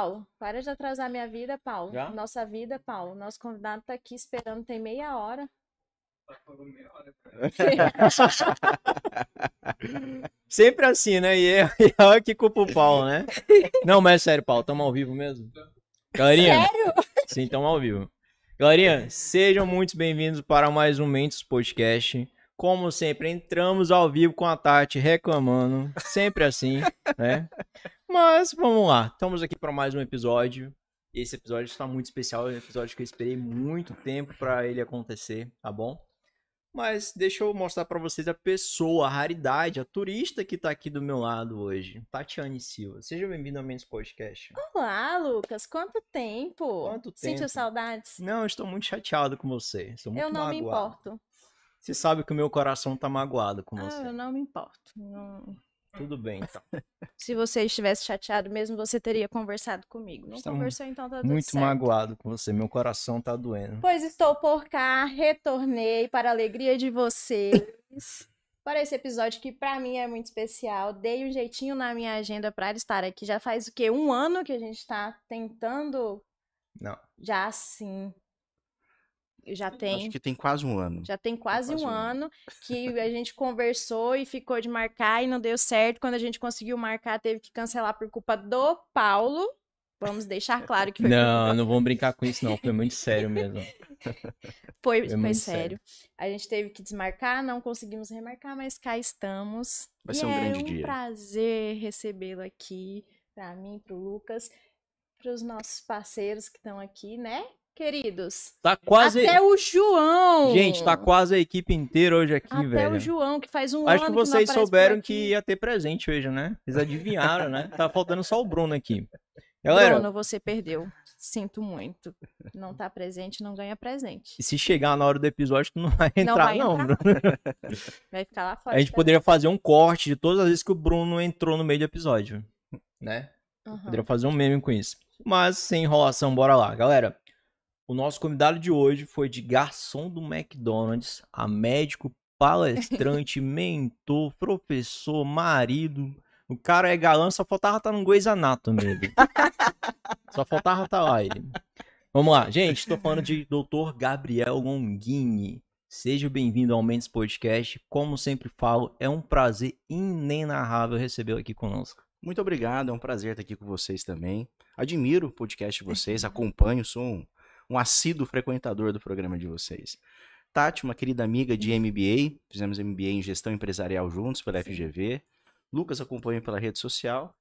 Paulo. Para de atrasar minha vida, Paulo. Já? Nossa vida, Paulo. Nosso convidado tá aqui esperando, tem meia hora. Sempre assim, né? E é, e que culpa o Paulo, né? Não, mas é sério, Paulo, estamos ao vivo mesmo? Galerinha, Sério? sim, estamos ao vivo. Galerinha, sejam muito bem-vindos para mais um Mentos Podcast. Como sempre, entramos ao vivo com a Tati reclamando, sempre assim, né? Mas vamos lá, estamos aqui para mais um episódio. Esse episódio está muito especial, é um episódio que eu esperei muito tempo para ele acontecer, tá bom? Mas deixa eu mostrar para vocês a pessoa, a raridade, a turista que tá aqui do meu lado hoje, Tatiane Silva. Seja bem-vindo ao Mentos Podcast. Olá, Lucas. Quanto tempo? Quanto Sentiu tempo? saudades? Não, estou muito chateado com você. Estou muito eu não me magoado. importo. Você sabe que o meu coração tá magoado com Ah, você. eu não me importo. Não- Tudo bem, então. Se você estivesse chateado mesmo, você teria conversado comigo. Não Está conversou, então tá tudo Muito certo. magoado com você. Meu coração tá doendo. Pois estou por cá, retornei para a alegria de vocês. Para esse episódio que para mim é muito especial, dei um jeitinho na minha agenda para estar aqui. Já faz o quê? Um ano que a gente está tentando. Não. Já sim. Já tem. Acho que tem quase um ano. Já tem quase, quase um um ano. ano que a gente conversou e ficou de marcar e não deu certo. Quando a gente conseguiu marcar, teve que cancelar por culpa do Paulo. Vamos deixar claro que foi, Não, não vamos brincar com isso, não. Foi muito sério mesmo. foi, foi foi muito sério. A gente teve que desmarcar, não conseguimos remarcar, mas cá estamos. Vai e ser um é grande um dia. prazer recebê-lo aqui, para mim, para o Lucas, para os nossos parceiros que estão aqui, né, queridos? Tá quase. Até o João! Gente, tá quase a equipe inteira hoje aqui, Até velho. o João, que faz um Acho que vocês por souberam que ia ter presente hoje, né? Vocês adivinharam, né? Tá faltando só o Bruno aqui. Galera, Bruno, você perdeu. Sinto muito. Não tá presente, não ganha presente. e se chegar na hora do episódio, tu não vai entrar, vai não, entrar. Bruno. Vai ficar lá fora. A gente poderia fazer um corte de todas as vezes que o Bruno entrou no meio do episódio, né? Aham. Poderia fazer um meme com isso. Mas sem enrolação, bora lá. Galera, o nosso convidado de hoje foi de garçom do McDonald's a médico, palestrante, mentor, professor, marido. O cara é galã, só faltava estar no Grey's Anatomy. ele. só faltava estar lá ele. Vamos lá, gente, tô falando de Dr. Gabriel Longini. Seja bem-vindo ao Mendes Podcast. Como sempre falo, é um prazer inenarrável recebê-lo aqui conosco. Muito obrigado, é um prazer estar aqui com vocês também. Admiro o podcast de vocês, acompanho, sou um, um assíduo frequentador do programa de vocês. Tati, uma querida amiga de MBA, fizemos MBA em Gestão Empresarial juntos pela. FGV. Lucas acompanho pela rede social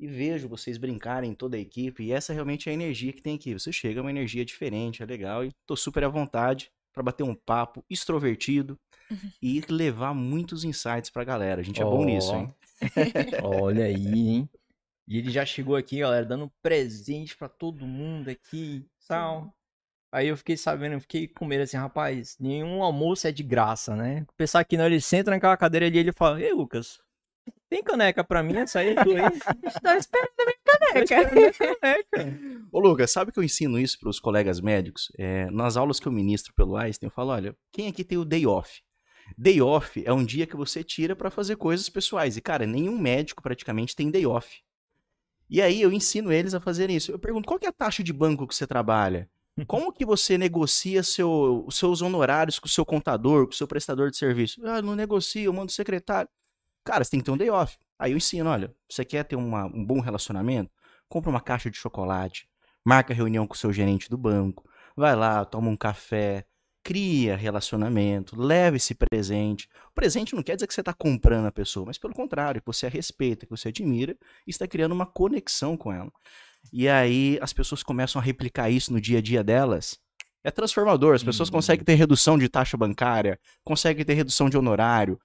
e vejo vocês brincarem toda a equipe e essa realmente é a energia que tem aqui. Você chega, é uma energia diferente, é legal e tô super à vontade para bater um papo extrovertido e levar muitos insights pra galera. A gente é bom nisso, hein? Olha aí, hein? E ele já chegou aqui, galera, dando presente pra todo mundo aqui, tal. Aí eu fiquei sabendo, eu fiquei com medo assim, rapaz, nenhum almoço é de graça, né? Pensar que não, ele senta naquela cadeira ali e ele fala, ei, Lucas, tem caneca pra mim essa aí? Tu aí? Estou esperando a minha caneca. minha caneca. Ô, Lucas, sabe que eu ensino isso para os colegas médicos? É, nas aulas que eu ministro pelo Einstein, eu falo: olha, quem aqui tem o day off? Day off é um dia que você tira para fazer coisas pessoais. E, cara, nenhum médico praticamente tem day off. E aí eu ensino eles a fazerem isso. Eu pergunto: qual que é a taxa de banco que você trabalha? Como que você negocia seu- seus honorários com o seu contador, com o seu prestador de serviço? Ah, não negocio, eu mando secretário. Cara, você tem que ter um day off. Aí eu ensino: olha, você quer ter uma- um bom relacionamento? Compra uma caixa de chocolate marca reunião com o seu gerente do banco, vai lá, toma um café, cria relacionamento, leva esse presente. O presente não quer dizer que você está comprando a pessoa, mas pelo contrário, que você a respeita, que você admira e está criando uma conexão com ela. E aí as pessoas começam a replicar isso no dia a dia delas. É transformador, as pessoas Hum. conseguem ter redução de taxa bancária, conseguem ter redução de honorário.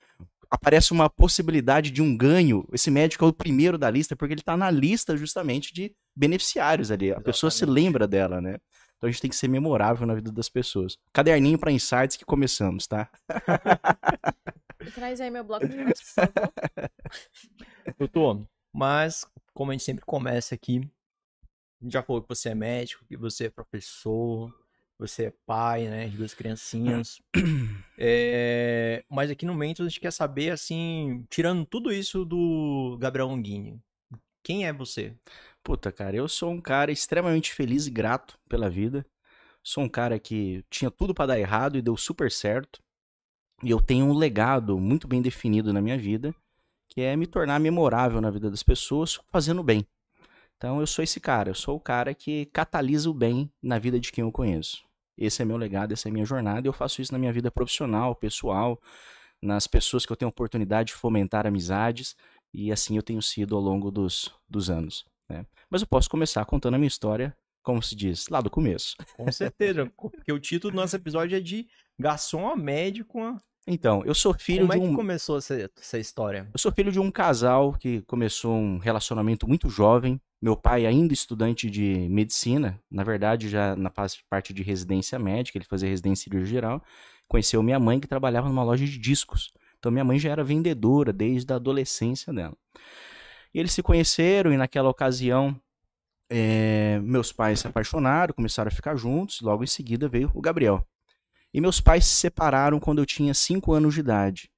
Aparece uma possibilidade de um ganho. Esse médico é o primeiro da lista, porque ele está na lista justamente de beneficiários ali. A pessoa se lembra dela, né? Então a gente tem que ser memorável na vida das pessoas. Caderninho para insights que começamos, tá? Traz aí meu bloco de notas, por favor. Doutor, mas como a gente sempre começa aqui, a gente já falou que você é médico, que você é professor, você é pai, né, de duas criancinhas. É, mas aqui no Mentos a gente quer saber, assim, tirando tudo isso do Gabriel Longini, quem é você? Puta, cara, eu sou um cara extremamente feliz e grato pela vida. Sou um cara que tinha tudo pra dar errado e deu super certo. E eu tenho um legado muito bem definido na minha vida, que é me tornar memorável na vida das pessoas fazendo bem. Então eu sou esse cara, eu sou o cara que catalisa o bem na vida de quem eu conheço. Esse é meu legado, essa é a minha jornada, e eu faço isso na minha vida profissional, pessoal, nas pessoas que eu tenho oportunidade de fomentar amizades, e assim eu tenho sido ao longo dos, dos anos. Né? Mas eu posso começar contando a minha história, como se diz, lá do começo. Com certeza, porque o título do nosso episódio é de garçom a médico. A... Então, eu sou filho Como de é que um. começou essa, essa história? Eu sou filho de um casal que começou um relacionamento muito jovem. Meu pai, ainda estudante de medicina, na verdade, já na parte de residência médica, ele fazia residência cirurgia geral, conheceu minha mãe que trabalhava numa loja de discos. Então, minha mãe já era vendedora desde a adolescência dela. E eles se conheceram e, naquela ocasião, eh, meus pais se apaixonaram, começaram a ficar juntos. Logo em seguida veio o Gabriel. E meus pais se separaram quando eu tinha 5 anos de idade.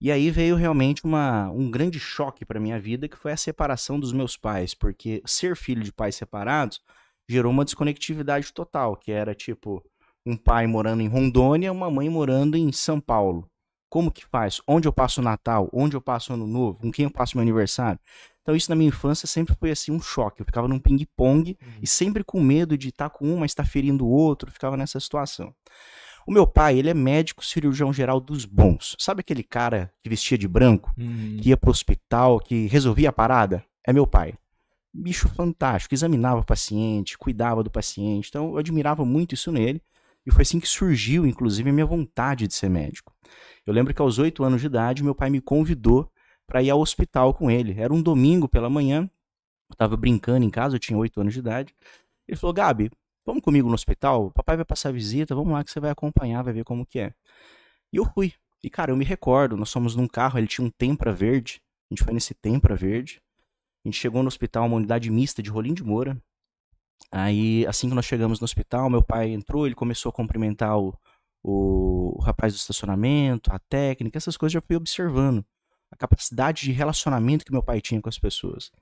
E aí veio realmente uma, um grande choque para minha vida, que foi a separação dos meus pais, porque ser filho de pais separados gerou uma desconectividade total, que era tipo um pai morando em Rondônia, uma mãe morando em São Paulo. Como que faz? Onde eu passo o Natal? Onde eu passo o Ano Novo? Com quem eu passo meu aniversário? Então isso na minha infância sempre foi assim um choque. Eu ficava num ping-pong e sempre com medo de estar com um, mas estar ferindo o outro, ficava nessa situação. O meu pai, ele é médico cirurgião geral dos bons. Sabe aquele cara que vestia de branco, que ia pro hospital, que resolvia a parada? É meu pai. Bicho fantástico, examinava o paciente, cuidava do paciente. Então eu admirava muito isso nele. E foi assim que surgiu, inclusive, a minha vontade de ser médico. Eu lembro que aos oito anos de idade, meu pai me convidou para ir ao hospital com ele. Era um domingo pela manhã, eu tava brincando em casa, eu tinha oito anos de idade. Ele falou, Gabi, vamos comigo no hospital? Papai vai passar visita, vamos lá que você vai acompanhar, vai ver como que é. E eu fui. E, cara, eu me recordo, nós fomos num carro, ele tinha um Tempra verde. A gente foi nesse Tempra verde. A gente chegou no hospital, uma unidade mista de Rolim de Moura. Aí, assim que nós chegamos no hospital, meu pai entrou, ele começou a cumprimentar o, o, o rapaz do estacionamento, a técnica, essas coisas eu já fui observando. A capacidade de relacionamento que meu pai tinha com as pessoas.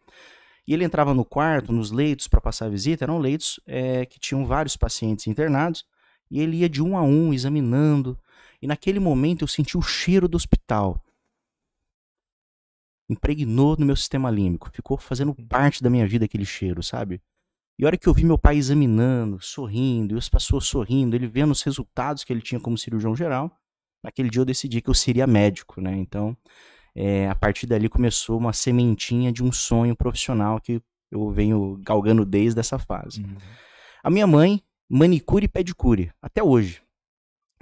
E ele entrava no quarto, nos leitos para passar a visita, eram leitos é, que tinham vários pacientes internados, e ele ia de um a um examinando. E naquele momento eu senti o cheiro do hospital. Impregnou no meu sistema límbico, ficou fazendo parte da minha vida aquele cheiro, sabe? E a hora que eu vi meu pai examinando, sorrindo, e as pessoas sorrindo, ele vendo os resultados que ele tinha como cirurgião geral, naquele dia eu decidi que eu seria médico, né? Então, é, a partir dali começou uma sementinha de um sonho profissional que eu venho galgando desde essa fase. Uhum. A minha mãe, manicure e pedicure, até hoje.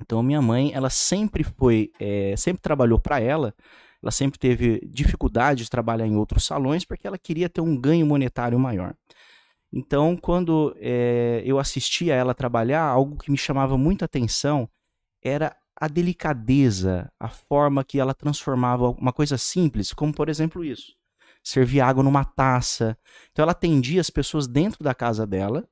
Então, a minha mãe, ela sempre foi, é, sempre trabalhou para ela, ela sempre teve dificuldade de trabalhar em outros salões porque ela queria ter um ganho monetário maior. Então, quando é, eu assistia a ela trabalhar, algo que me chamava muita atenção era a delicadeza, a forma que ela transformava uma coisa simples, como por exemplo isso, servir água numa taça. Então, ela atendia as pessoas dentro da casa dela,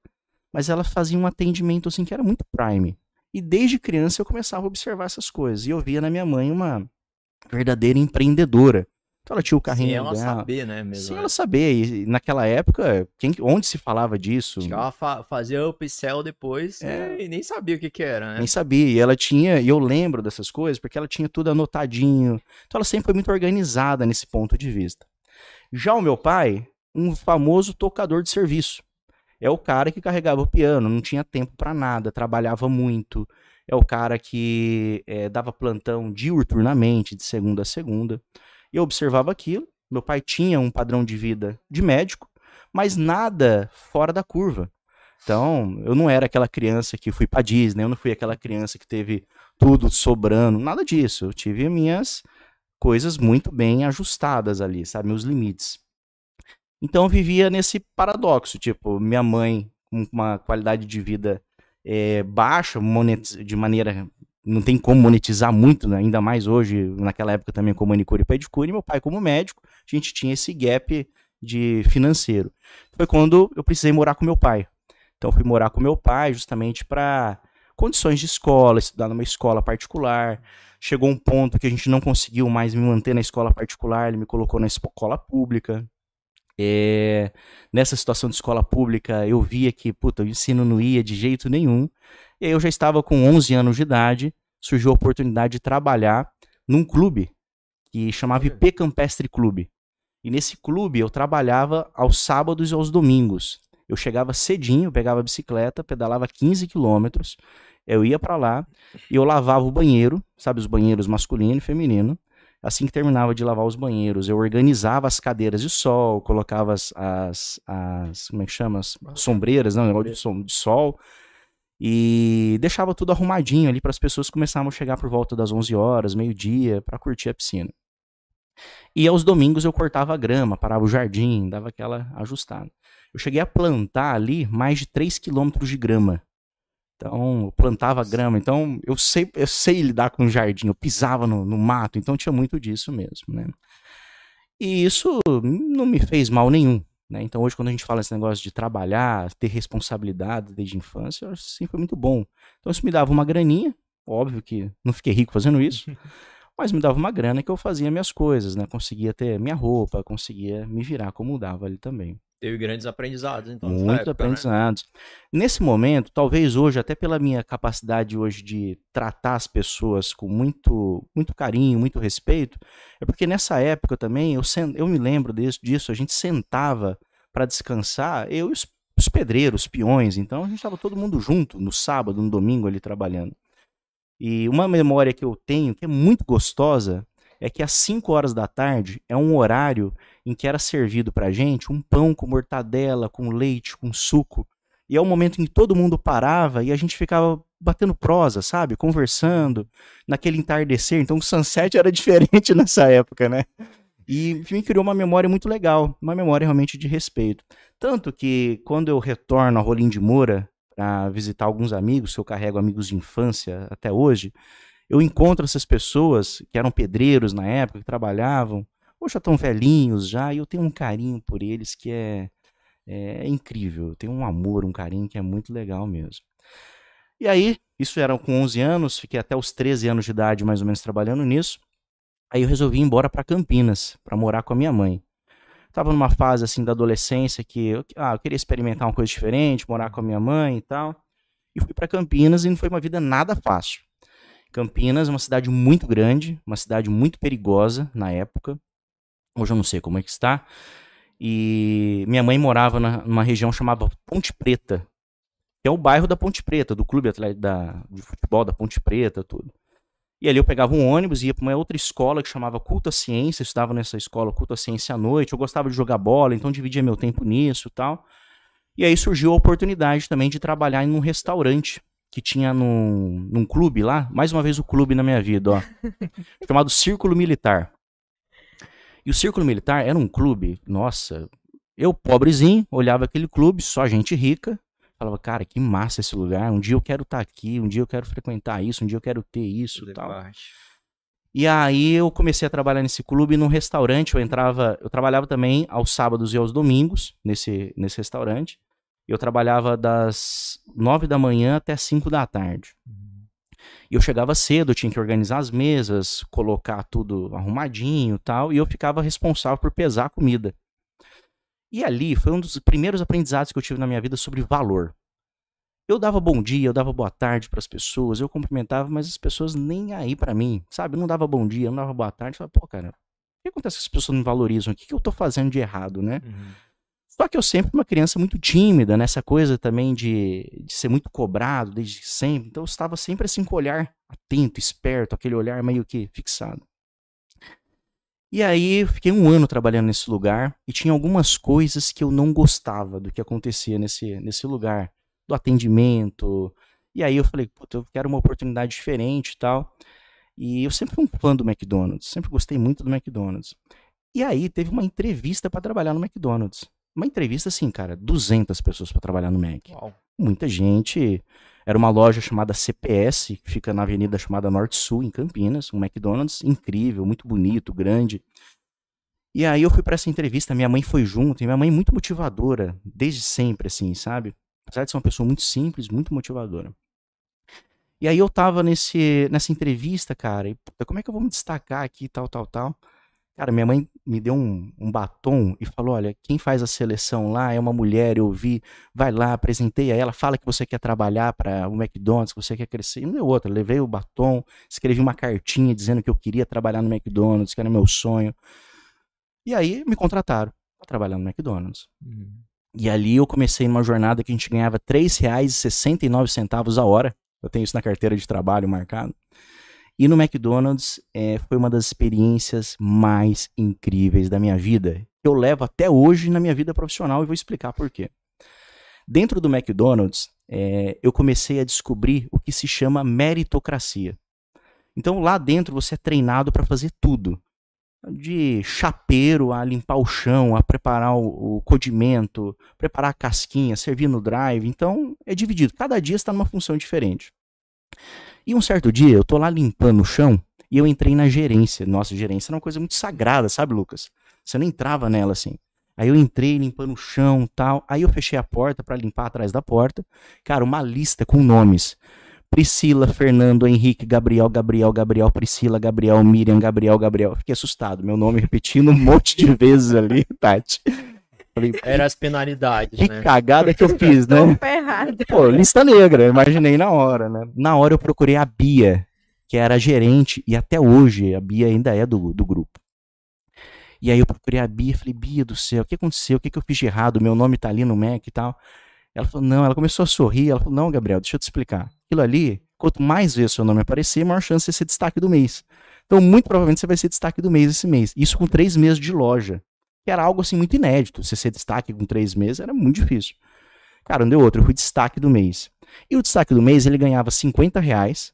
mas ela fazia um atendimento assim que era muito prime. E desde criança eu começava a observar essas coisas e eu via na minha mãe uma verdadeira empreendedora. Então ela tinha o carrinho Sem ela dela. saber, né, mesmo. Sem né? ela saber. E naquela época, quem, onde se falava disso? Ela fa- fazia upsell depois É. e nem sabia o que que era, né? Nem sabia. E ela tinha, e eu lembro dessas coisas, porque ela tinha tudo anotadinho. Então ela sempre foi muito organizada nesse ponto de vista. Já o meu pai, um famoso tocador de serviço. É o cara que carregava o piano, não tinha tempo para nada, trabalhava muito. É o cara que eh, dava plantão diuturnamente, de segunda a segunda. Eu observava aquilo. Meu pai tinha um padrão de vida de médico, mas nada fora da curva. Então, eu não era aquela criança que fui pra Disney, eu não fui aquela criança que teve tudo sobrando, nada disso. Eu tive minhas coisas muito bem ajustadas ali, sabe, meus limites. Então, eu vivia nesse paradoxo, tipo, minha mãe com uma qualidade de vida eh, baixa, de maneira não tem como monetizar muito, né? ainda mais hoje, naquela época também com manicure e pedicure, meu pai como médico, a gente tinha esse gap de financeiro. Foi quando eu precisei morar com meu pai. Então fui morar com meu pai justamente para condições de escola, estudar numa escola particular. Chegou um ponto que a gente não conseguiu mais me manter na escola particular, ele me colocou na escola pública. É, nessa situação de escola pública, eu via que, puta, o ensino não ia de jeito nenhum. E eu já estava com 11 anos de idade, surgiu a oportunidade de trabalhar num clube que chamava IP Campestre Clube. E nesse clube eu trabalhava aos sábados e aos domingos. Eu chegava cedinho, pegava a bicicleta, pedalava 15 quilômetros, eu ia para lá e eu lavava o banheiro, sabe, os banheiros masculino e feminino. Assim que terminava de lavar os banheiros, eu organizava as cadeiras de sol, colocava as, as, as como é que chama? As sombreiras, não, negócio de, som, de sol, e deixava tudo arrumadinho ali para as pessoas começarem a chegar por volta das 11 horas, meio-dia, para curtir a piscina. E aos domingos eu cortava a grama, parava o jardim, dava aquela ajustada. Eu cheguei a plantar ali mais de 3 quilômetros de grama. Então, eu plantava grama. Então, eu sei, eu sei lidar com o jardim. Eu pisava no, no mato. Então, tinha muito disso mesmo, né? E isso não me fez mal nenhum. Né? Então, hoje, quando a gente fala esse negócio de trabalhar, ter responsabilidade desde a infância, eu acho que sim, foi muito bom. Então, isso me dava uma graninha. Óbvio que não fiquei rico fazendo isso. mas me dava uma grana que eu fazia minhas coisas, né? Conseguia ter minha roupa, conseguia me virar como dava ali também. Teve grandes aprendizados, então. Muitos época, né? aprendizados. Né? Nesse momento, talvez hoje, até pela minha capacidade hoje de tratar as pessoas com muito, muito carinho, muito respeito, é porque nessa época também, eu, eu me lembro disso, disso a gente sentava para descansar, eu e os, os pedreiros, os peões, então a gente estava todo mundo junto, no sábado, no domingo ali trabalhando. E uma memória que eu tenho, que é muito gostosa, é que às 5 horas da tarde é um horário em que era servido pra gente um pão com mortadela, com leite, com suco. E é o momento em que todo mundo parava e a gente ficava batendo prosa, sabe? Conversando, naquele entardecer. Então o sunset era diferente nessa época, né? E me criou uma memória muito legal, uma memória realmente de respeito. Tanto que quando eu retorno a Rolim de Moura para visitar alguns amigos, que eu carrego amigos de infância até hoje, eu encontro essas pessoas que eram pedreiros na época, que trabalhavam, hoje já estão velhinhos já, e eu tenho um carinho por eles que é, é, é incrível. Eu tenho um amor, um carinho que é muito legal mesmo. E aí, isso era com 11 anos, fiquei até os 13 anos de idade mais ou menos trabalhando nisso. Aí eu resolvi ir embora para Campinas, para morar com a minha mãe. Tava numa fase assim da adolescência que ah, eu queria experimentar uma coisa diferente, morar com a minha mãe e tal. E fui para Campinas e não foi uma vida nada fácil. Campinas é uma cidade muito grande, uma cidade muito perigosa na época. Hoje eu não sei como é que está. E minha mãe morava na, numa região chamada Ponte Preta, que é o bairro da Ponte Preta, do clube da, de futebol da Ponte Preta, tudo. E ali eu pegava um ônibus, ia para uma outra escola que chamava Culta Ciência, eu estudava nessa escola Culta Ciência à noite, eu gostava de jogar bola, então dividia meu tempo nisso e tal. E aí surgiu a oportunidade também de trabalhar em um restaurante que tinha num, num clube lá, mais uma vez o clube na minha vida, ó, chamado Círculo Militar. E o Círculo Militar era um clube, nossa, eu pobrezinho, olhava aquele clube, só gente rica, falava, cara, que massa esse lugar, um dia eu quero estar tá aqui, um dia eu quero frequentar isso, um dia eu quero ter isso e tal. E aí eu comecei a trabalhar nesse clube num restaurante, eu entrava, eu trabalhava também aos sábados e aos domingos nesse, nesse restaurante. Eu trabalhava das nove da manhã até cinco da tarde. E eu chegava cedo, tinha que organizar as mesas, colocar tudo arrumadinho tal, e eu ficava responsável por pesar a comida. E ali foi um dos primeiros aprendizados que eu tive na minha vida sobre valor. Eu dava bom dia, eu dava boa tarde para as pessoas, eu cumprimentava, mas as pessoas nem aí para mim, sabe? Eu não dava bom dia, não dava boa tarde. Eu falava, pô, cara, o que acontece que as pessoas não valorizam? O que, que eu tô fazendo de errado, né? Uhum. Só que eu sempre uma criança muito tímida, nessa coisa também de, de ser muito cobrado desde sempre. Então eu estava sempre assim com o olhar atento, esperto, aquele olhar meio que fixado. E aí eu fiquei um ano trabalhando nesse lugar e tinha algumas coisas que eu não gostava do que acontecia nesse, nesse lugar, do atendimento. E aí eu falei, puta, eu quero uma oportunidade diferente e tal. E eu sempre fui um fã do McDonald's, sempre gostei muito do McDonald's. E aí teve uma entrevista para trabalhar no McDonald's. Uma entrevista assim, cara, 200 pessoas para trabalhar no Mac. Uau. Muita gente. Era uma loja chamada CPS, que fica na avenida chamada Norte Sul, em Campinas. Um McDonald's incrível, muito bonito, grande. E aí eu fui para essa entrevista, minha mãe foi junto, e minha mãe é muito motivadora, desde sempre, assim, sabe? Apesar de ser uma pessoa muito simples, muito motivadora. E aí eu tava nesse, nessa entrevista, cara, e puta, como é que eu vou me destacar aqui, tal, tal, tal. Cara, minha mãe me deu um, um batom e falou: olha, quem faz a seleção lá é uma mulher, eu vi, vai lá, apresentei a ela, fala que você quer trabalhar para o McDonald's, que você quer crescer. E não deu outra, levei o batom, escrevi uma cartinha dizendo que eu queria trabalhar no McDonald's, que era meu sonho. E aí me contrataram para trabalhar no McDonald's. Uhum. E ali eu comecei numa jornada que a gente ganhava R$ 3,69 a hora. Eu tenho isso na carteira de trabalho marcado. E no McDonald's é, foi uma das experiências mais incríveis da minha vida. Eu levo até hoje na minha vida profissional e vou explicar por quê. Dentro do McDonald's, é, eu comecei a descobrir o que se chama meritocracia. Então lá dentro você é treinado para fazer tudo. De chapeiro a limpar o chão, a preparar o, o codimento, preparar a casquinha, servir no drive. Então é dividido. Cada dia está numa função diferente. E um certo dia, eu tô lá limpando o chão e eu entrei na gerência. Nossa, gerência era uma coisa muito sagrada, sabe, Lucas? Você não entrava nela assim. Aí eu entrei limpando o chão tal. Aí eu fechei a porta para limpar atrás da porta. Cara, uma lista com nomes. Priscila, Fernando, Henrique, Gabriel, Gabriel, Gabriel, Priscila, Gabriel, Miriam, Gabriel, Gabriel. Fiquei assustado. Meu nome repetindo um monte de vezes ali, Tati. Falei, Era as penalidades, que né? cagada que eu fiz, né? Pô, lista negra, imaginei na hora, né? Na hora eu procurei a Bia, que era gerente, e até hoje a Bia ainda é do, do grupo. E aí eu procurei a Bia, falei, Bia do céu, o que aconteceu? O que, que eu fiz de errado? Meu nome tá ali no Mac e tal. Ela falou, não, ela começou a sorrir, ela falou, não, Gabriel, deixa eu te explicar. Aquilo ali, quanto mais vezes seu nome aparecer, maior chance de você ser destaque do mês. Então, muito provavelmente você vai ser destaque do mês esse mês. Isso com três meses de loja que era algo assim muito inédito. Você ser destaque com três meses era muito difícil. Cara, não deu outro, eu fui destaque do mês. E o destaque do mês, ele ganhava 50 reais,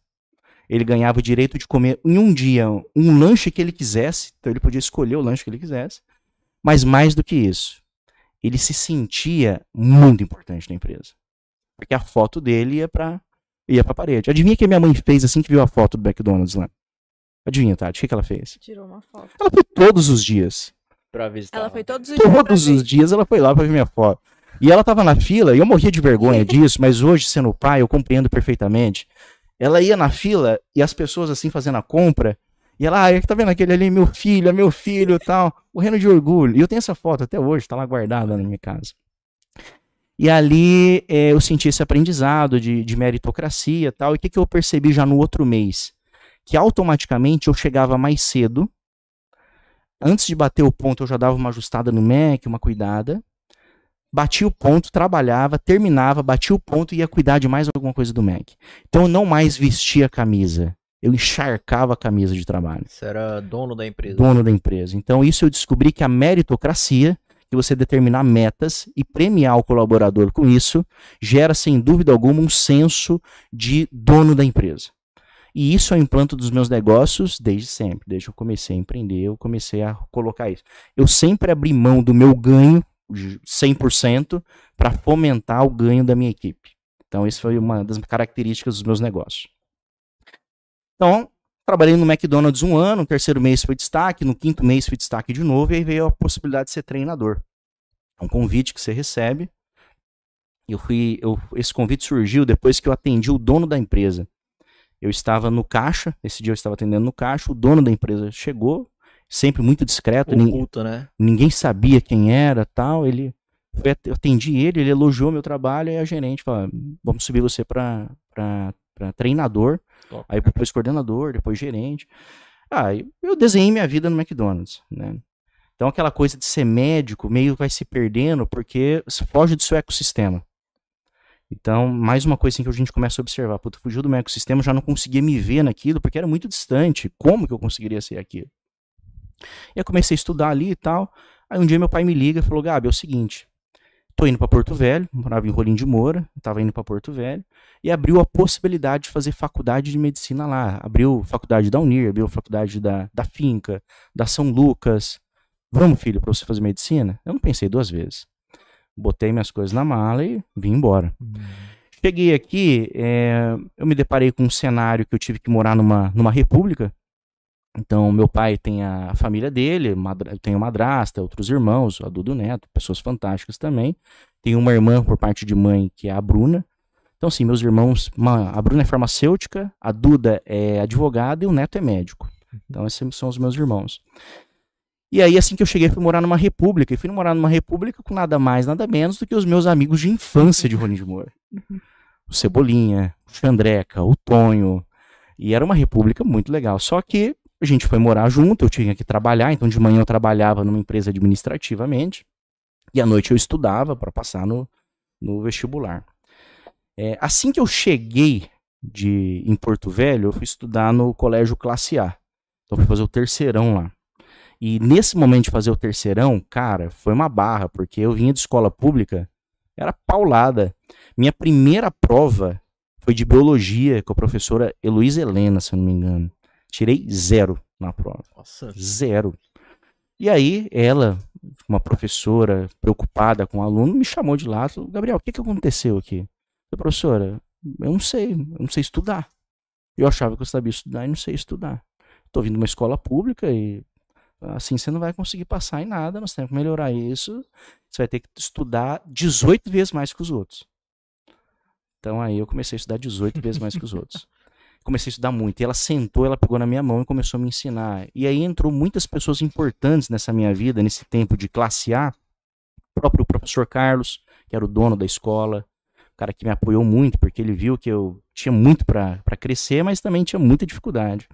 ele ganhava o direito de comer em um dia um lanche que ele quisesse, então ele podia escolher o lanche que ele quisesse, mas mais do que isso, ele se sentia muito importante na empresa. Porque a foto dele ia pra, ia pra parede. Adivinha o que minha mãe fez assim que viu a foto do McDonald's lá? Adivinha, Tati, o que, que ela fez? Tirou uma foto. Ela foi todos os dias. Pra visitar. Ela foi todos os dias. Todos os dias ela foi lá pra ver minha foto. E ela tava na fila, e eu morria de vergonha disso, mas hoje, sendo pai, eu compreendo perfeitamente. Ela ia na fila e as pessoas assim fazendo a compra, e ela, ah, tá vendo aquele ali, meu filho, é meu filho e tal, morrendo de orgulho. E eu tenho essa foto até hoje, tá lá guardada na minha casa. E ali eh, eu senti esse aprendizado de, de meritocracia e tal. E o que, que eu percebi já no outro mês? Que automaticamente eu chegava mais cedo. Antes de bater o ponto, eu já dava uma ajustada no Mac, uma cuidada. Batia o ponto, trabalhava, terminava, batia o ponto e ia cuidar de mais alguma coisa do Mac. Então eu não mais vestia a camisa. Eu encharcava a camisa de trabalho Você era dono da empresa. dono da empresa. Então, isso eu descobri que a meritocracia, que você determinar metas e premiar o colaborador com isso, gera, sem dúvida alguma, um senso de dono da empresa. E isso é o implanto dos meus negócios desde sempre. Desde que eu comecei a empreender, eu comecei a colocar isso. Eu sempre abri mão do meu ganho, de 100%, para fomentar o ganho da minha equipe. Então, isso foi uma das características dos meus negócios. Então, trabalhei no McDonald's um ano, no terceiro mês foi destaque, no quinto mês foi destaque de novo, e aí veio a possibilidade de ser treinador. É um convite que você recebe. Eu fui, eu, esse convite surgiu depois que eu atendi o dono da empresa. Eu estava no caixa, esse dia eu estava atendendo no caixa, o dono da empresa chegou, sempre muito discreto, Oculto, né? ninguém sabia quem era, tal. Ele foi, eu atendi ele, ele elogiou meu trabalho e a gerente falou: "Vamos subir você para treinador, Top. aí depois coordenador, depois gerente". Ah, eu- desenhei minha vida no McDonald's, né? Então aquela coisa de ser médico meio vai se perdendo porque foge do seu ecossistema. Então, mais uma coisa assim que a gente começa a observar, puta, fugiu do meu ecossistema, já não conseguia me ver naquilo porque era muito distante. Como que eu conseguiria ser aquilo? E eu comecei a estudar ali e tal. Aí um dia meu pai me liga e falou: Gabi, é o seguinte, tô indo para Porto Velho, morava em Rolim de Moura, tava indo para Porto Velho, e abriu a possibilidade de fazer faculdade de medicina lá. Abriu faculdade da Unir, abriu faculdade da, da Finca, da São Lucas. Vamos, filho, para você fazer medicina? Eu não pensei duas vezes. Botei minhas coisas na mala e vim embora. Cheguei aqui, é, eu me deparei com um cenário que eu tive que morar numa, numa república. Então, meu pai tem a família dele, madra- eu tenho madrasta, outros irmãos, a Dudu Neto, pessoas fantásticas também. Tenho uma irmã por parte de mãe, que é a Bruna. Então, assim, meus irmãos, uma- a Bruna é farmacêutica, a Duda é advogada e o Neto é médico. Então, esses são os meus irmãos. E aí, assim que eu cheguei, fui morar numa república. E fui morar numa república com nada mais, nada menos do que os meus amigos de infância de Rolim de Moura. O Cebolinha, o Xandreca, o Tonho. E era uma república muito legal. Só que a gente foi morar junto, eu tinha que trabalhar, então de manhã eu trabalhava numa empresa administrativamente. E à noite eu estudava para passar no, no vestibular. É, assim que eu cheguei de, em Porto Velho, eu fui estudar no colégio Classe A. Então fui fazer o terceirão lá. E nesse momento de fazer o terceirão, cara, foi uma barra, porque eu vinha de escola pública, era paulada. Minha primeira prova foi de biologia com a professora Heloísa Helena, se eu não me engano. Tirei zero na prova. Nossa. Zero. E aí, ela, uma professora preocupada com o aluno, me chamou de lá. Falou, Gabriel, o que, que aconteceu aqui? Eu professora, eu não sei, eu não sei estudar. Eu achava que eu sabia estudar e não sei estudar. Estou vindo de uma escola pública e assim você não vai conseguir passar em nada, nós temos que melhorar isso. Você vai ter que estudar 18 vezes mais que os outros. Então aí eu comecei a estudar 18 vezes mais que os outros. Comecei a estudar muito. E ela sentou, ela pegou na minha mão e começou a me ensinar. E aí entrou muitas pessoas importantes nessa minha vida, nesse tempo de classe A. O próprio professor Carlos, que era o dono da escola, o cara que me apoiou muito, porque ele viu que eu tinha muito para crescer, mas também tinha muita dificuldade.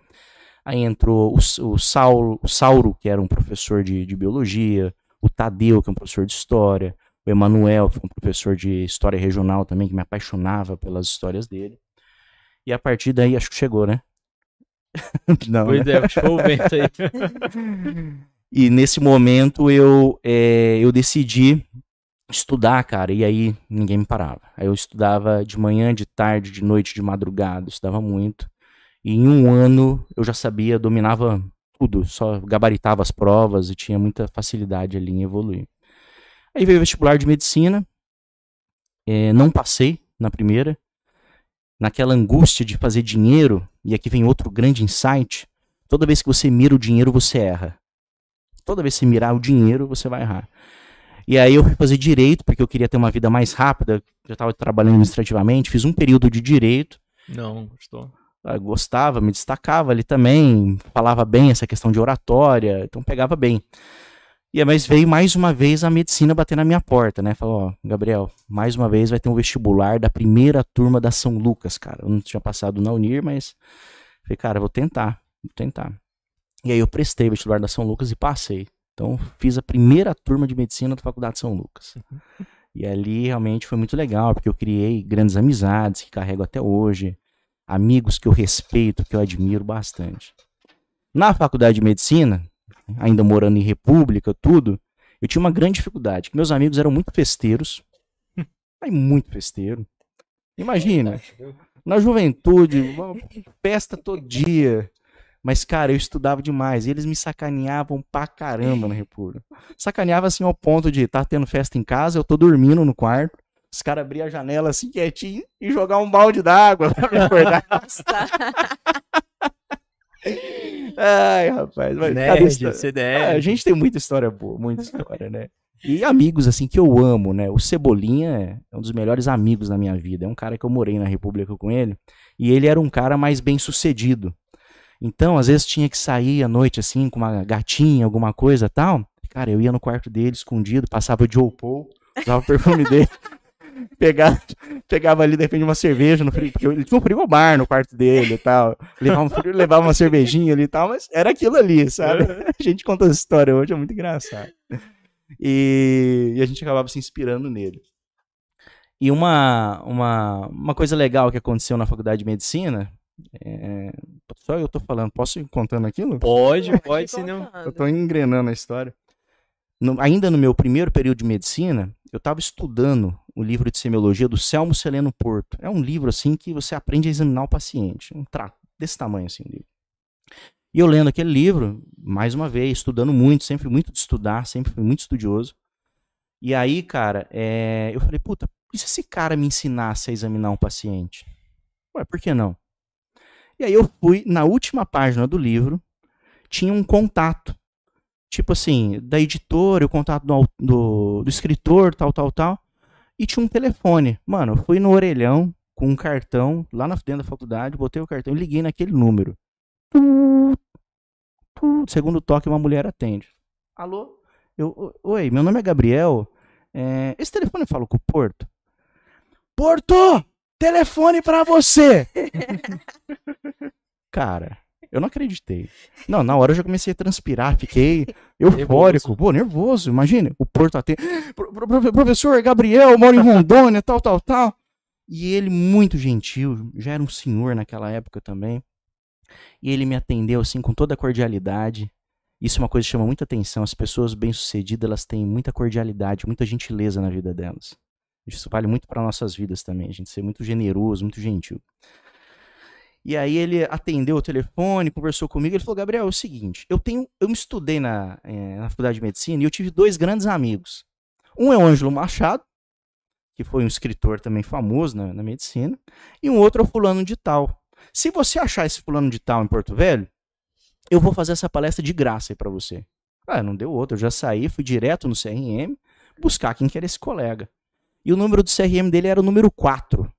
Aí entrou o, o, Saulo, o Sauro, que era um professor de, de biologia, o Tadeu, que é um professor de história, o Emanuel, que foi um professor de história regional também, que me apaixonava pelas histórias dele. E a partir daí, acho que chegou, né? Não, pois né? é, show o vento aí. e nesse momento eu, é, eu decidi estudar, cara, e aí ninguém me parava. Aí eu estudava de manhã, de tarde, de noite, de madrugada, estudava muito. E em um ano eu já sabia, dominava tudo, só gabaritava as provas e tinha muita facilidade ali em evoluir. Aí veio o vestibular de medicina, é, não passei na primeira, naquela angústia de fazer dinheiro, e aqui vem outro grande insight: toda vez que você mira o dinheiro, você erra. Toda vez que você mirar o dinheiro, você vai errar. E aí eu fui fazer direito, porque eu queria ter uma vida mais rápida, já estava trabalhando administrativamente, fiz um período de direito. Não, gostou. Eu gostava, me destacava ali também, falava bem essa questão de oratória, então pegava bem. E mas veio mais uma vez a medicina bater na minha porta, né? Falou, ó, Gabriel, mais uma vez vai ter um vestibular da primeira turma da São Lucas, cara. Eu não tinha passado na Unir, mas falei, cara, vou tentar, vou tentar. E aí eu prestei o vestibular da São Lucas e passei. Então fiz a primeira turma de medicina da Faculdade de São Lucas. E ali realmente foi muito legal, porque eu criei grandes amizades que carrego até hoje, amigos que eu respeito, que eu admiro bastante. Na faculdade de medicina, ainda morando em república, tudo, eu tinha uma grande dificuldade, meus amigos eram muito festeiros, muito festeiro. Imagina, na juventude, festa todo dia. Mas, cara, eu estudava demais. Eles me sacaneavam pra caramba na República. Sacaneava assim ao ponto de estar tá tendo festa em casa, eu tô dormindo no quarto. Os caras abriam a janela assim quietinho e jogar um balde d'água pra me acordar. Ai, rapaz. Mas, Nerd, cara, CDF. a gente tem muita história boa, muita história, né? E amigos, assim, que eu amo, né? O Cebolinha é um dos melhores amigos da minha vida. É um cara que eu morei na República com ele. E ele era um cara mais bem sucedido. Então, às vezes tinha que sair à noite, assim, com uma gatinha, alguma coisa tal. Cara, eu ia no quarto dele, escondido, passava o Joe Paul, usava o perfume dele. Pegava, pegava ali, de repente, uma cerveja no frio, porque ele tinha um frigobar no quarto dele e tal. Levava, um, levava uma cervejinha ali e tal, mas era aquilo ali, sabe? A gente conta essa história hoje, é muito engraçado. E, e a gente acabava se inspirando nele. E uma, uma, uma coisa legal que aconteceu na faculdade de medicina. É... Só eu tô falando, posso ir contando aquilo? Pode, pode, senão. Eu tô engrenando a história. No, ainda no meu primeiro período de medicina, eu estava estudando o livro de semiologia do Selmo Celeno Porto. É um livro assim que você aprende a examinar o paciente, um trato desse tamanho assim. E eu lendo aquele livro, mais uma vez, estudando muito, sempre muito de estudar, sempre fui muito estudioso. E aí, cara, é, eu falei, puta, e se esse cara me ensinasse a examinar um paciente? Ué, por que não? E aí eu fui na última página do livro, tinha um contato tipo assim, da editora, o contato do, do, do, escritor, tal, tal, tal. E tinha um telefone. Mano, eu fui no orelhão com um cartão lá na dentro da faculdade, botei o cartão e liguei naquele número. Segundo toque, uma mulher atende. Alô? Eu, "O- oi, meu nome é Gabriel. É, esse telefone fala com o Porto? Porto! Telefone pra você! Cara, eu não acreditei. Não, na hora eu já comecei a transpirar, fiquei eufórico, pô, nervoso. Imagina, o Porto atende. "Pro- pro- pro- Professor Gabriel, moro em Rondônia, tal, tal, tal. E ele, muito gentil, já era um senhor naquela época também. E ele me atendeu assim com toda a cordialidade. Isso é uma coisa que chama muita atenção. As pessoas bem-sucedidas, elas têm muita cordialidade, muita gentileza na vida delas. Isso vale muito para nossas vidas também, a gente ser muito generoso, muito gentil. E aí ele atendeu o telefone, conversou comigo, ele falou: "Gabriel, é o seguinte, eu tenho, eu me estudei na, eh, na faculdade de medicina e eu tive dois grandes amigos. Um é o Ângelo Machado, que foi um escritor também famoso na, na medicina, e um outro é o fulano de tal. Se você achar esse fulano de tal em Porto Velho, eu vou fazer essa palestra de graça aí pra você. Ah, não deu outro. Eu já saí, fui direto no CRM buscar quem que era esse colega. E o número do CRM dele era o número 4.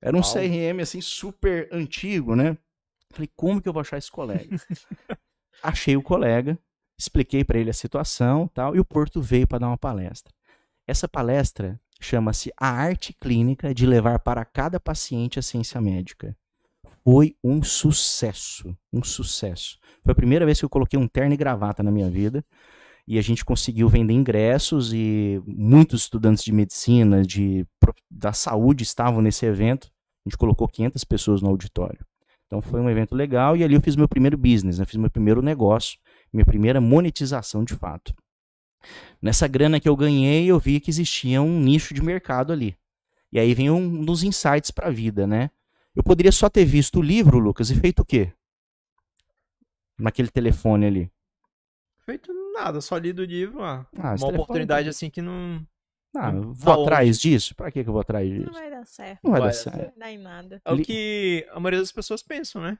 Era um Uau. CRM assim super antigo, né? Falei, como que eu vou achar esse colega? Achei o colega, expliquei pra ele a situação, tal, e o Porto veio para dar uma palestra. Essa palestra chama-se A Arte Clínica de levar para cada paciente a ciência médica. Foi um sucesso, um sucesso. Foi a primeira vez que eu coloquei um terno e gravata na minha vida. E a gente conseguiu vender ingressos e muitos estudantes de medicina, de, da saúde estavam nesse evento. A gente colocou 500 pessoas no auditório. Então foi um evento legal e ali eu fiz meu primeiro business, né? fiz meu primeiro negócio, minha primeira monetização de fato. Nessa grana que eu ganhei, eu vi que existia um nicho de mercado ali. E aí vem um dos insights para a vida, né? Eu poderia só ter visto o livro, Lucas, e feito o quê? Naquele telefone ali. Feito nada, só li do livro. Ah, Ah, uma oportunidade tá- assim que não. Ah, Tá vou longe. atrás disso? Pra que que eu vou atrás Não disso? vai dar certo. Não vai vai dar certo. Não vai dar em nada. É o que a maioria das pessoas pensam, né?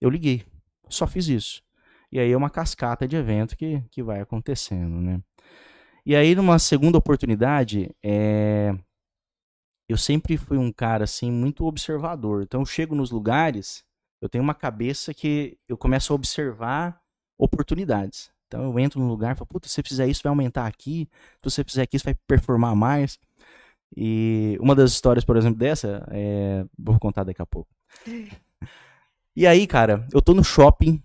Eu liguei. Só fiz isso. E aí é uma cascata de evento que, que vai acontecendo, né? E aí, numa segunda oportunidade, é... eu sempre fui um cara, assim, muito observador. Então, eu chego nos lugares, eu tenho uma cabeça que eu começo a observar oportunidades. Então, eu entro num lugar e falo, puta, se você fizer isso, vai aumentar aqui. Se você fizer aqui, isso vai performar mais. E uma das histórias, por exemplo, dessa, é... vou contar daqui a pouco. E aí, cara, eu tô no shopping,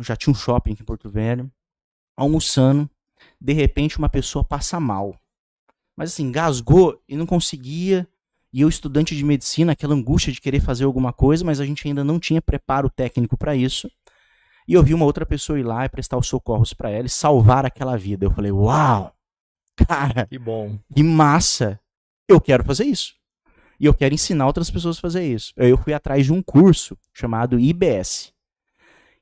já tinha um shopping aqui em Porto Velho, almoçando, de repente uma pessoa passa mal. Mas assim, gasgou e não conseguia. E eu, estudante de medicina, aquela angústia de querer fazer alguma coisa, mas a gente ainda não tinha preparo técnico para isso. E eu vi uma outra pessoa ir lá e prestar os socorros para ela e salvar aquela vida. Eu falei, uau! Cara, Que bom. que massa! Eu quero fazer isso. E eu quero ensinar outras pessoas a fazer isso. Aí Eu fui atrás de um curso chamado IBS.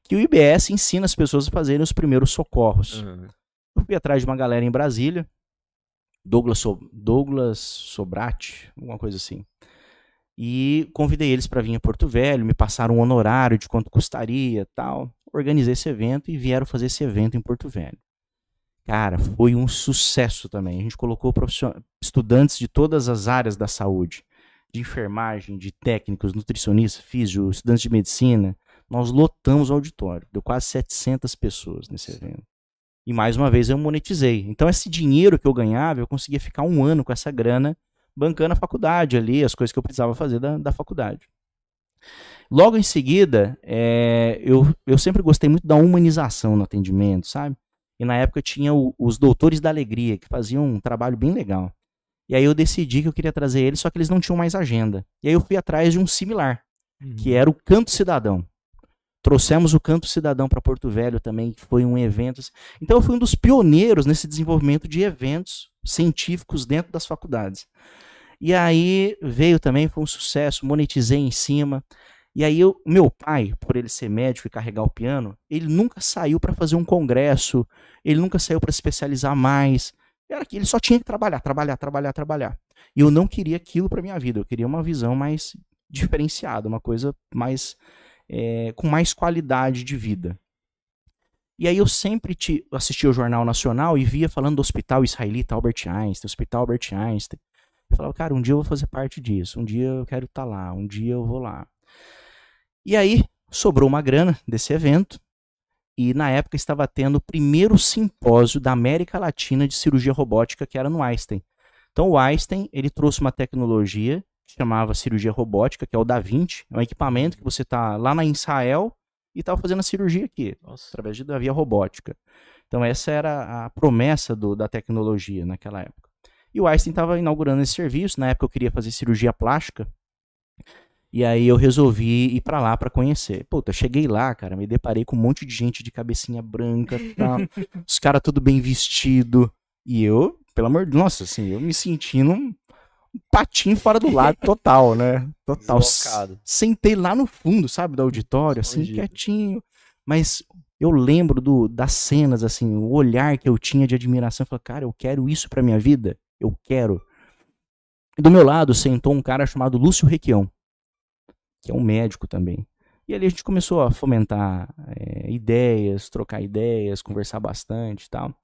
Que o IBS ensina as pessoas a fazerem os primeiros socorros. Uhum. Eu fui atrás de uma galera em Brasília, Douglas, so Douglas Sobrati, alguma coisa assim. E convidei eles para vir a Porto Velho, me passaram um honorário de quanto custaria tal. Organizei esse evento e vieram fazer esse evento em Porto Velho. Cara, foi um sucesso também. A gente colocou estudantes de todas as áreas da saúde, de enfermagem, de técnicos, nutricionistas, físio, estudantes de medicina. Nós lotamos o auditório. Deu quase 700 pessoas nesse evento. E mais uma vez eu monetizei. Então esse dinheiro que eu ganhava, eu conseguia ficar um ano com essa grana bancando a faculdade ali, as coisas que eu precisava fazer da, da faculdade. Logo em seguida, é, eu, eu sempre gostei muito da humanização no atendimento, sabe? E na época tinha o- os Doutores da Alegria, que faziam um trabalho bem legal. E aí eu decidi que eu queria trazer eles, só que eles não tinham mais agenda. E aí eu fui atrás de um similar, que era o Canto Cidadão. Trouxemos o Canto Cidadão para Porto Velho também, que foi um evento. assim. Então eu fui um dos pioneiros nesse desenvolvimento de eventos científicos dentro das faculdades. E aí veio também, foi um sucesso, monetizei em cima. E aí eu, meu pai, por ele ser médico e carregar o piano, ele nunca saiu para fazer um congresso, ele nunca saiu para especializar mais. Era que ele só tinha que trabalhar, trabalhar, trabalhar, trabalhar. E eu não queria aquilo para minha vida, eu queria uma visão mais diferenciada, uma coisa mais é, com mais qualidade de vida. E aí eu sempre assistia o Jornal Nacional e via falando do Hospital Israelita Albert Einstein, Hospital Albert Einstein. Eu falava, cara, um dia eu vou fazer parte disso, um dia eu quero estar lá, um dia eu vou lá. E aí sobrou uma grana desse evento e na época estava tendo o primeiro simpósio da América Latina de cirurgia robótica, que era no Einstein. Então o Einstein, ele trouxe uma tecnologia que chamava cirurgia robótica, que é o Da Vinci, é um equipamento que você está lá na Israel e estava fazendo a cirurgia aqui, Nossa. através de, da via robótica. Então essa era a promessa do, da tecnologia naquela época. E o Einstein estava inaugurando esse serviço, na época eu queria fazer cirurgia plástica, e aí eu resolvi ir pra lá pra conhecer. Puta, cheguei lá, cara, me deparei com um monte de gente de cabecinha branca, tal, os caras tudo bem vestido, e eu, pelo amor de nossa, assim, eu me sentindo um patinho fora do lado total, né? Total. Deslocado. Sentei lá no fundo, sabe, do auditório, assim, Escondido. quietinho. Mas eu lembro do, das cenas, assim, o olhar que eu tinha de admiração. Eu falei, cara, eu quero isso pra minha vida. Eu quero. E do meu lado sentou um cara chamado Lúcio Requião, que é um médico também. E ali a gente começou a fomentar é, ideias, trocar ideias, conversar bastante e tal.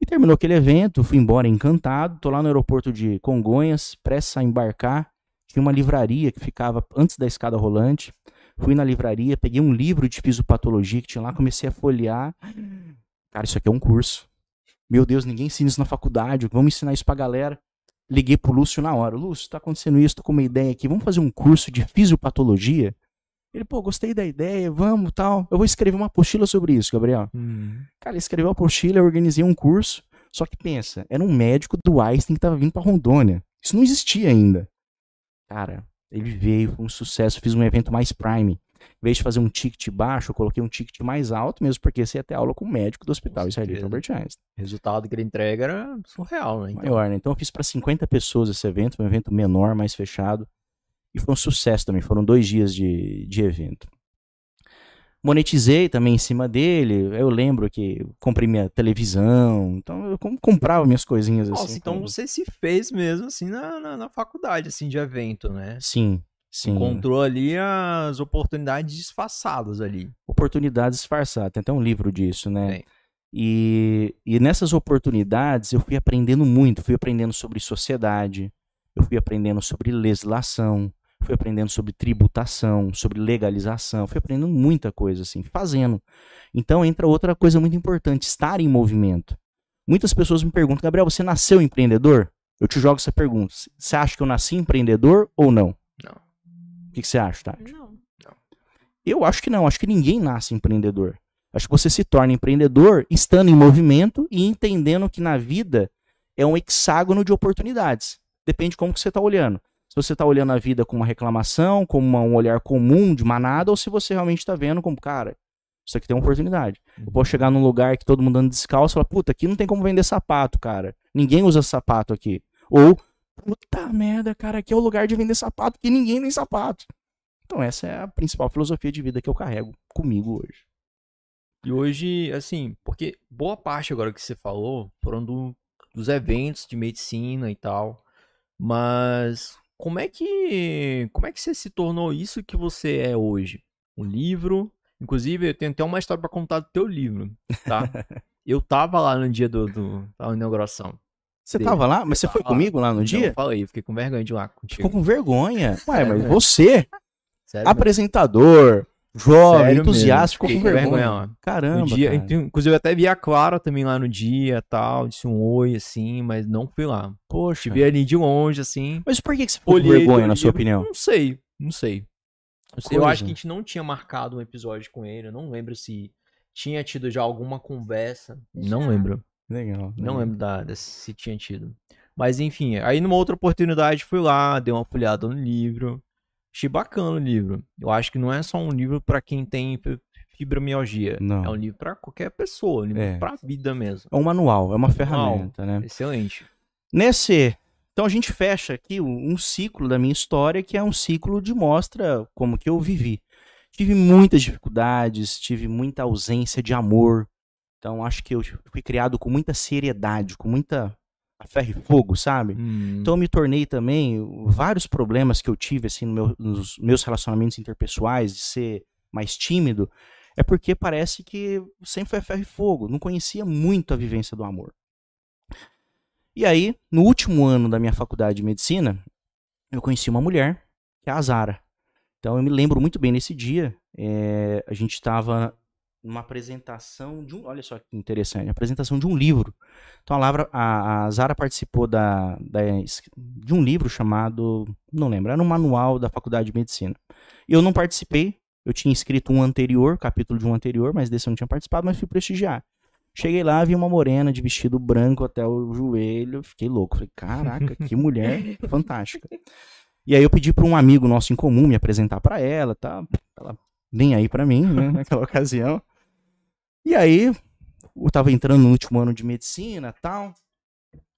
E terminou aquele evento, fui embora encantado, tô lá no aeroporto de Congonhas, prestes a embarcar. Tinha uma livraria que ficava antes da escada rolante. Fui na livraria, peguei um livro de fisiopatologia que tinha lá, comecei a folhear. Cara, isso aqui é um curso. Meu Deus, ninguém ensina isso na faculdade, vamos ensinar isso pra galera. Liguei pro Lúcio na hora. Lúcio, tá acontecendo isso, tô com uma ideia aqui, vamos fazer um curso de fisiopatologia? Ele, pô, gostei da ideia, vamos, tal. Eu vou escrever uma apostila sobre isso, Gabriel. Hum. Cara, ele escreveu a apostila, eu organizei um curso. Só que pensa, era um médico do Einstein que tava vindo pra Rondônia. Isso não existia ainda. Cara, ele veio, foi um sucesso, fiz um evento mais prime. Em vez de fazer um ticket baixo, eu coloquei um ticket mais alto, mesmo porque você ia ter aula com o médico do hospital israelita. Albert Einstein. O resultado que ele entrega era surreal, né? Então, Maior, né? Então eu fiz para 50 pessoas esse evento, um evento menor, mais fechado. E foi um sucesso também, foram dois dias de, de evento. Monetizei também em cima dele. Eu lembro que comprei minha televisão. Então eu com- comprava minhas coisinhas assim. Nossa, então sabe? você se fez mesmo assim na, na, na faculdade, assim, de evento, né? Sim, sim. Encontrou ali as oportunidades disfarçadas ali. Oportunidades disfarçadas. Tem até um livro disso, né? E, e nessas oportunidades eu fui aprendendo muito. Fui aprendendo sobre sociedade, eu fui aprendendo sobre legislação, fui aprendendo sobre tributação, sobre legalização, fui aprendendo muita coisa assim, fazendo. Então entra outra coisa muito importante, estar em movimento. Muitas pessoas me perguntam, Gabriel, você nasceu empreendedor? Eu te jogo essa pergunta. Você acha que eu nasci empreendedor ou não? O que, que você acha, Tati? Não. Eu acho que não, acho que ninguém nasce empreendedor. Acho que você se torna empreendedor estando em movimento e entendendo que na vida é um hexágono de oportunidades. Depende de como que você está olhando. Se você está olhando a vida com uma reclamação, como uma- um olhar comum de manada, ou se você realmente está vendo como, cara, isso aqui tem uma oportunidade. Eu posso chegar num lugar que todo mundo anda descalço e falar, puta, aqui não tem como vender sapato, cara. Ninguém usa sapato aqui. Ou, puta merda, cara, aqui é o lugar de vender sapato, que ninguém tem sapato. Então essa é a principal filosofia de vida que eu carrego comigo hoje. E hoje, assim, porque boa parte agora que você falou foram do- dos eventos de medicina e tal. Mas como é que como é que você se tornou isso que você é hoje? Um livro, inclusive eu tenho até uma história pra contar do teu livro, tá? Eu tava lá no dia do, do da inauguração. Você Dele. tava lá? Mas você Eu foi comigo lá no dia? eu falei, fiquei com vergonha de ir lá contigo. Ficou com vergonha. Ué, mas você, Sério, apresentador, jovem, Sério entusiasta, ficou com vergonha. lá. Caramba, dia, cara. então, inclusive eu até vi a Clara também lá no dia tal, disse um oi assim, mas não fui lá. Poxa. Te vi ali de longe assim. Mas por que, que você ficou com vergonha, na sua opinião? Não sei, não sei. Não sei, Eu acho que a gente não tinha marcado um episódio com ele, eu não lembro se tinha tido já alguma conversa. Não lembro. Legal. Não lembro da, da- se tinha tido. Mas enfim, aí numa outra oportunidade fui lá, dei uma folhada no livro. Achei bacana o livro. Eu acho que não é só um livro pra quem tem fi- fibromialgia. Não. É um livro pra qualquer pessoa, um livro É. pra vida mesmo. É um manual, é uma ferramenta, né? Excelente. Nesse. Então a gente fecha aqui um um ciclo da minha história, que é um ciclo de mostra como que eu vivi. Tive muitas dificuldades, tive muita ausência de amor. Então acho que eu fui criado com muita seriedade, com muita a ferro e fogo, sabe? Hum, Então eu me tornei também vários problemas que eu tive assim no meu- nos meus relacionamentos interpessoais de ser mais tímido, é porque parece que sempre foi ferro e fogo, não conhecia muito a vivência do amor. E aí, no último ano da minha faculdade de medicina, eu conheci uma mulher, que é a Zara. Então eu me lembro muito bem nesse dia, é, a gente estava numa apresentação de um. Olha só que interessante, apresentação de um livro. Então a, Lavra, a, a Zara participou da, da, de um livro chamado. Não lembro, era um manual da Faculdade de Medicina. Eu não participei, eu tinha escrito um anterior, capítulo de um anterior, mas desse eu não tinha participado, mas fui prestigiar. Cheguei lá, vi uma morena de vestido branco até o joelho, fiquei louco. Falei, caraca, que mulher fantástica. E aí eu pedi para um amigo nosso em comum me apresentar para ela, tá? Ela nem aí para mim, né, naquela ocasião. E aí eu tava entrando no último ano de medicina, tal.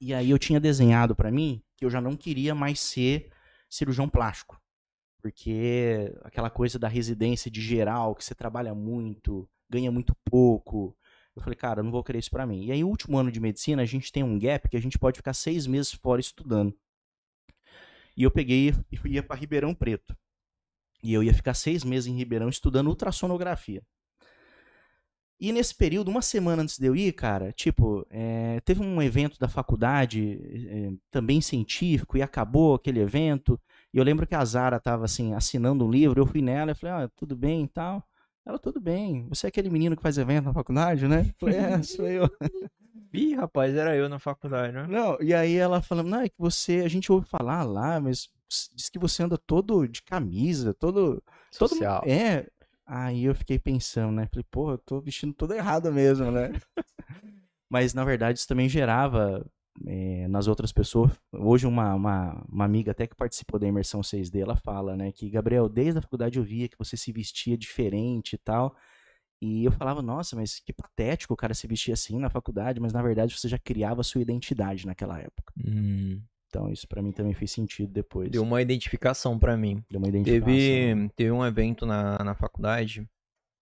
E aí eu tinha desenhado para mim que eu já não queria mais ser cirurgião plástico. Porque aquela coisa da residência de geral, que você trabalha muito, ganha muito pouco, eu falei, cara, eu não vou querer isso para mim. E aí, o último ano de medicina, a gente tem um gap que a gente pode ficar seis meses fora estudando. E eu peguei e ia para Ribeirão Preto. E eu ia ficar seis meses em Ribeirão estudando ultrassonografia. E nesse período, uma semana antes de eu ir, cara, tipo, é, teve um evento da faculdade, é, também científico, e acabou aquele evento. E eu lembro que a Zara tava, assim, assinando um livro, eu fui nela e falei, ah, tudo bem e tal. Ela, tudo bem, você é aquele menino que faz evento na faculdade, né? Eu falei, é, sou eu. Ih, rapaz, era eu na faculdade, né? Não, e aí ela falando, não, é que você, a gente ouve falar lá, mas diz que você anda todo de camisa, todo... Social. Todo, é, aí eu fiquei pensando, né? Falei, pô, eu tô vestindo tudo errado mesmo, né? mas, na verdade, isso também gerava é, nas outras pessoas. Hoje, uma, uma, uma, amiga até que participou da imersão 6D, ela fala, né, que Gabriel, desde a faculdade eu via que você se vestia diferente e tal. E eu falava, nossa, mas que patético o cara se vestir assim na faculdade, mas na verdade você já criava sua identidade naquela época. Hum. Então isso para mim também fez sentido depois. Deu uma identificação para mim. Deu uma identificação. Teve, teve um evento na, na faculdade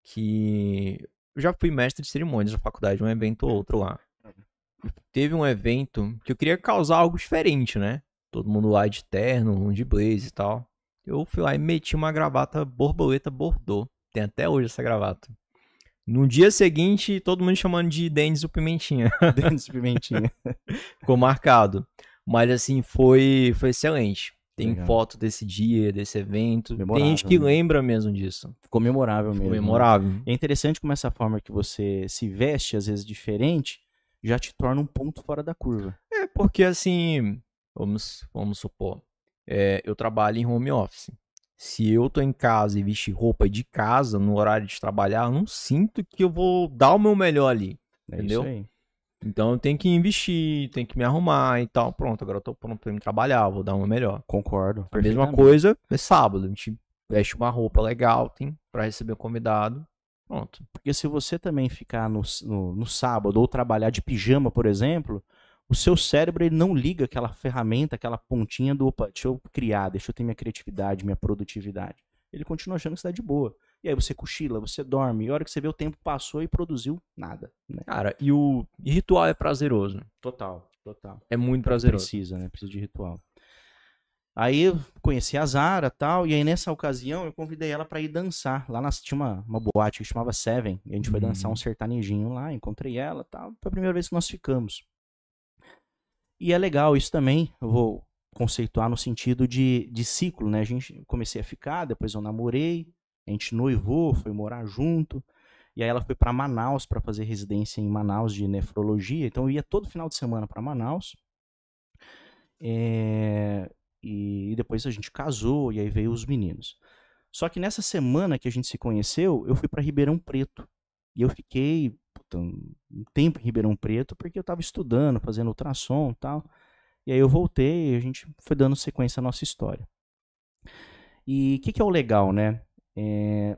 que eu já fui mestre de cerimônias na faculdade, um evento ou outro lá teve um evento que eu queria causar algo diferente, né? Todo mundo lá de terno, de blaze e tal. Eu fui lá e meti uma gravata borboleta bordô. Tem até hoje essa gravata. No dia seguinte, todo mundo chamando de Denis o Pimentinha. Denis o Pimentinha. Ficou marcado. Mas assim, foi, foi excelente. Tem Legal. foto desse dia, desse evento. Tem gente que né? lembra mesmo disso. Ficou memorável mesmo. Ficou né? memorável. É interessante como essa forma que você se veste, às vezes diferente, já te torna um ponto fora da curva. É, porque assim, vamos, vamos supor, é, eu trabalho em home office. Se eu tô em casa e vestir roupa de casa no horário de trabalhar, eu não sinto que eu vou dar o meu melhor ali. É entendeu? Então eu tenho que investir, tenho que me arrumar e tal. Pronto, agora eu tô pronto pra me trabalhar, vou dar meu melhor. Concordo. A mesma coisa é sábado. A gente veste uma roupa legal, tem para receber o convidado. Pronto. Porque se você também ficar no, no, no, sábado ou trabalhar de pijama, por exemplo, o seu cérebro ele não liga aquela ferramenta, aquela pontinha do opa, deixa eu criar, deixa eu ter minha criatividade, minha produtividade. Ele continua achando que está de boa. E aí você cochila, você dorme, e a hora que você vê o tempo passou e produziu nada. Né? Cara, e o e ritual é prazeroso. Total, total. É muito prazeroso. Precisa, né? Precisa de ritual. Aí eu conheci a Zara tal, e aí nessa ocasião eu convidei ela para ir dançar. Lá nas, tinha uma, uma boate que chamava Seven, e a gente foi uhum. dançar um sertanejinho lá, encontrei ela tal. Foi a primeira vez que nós ficamos. E é legal isso também, eu vou conceituar no sentido de, de ciclo, né? A gente comecei a ficar, depois eu namorei, a gente noivou, foi morar junto. E aí ela foi para Manaus para fazer residência em Manaus de nefrologia. Então eu ia todo final de semana para Manaus. É... E, depois a gente casou e aí veio os meninos. Só que nessa semana que a gente se conheceu, eu fui para Ribeirão Preto. E eu fiquei puta, um tempo em Ribeirão Preto porque eu estava estudando, fazendo ultrassom e tal. E aí eu voltei e a gente foi dando sequência à nossa história. E o que, que, é o legal, né? É,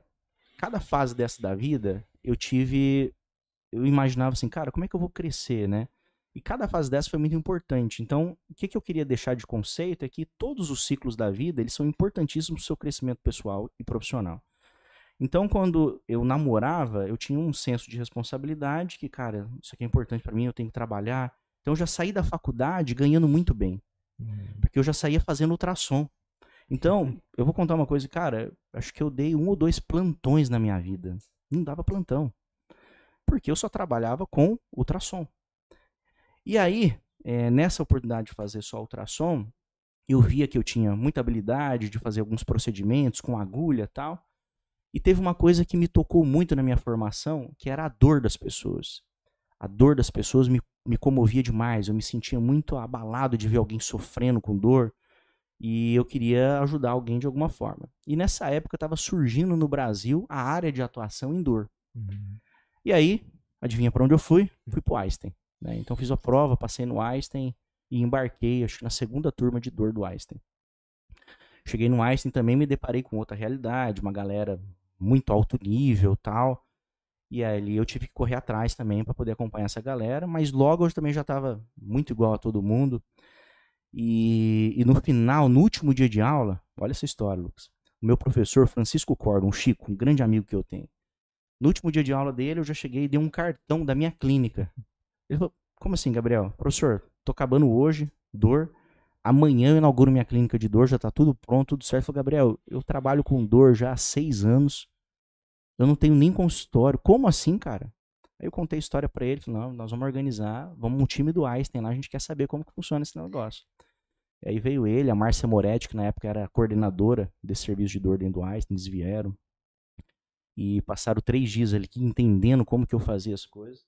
cada fase dessa da vida, eu tive. Eu imaginava assim, cara, como é que eu vou crescer, né? E cada fase dessa foi muito importante. Então, o que, que eu queria deixar de conceito é que todos os ciclos da vida, eles são importantíssimos para o seu crescimento pessoal e profissional. Então, quando eu namorava, eu tinha um senso de responsabilidade que, cara, isso aqui é importante para mim, eu tenho que trabalhar. Então, eu já saí da faculdade ganhando muito bem. Uhum. Porque eu já saía fazendo ultrassom. Então, eu vou contar uma coisa, cara, acho que eu dei um ou dois plantões na minha vida. Não dava plantão. Porque eu só trabalhava com ultrassom. E aí, é, nessa oportunidade de fazer só ultrassom, eu via que eu tinha muita habilidade de fazer alguns procedimentos com agulha tal. E teve uma coisa que me tocou muito na minha formação, que era a dor das pessoas. A dor das pessoas me, me comovia demais. Eu me sentia muito abalado de ver alguém sofrendo com dor e eu queria ajudar alguém de alguma forma. E nessa época estava surgindo no Brasil a área de atuação em dor. Uhum. E aí, adivinha para onde eu fui? Fui para o Einstein. Né? Então fiz a prova, passei no Einstein e embarquei, acho que na segunda turma de dor do Einstein. Cheguei no Einstein também me deparei com outra realidade, uma galera muito alto nível tal. E ali eu tive que correr atrás também para poder acompanhar essa galera, mas logo eu também já estava muito igual a todo mundo. E, e, no final, no último dia de aula, olha essa história, Lucas. O meu professor Francisco Cordo, um Chico, um grande amigo que eu tenho. No último dia de aula dele, eu já cheguei e dei um cartão da minha clínica. Ele falou: Como assim, Gabriel? Professor, tô acabando hoje, dor. Amanhã eu inauguro minha clínica de dor, já tá tudo pronto, tudo certo. Ele falou: Gabriel, eu trabalho com dor já há seis anos. Eu não tenho nem consultório. Como assim, cara? Aí eu contei a história para ele, falei, não, nós vamos organizar, vamos um time do Einstein lá, a gente quer saber como que funciona esse negócio. E aí veio ele, a Márcia Moretti, que na época era coordenadora desse serviço de dor dentro do Einstein, eles vieram. E passaram três dias ali entendendo como que eu fazia as coisas.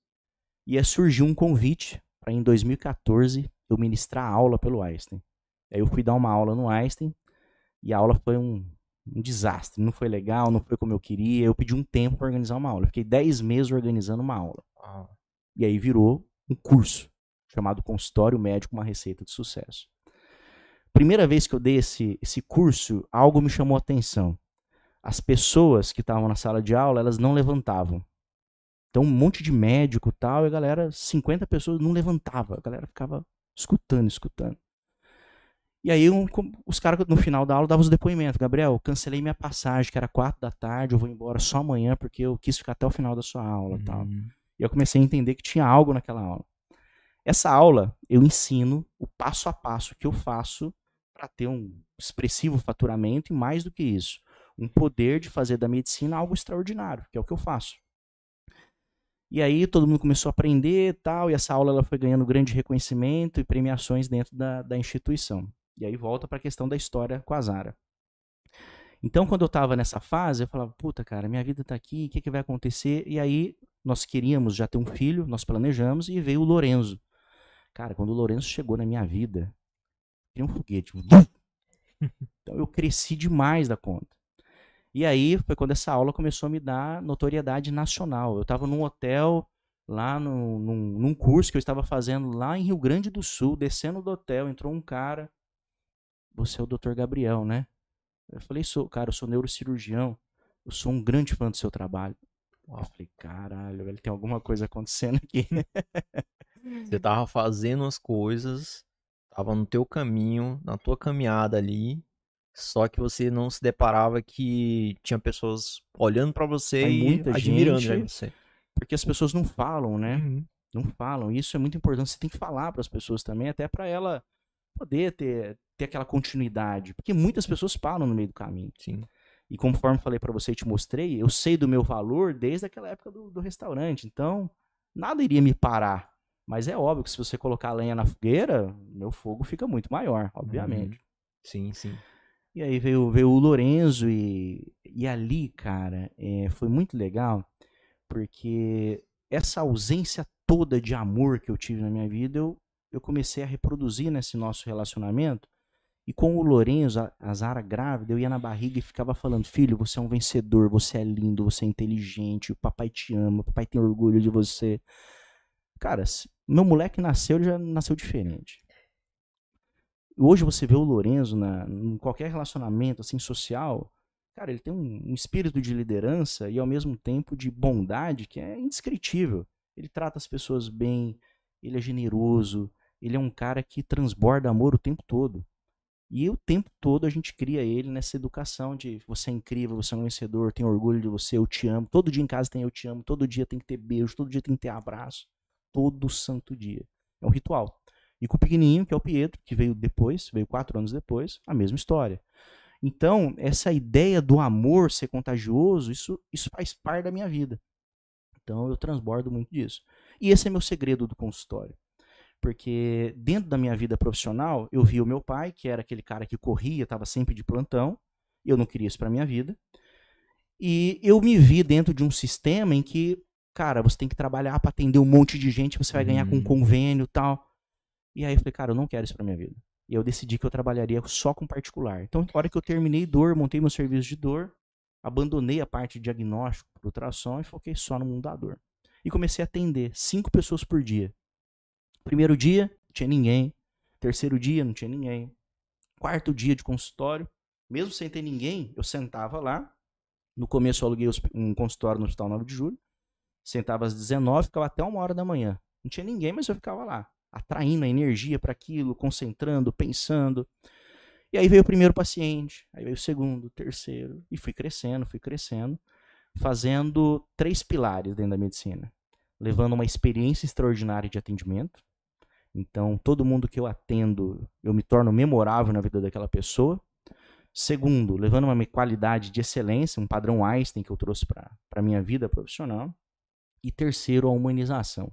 E aí surgiu um convite para em 2014 eu ministrar aula pelo Einstein. Aí eu fui dar uma aula no Einstein e a aula foi um, um desastre. Não foi legal, não foi como eu queria. Eu pedi um tempo para organizar uma aula. Eu fiquei 10 meses organizando uma aula. Ah. E aí virou um curso chamado Consultório Médico, uma receita de sucesso. Primeira vez que eu dei esse, esse curso, algo me chamou a atenção. As pessoas que estavam na sala de aula, elas não levantavam. Então, um monte de médico tal, e a galera, 50 pessoas não levantava. A galera ficava escutando, escutando. E aí um, os caras no final da aula davam os depoimentos. Gabriel, cancelei minha passagem, que era quatro da tarde, eu vou embora só amanhã porque eu quis ficar até o final da sua aula. Uhum. Tal. E eu comecei a entender que tinha algo naquela aula. Essa aula eu ensino o passo a passo que eu faço para ter um expressivo faturamento e mais do que isso, um poder de fazer da medicina algo extraordinário, que é o que eu faço. E aí todo mundo começou a aprender tal, e essa aula ela foi ganhando grande reconhecimento e premiações dentro da, da instituição. E aí volta para a questão da história com a Zara. Então, quando eu estava nessa fase, eu falava, puta, cara, minha vida está aqui, o que, que vai acontecer? E aí, nós queríamos já ter um filho, nós planejamos, e veio o Lorenzo. Cara, quando o Lorenzo chegou na minha vida, queria um foguete. Então, eu cresci demais da conta. E aí, foi quando essa aula começou a me dar notoriedade nacional. Eu estava num hotel, lá no, num, num curso que eu estava fazendo lá em Rio Grande do Sul, descendo do hotel, entrou um cara, você é o Dr. Gabriel, né? Eu falei, sou, cara, eu sou neurocirurgião. Eu sou um grande fã do seu trabalho. Eu falei, caralho, velho, tem alguma coisa acontecendo aqui. Você tava fazendo as coisas, tava no teu caminho, na tua caminhada ali, só que você não se deparava que tinha pessoas olhando para você Tem e admirando gente, né, você. Porque as pessoas não falam, né? Uhum. Não falam. Isso é muito importante. Você tem que falar para as pessoas também, até para ela poder ter, ter aquela continuidade. Porque muitas pessoas param no meio do caminho. Sim. E conforme falei para você e te mostrei, eu sei do meu valor desde aquela época do, do restaurante. Então, nada iria me parar. Mas é óbvio que se você colocar lenha na fogueira, meu fogo fica muito maior, obviamente. Uhum. Sim, sim. E aí veio, veio o Lorenzo e, e ali, cara, é, foi muito legal, porque essa ausência toda de amor que eu tive na minha vida, eu, eu comecei a reproduzir nesse nosso relacionamento. E com o Lorenzo, a, a Zara grávida, eu ia na barriga e ficava falando: Filho, você é um vencedor, você é lindo, você é inteligente, o papai te ama, o papai tem orgulho de você. Cara, meu moleque nasceu, ele já nasceu diferente. Hoje você vê o Lorenzo na, em qualquer relacionamento assim social, cara, ele tem um, um espírito de liderança e ao mesmo tempo de bondade que é indescritível. Ele trata as pessoas bem, ele é generoso, ele é um cara que transborda amor o tempo todo. E o tempo todo a gente cria ele nessa educação de você é incrível, você é um vencedor, tenho orgulho de você, eu te amo. Todo dia em casa tem eu te amo, todo dia tem que ter beijo, todo dia tem que ter abraço. Todo santo dia. É um ritual. E com o pequenininho, que é o Pietro, que veio depois, veio quatro anos depois, a mesma história. Então, essa ideia do amor ser contagioso, isso, isso faz parte da minha vida. Então, eu transbordo muito disso. E esse é meu segredo do consultório. Porque dentro da minha vida profissional, eu vi o meu pai, que era aquele cara que corria, estava sempre de plantão. Eu não queria isso para minha vida. E eu me vi dentro de um sistema em que, cara, você tem que trabalhar para atender um monte de gente, você vai ganhar com um convênio e tal. E aí eu falei, cara, eu não quero isso pra minha vida. E eu decidi que eu trabalharia só com particular. Então, na hora que eu terminei dor, montei meu serviço de dor, abandonei a parte de diagnóstico ultrassom e foquei só no mundo da dor. E comecei a atender cinco pessoas por dia. Primeiro dia, não tinha ninguém. Terceiro dia, não tinha ninguém. Quarto dia de consultório, mesmo sem ter ninguém, eu sentava lá. No começo eu aluguei um consultório no Hospital 9 de Julho. Sentava às 19, ficava até uma hora da manhã. Não tinha ninguém, mas eu ficava lá, atraindo a energia para aquilo, concentrando, pensando. E aí veio o primeiro paciente, aí veio o segundo, o terceiro, e fui crescendo, fui crescendo, fazendo três pilares dentro da medicina. Levando uma experiência extraordinária de atendimento. Então, todo mundo que eu atendo, eu me torno memorável na vida daquela pessoa. Segundo, levando uma qualidade de excelência, um padrão Einstein que eu trouxe para a minha vida profissional. E terceiro, a humanização.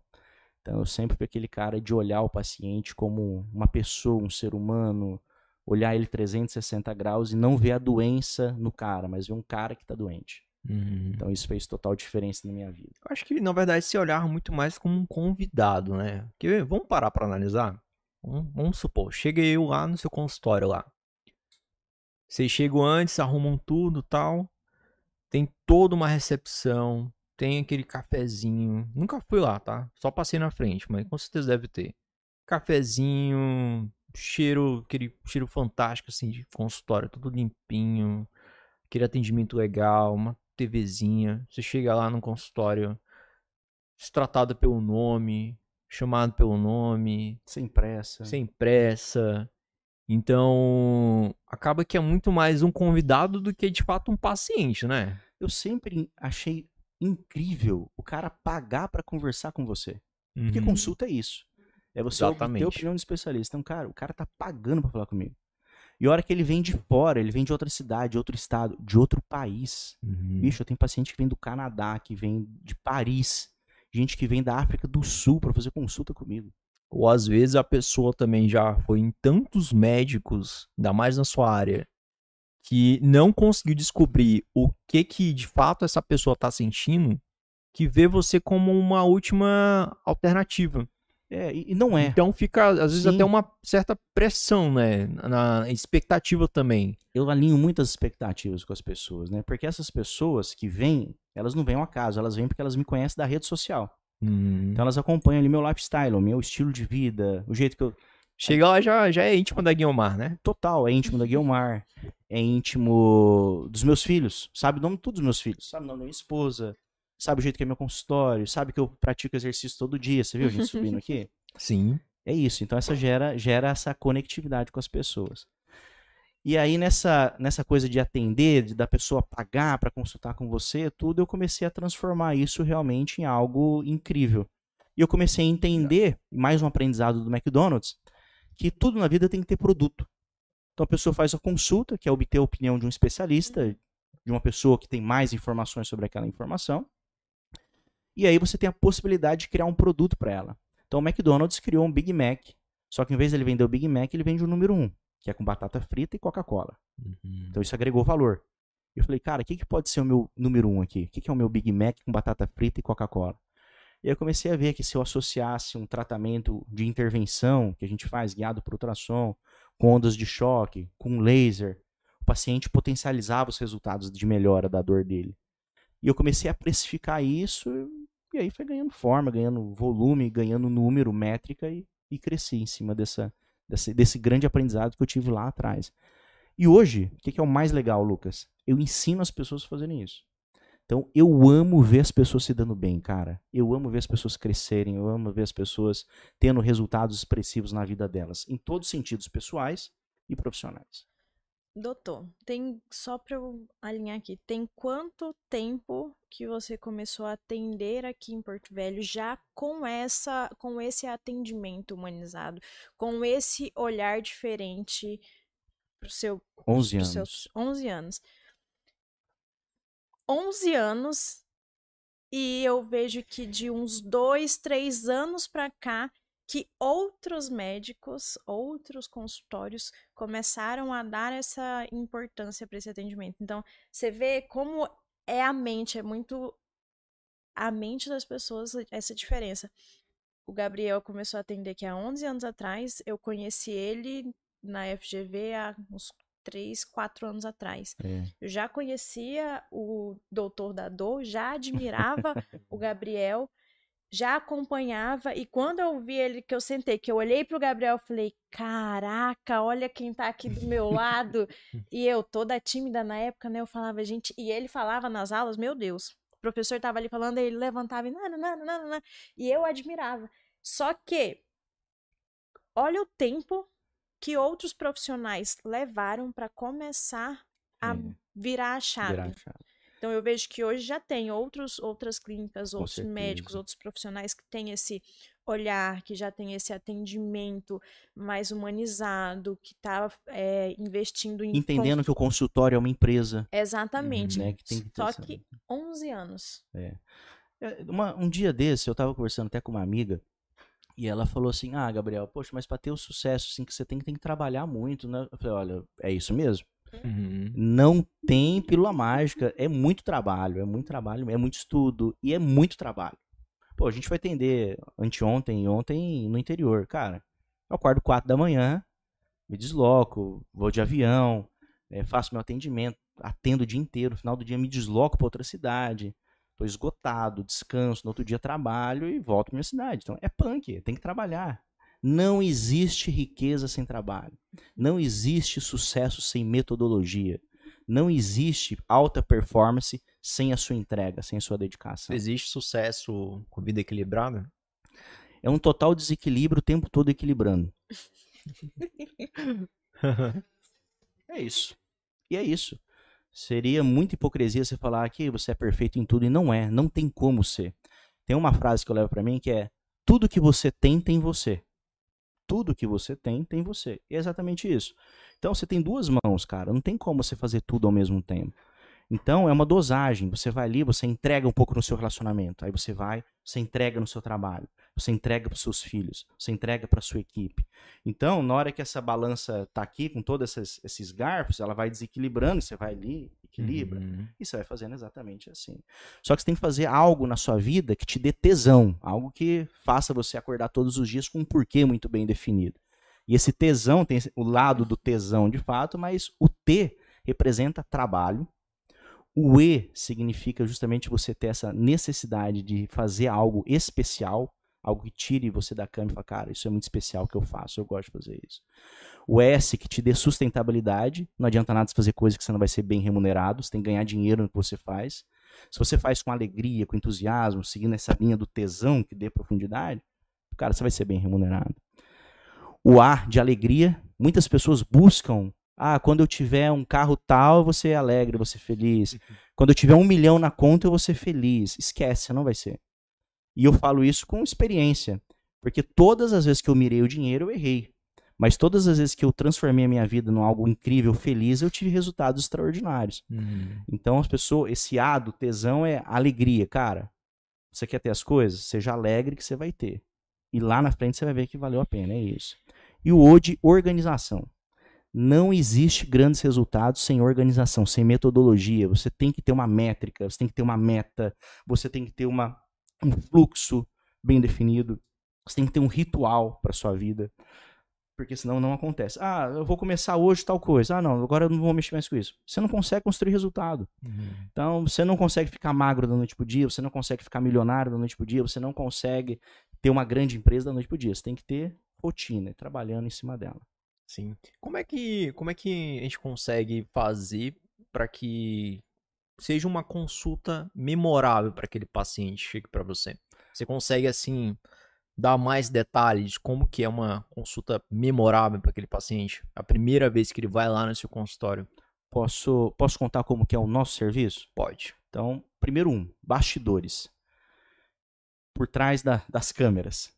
Então, eu sempre fui aquele cara de olhar o paciente como uma pessoa, um ser humano, olhar ele 360 graus e não ver a doença no cara, mas ver um cara que está doente. Uhum. Então, isso fez total diferença na minha vida. Eu acho que, na verdade, se olhar muito mais como um convidado, né? Porque, vamos parar pra analisar? Vamos, vamos supor, cheguei eu lá no seu consultório lá. Vocês chegam antes, arrumam tudo tal. Tem toda uma recepção. Tem aquele cafezinho. Nunca fui lá, tá? Só passei na frente, mas com certeza deve ter. Cafezinho, cheiro, aquele cheiro fantástico, assim, de consultório, tudo limpinho. Aquele atendimento legal, uma TVzinha. Você chega lá no consultório, se tratado pelo nome, chamado pelo nome, Sem pressa. sem pressa. Então, acaba que é muito mais um convidado do que de fato um paciente, né? Eu sempre achei incrível o cara pagar para conversar com você. Porque Uhum. consulta é isso. É você obter Exatamente. a opinião do especialista. Então, cara, o cara tá pagando pra falar comigo. E a hora que ele vem de fora, ele vem de outra cidade, outro estado, de outro país. Uhum. Bicho, eu tenho paciente que vem do Canadá, que vem de Paris, gente que vem da África do Sul pra fazer consulta comigo. Ou às vezes a pessoa também já foi em tantos médicos, ainda mais na sua área, que não conseguiu descobrir o que que de fato essa pessoa tá sentindo, que vê você como uma última alternativa. É, e, não é. Então fica, às vezes, Sim. até uma certa pressão, né? Na expectativa também. eu alinho muitas expectativas com as pessoas, né? Porque essas pessoas que vêm, elas não vêm ao acaso, elas vêm porque elas me conhecem da rede social. Hum. Então elas acompanham ali meu lifestyle, o meu estilo de vida, o jeito que eu. Chega lá já, já é íntimo da Guiomar, né? Total, é íntimo da Guilmar, é íntimo dos meus filhos, sabe o nome de todos os meus filhos, sabe o nome da minha esposa, sabe o jeito que é meu consultório, sabe que eu pratico exercício todo dia, você viu a gente subindo aqui? Sim. É isso, então essa gera, gera essa conectividade com as pessoas. E aí nessa, nessa coisa de atender, de da pessoa pagar para consultar com você, tudo, eu comecei a transformar isso realmente em algo incrível. E eu comecei a entender, mais um aprendizado do McDonald's, que tudo na vida tem que ter produto. Então a pessoa faz a consulta, que é obter a opinião de um especialista, de uma pessoa que tem mais informações sobre aquela informação. E aí você tem a possibilidade de criar um produto para ela. Então o McDonald's criou um Big Mac, só que em vez dele vender o Big Mac, ele vende o número 1, que é com batata frita e Coca-Cola. Então isso agregou valor. Eu falei, cara, o que, que pode ser o meu número 1 aqui? O que, que é o meu Big Mac com batata frita e Coca-Cola? E aí eu comecei a ver que se eu associasse um tratamento de intervenção que a gente faz guiado por ultrassom, com ondas de choque, com laser, o paciente potencializava os resultados de melhora da dor dele. E eu comecei a precificar isso e aí foi ganhando forma, ganhando volume, ganhando número, métrica e, e cresci em cima dessa, desse, desse grande aprendizado que eu tive lá atrás. E hoje, o que, que é o mais legal, Lucas? Eu ensino as pessoas a fazerem isso. Então, eu amo ver as pessoas se dando bem, cara. Eu amo ver as pessoas crescerem, eu amo ver as pessoas tendo resultados expressivos na vida delas, em todos os sentidos pessoais e profissionais. Doutor, tem só para eu alinhar aqui, tem quanto tempo que você começou a atender aqui em Porto Velho já com essa com esse atendimento humanizado, com esse olhar diferente pro seu 11 pros anos. seus 11 anos. 11 anos e eu vejo que de uns dois, três anos para cá que outros médicos, outros consultórios começaram a dar essa importância para esse atendimento. Então, você vê como é a mente, é muito a mente das pessoas essa diferença. O Gabriel começou a atender aqui há 11 anos atrás, eu conheci ele na FGV há uns 3, 4 anos atrás. É. Eu já conhecia o doutor da dor, já admirava o Gabriel, já acompanhava, e quando eu vi ele, que eu sentei, que eu olhei pro Gabriel, eu falei, caraca, olha quem tá aqui do meu lado, e eu toda tímida na época, né, eu falava, gente, e ele falava nas aulas, meu Deus, o professor tava ali falando, ele levantava e, não, não, não, não, não, e eu admirava. Só que, olha o tempo que outros profissionais levaram para começar a É. virar a chave. Virar a chave. Então eu vejo que hoje já tem outros, outras clínicas, outros médicos, outros profissionais que têm esse olhar, que já tem esse atendimento mais humanizado, que está investindo em Entendendo que o consultório é uma empresa, Exatamente. né? Que que Só essa- que 11 anos. É, uma- um dia desse, eu tava conversando até com uma amiga, e ela falou assim, ah, Gabriel, poxa, mas pra ter o sucesso, assim, que você tem, tem que trabalhar muito, né? Eu falei, olha, é isso mesmo. Uhum. Não tem pílula mágica, é muito trabalho, é muito trabalho, é muito estudo, e é muito trabalho. Pô, a gente foi atender anteontem e ontem no interior, cara. Eu acordo 4 da manhã, me desloco, vou de avião, eh, faço meu atendimento, atendo o dia inteiro, no final do dia me desloco para outra cidade, tô esgotado, descanso, no outro dia trabalho e volto pra minha cidade. Então é punk, tem que trabalhar. Não existe riqueza sem trabalho. Não existe sucesso sem metodologia. Não existe alta performance sem a sua entrega, sem a sua dedicação. Existe sucesso com vida equilibrada? É um total desequilíbrio o tempo todo equilibrando. É isso. E é isso. Seria muita hipocrisia você falar que você é perfeito em tudo e não é. Não tem como ser. Tem uma frase que eu levo pra mim que é: tudo que você tem tem você. Tudo que você tem tem você. E é exatamente isso. Então você tem duas mãos, cara. Não tem como você fazer tudo ao mesmo tempo. Então é uma dosagem. Você vai ali, você entrega um pouco no seu relacionamento. Aí você vai, você entrega no seu trabalho. Você entrega para seus filhos. Você entrega para sua equipe. Então, na hora que essa balança tá aqui com todos esses, esses garfos, ela vai desequilibrando. Você vai ali, equilibra. Uhum. E você vai fazendo exatamente assim. Só que você tem que fazer algo na sua vida que te dê tesão, algo que faça você acordar todos os dias com um porquê muito bem definido. E esse tesão tem o lado do tesão de fato, mas o T representa trabalho. O E significa justamente você ter essa necessidade de fazer algo especial, algo que tire você da cama e fala, cara, isso é muito especial que eu faço, eu gosto de fazer isso. O S que te dê sustentabilidade, não adianta nada você fazer coisa que você não vai ser bem remunerado, você tem que ganhar dinheiro no que você faz. Se você faz com alegria, com entusiasmo, seguindo essa linha do tesão que dê profundidade, cara, você vai ser bem remunerado. O A de alegria, muitas pessoas buscam, ah, quando eu tiver um carro tal, eu vou ser alegre, eu vou ser feliz. Quando eu tiver um milhão na conta, eu vou ser feliz. Esquece, não vai ser. E eu falo isso com experiência, porque todas as vezes que eu mirei o dinheiro, eu errei. Mas todas as vezes que eu transformei a minha vida num algo incrível, feliz, eu tive resultados extraordinários. Uhum. Então as pessoas, esse A do tesão é alegria, cara. Você quer ter as coisas? Seja alegre que você vai ter. E lá na frente você vai ver que valeu a pena, é isso. E o O de organização. Não existe grandes resultados sem organização, sem metodologia. Você tem que ter uma métrica, você tem que ter uma meta, você tem que ter uma, um fluxo bem definido, você tem que ter um ritual para sua vida. Porque senão não acontece. Ah, eu vou começar hoje tal coisa. Ah, não, agora eu não vou mexer mais com isso. Você não consegue construir resultado. Uhum. Então, você não consegue ficar magro da noite pro dia, você não consegue ficar milionário da noite pro dia, você não consegue ter uma grande empresa da noite pro dia. Você tem que ter rotina, e trabalhando em cima dela. Sim. Como é que, como é que a gente consegue fazer para que seja uma consulta memorável para aquele paciente chegue para você? Você consegue assim dar mais detalhes de como que é uma consulta memorável para aquele paciente? A primeira vez que ele vai lá no seu consultório? Posso, posso contar como que é o nosso serviço? Pode. Então, primeiro um, bastidores. Por trás da- das câmeras.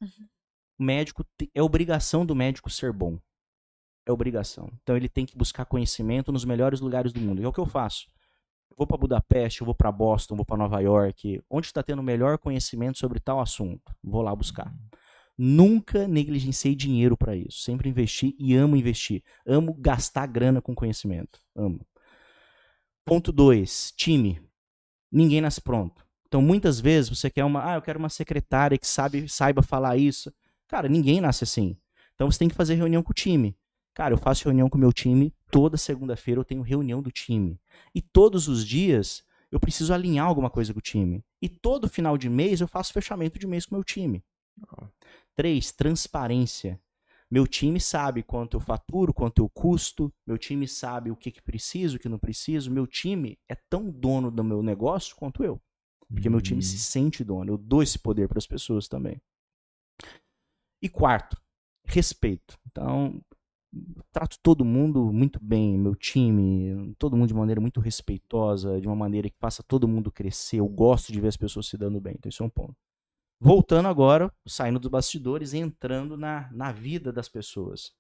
O médico, te- é obrigação do médico ser bom. É obrigação. Então ele tem que buscar conhecimento nos melhores lugares do mundo. E é o que eu faço. Vou para Budapeste, eu vou para Boston, vou para Nova York. Onde está tendo melhor conhecimento sobre tal assunto? Vou lá buscar. Nunca negligenciei dinheiro para isso. Sempre investi e amo investir. Amo gastar grana com conhecimento. Amo. Ponto 2, time. Ninguém nasce pronto. Então, muitas vezes você quer uma, ah, eu quero uma secretária que sabe, saiba falar isso. Cara, ninguém nasce assim. Então você tem que fazer reunião com o time. Cara, eu faço reunião com o meu time, toda segunda-feira eu tenho reunião do time. E todos os dias eu preciso alinhar alguma coisa com o time. E todo final de mês eu faço fechamento de mês com o meu time. Três, transparência. Meu time sabe quanto eu faturo, quanto eu custo. Meu time sabe o que, que preciso, o que não preciso. Meu time é tão dono do meu negócio quanto eu. Porque meu time se sente dono. Eu dou esse poder para as pessoas também. E quarto, respeito. Então, trato todo mundo muito bem, meu time, todo mundo de maneira muito respeitosa, de uma maneira que faça todo mundo crescer. Eu gosto de ver as pessoas se dando bem. Então, isso é um ponto. Voltando agora, saindo dos bastidores e entrando na, na vida das pessoas.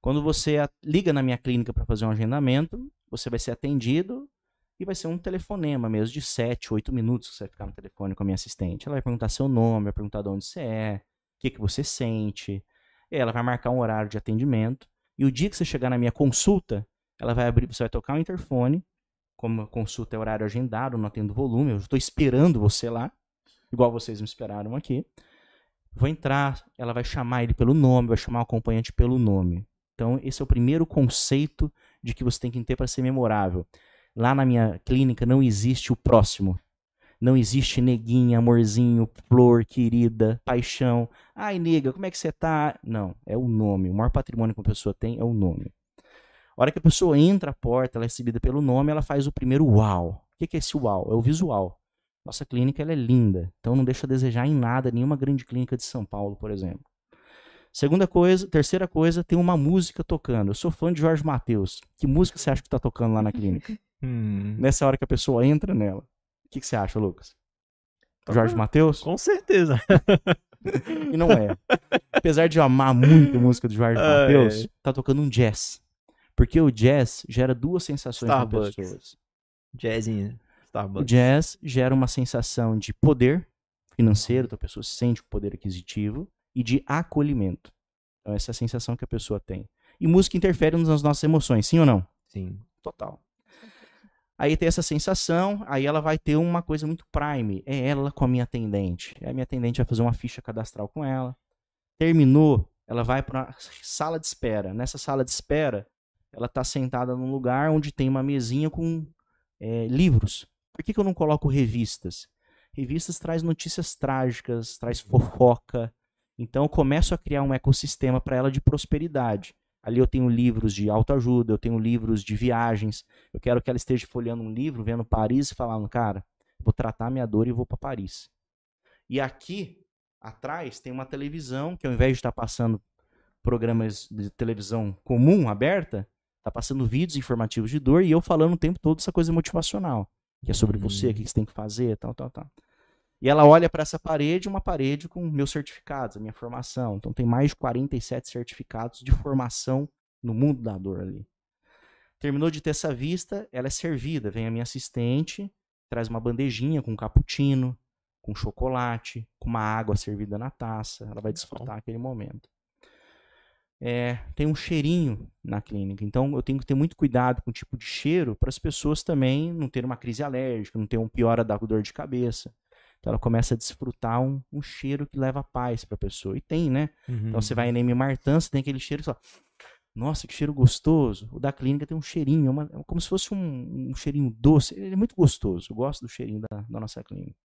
Quando você liga na minha clínica para fazer um agendamento, você vai ser atendido e vai ser um telefonema mesmo de 7, 8 minutos que você vai ficar no telefone com a minha assistente. Ela vai perguntar seu nome, vai perguntar de onde você é, o que, que você sente. Ela vai marcar um horário de atendimento. E o dia que você chegar na minha consulta, ela vai abrir, você vai tocar o interfone. Como a consulta é horário agendado, não atendo volume, eu estou esperando você lá, igual vocês me esperaram aqui. Vou entrar, ela vai chamar ele pelo nome, vai chamar o acompanhante pelo nome. Então, esse é o primeiro conceito de que você tem que ter para ser memorável. Lá na minha clínica não existe o próximo. Não existe neguinha, amorzinho, flor, querida, paixão. Ai, nega, como é que você tá? Não, é o nome. O maior patrimônio que uma pessoa tem é o nome. A hora que a pessoa entra à porta, ela é recebida pelo nome, ela faz o primeiro uau. O que é esse uau? É o visual. Nossa clínica ela é linda, então não deixa a desejar em nada nenhuma grande clínica de São Paulo, por exemplo. Segunda coisa, terceira coisa, tem uma música tocando. Eu sou fã de Jorge Mateus. Que música você acha que está tocando lá na clínica? Hum. Nessa hora que a pessoa entra nela. O que, que você acha, Lucas? Jorge Mateus? Com certeza. E não é. Apesar de eu amar muito a música do Jorge Ah, Mateus, é. tá tocando um jazz. Porque o jazz gera duas sensações nas pessoas. Jazzinho. O Starbucks. jazz gera uma sensação de poder financeiro, então a pessoa sente o poder aquisitivo, e de acolhimento. Então essa é a sensação que a pessoa tem. E música interfere nas nossas emoções, sim ou não? Sim. Total. Aí tem essa sensação, aí ela vai ter uma coisa muito prime. É ela com a minha atendente. A minha atendente vai fazer uma ficha cadastral com ela. Terminou, ela vai para sala de espera. Nessa sala de espera, ela está sentada num lugar onde tem uma mesinha com é, livros. Por que, que eu não coloco revistas? Revistas traz notícias trágicas, traz fofoca. Então eu começo a criar um ecossistema para ela de prosperidade. Ali eu tenho livros de autoajuda, eu tenho livros de viagens. Eu quero que ela esteja folheando um livro, vendo Paris e falando, cara, vou tratar minha dor e vou para Paris. E aqui atrás tem uma televisão que ao invés de estar passando programas de televisão comum, aberta, tá passando vídeos informativos de dor e eu falando o tempo todo essa coisa motivacional, que é sobre você, o que você tem que fazer, tal, tal, tal. E ela olha para essa parede, uma parede com meus certificados, a minha formação. Então tem mais de 47 certificados de formação no mundo da dor ali. Terminou de ter essa vista, ela é servida. Vem a minha assistente, traz uma bandejinha com cappuccino, com chocolate, com uma água servida na taça. Ela vai desfrutar aquele momento. É, tem um cheirinho na clínica, então eu tenho que ter muito cuidado com o tipo de cheiro para as pessoas também não terem uma crise alérgica, não ter um piora da dor de cabeça. Então ela começa a desfrutar um, um cheiro que leva paz para a pessoa. E tem, né? Uhum. Então você vai em Martã, você tem aquele cheiro fala, nossa, que cheiro gostoso. O da clínica tem um cheirinho, é uma- é como se fosse um, um cheirinho doce. Ele é muito gostoso. Eu gosto do cheirinho da, da nossa clínica.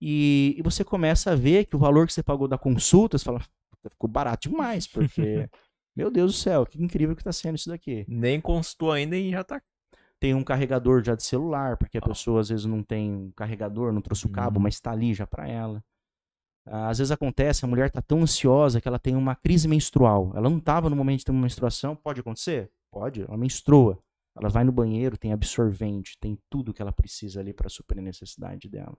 E, e você começa a ver que o valor que você pagou da consulta, você fala, "Puta, ficou barato demais, porque, meu Deus do céu, que incrível que está sendo isso daqui. Nem consultou ainda e já tá. Tem um carregador já de celular, porque a pessoa às vezes não tem um carregador, não trouxe o cabo, Uhum. mas está ali já para ela. Ah, Às vezes acontece, a mulher está tão ansiosa que ela tem uma crise menstrual. Ela não estava no momento de ter uma menstruação, pode acontecer? Pode, ela menstrua. Ela vai no banheiro, tem absorvente, tem tudo que ela precisa ali para suprir a necessidade dela.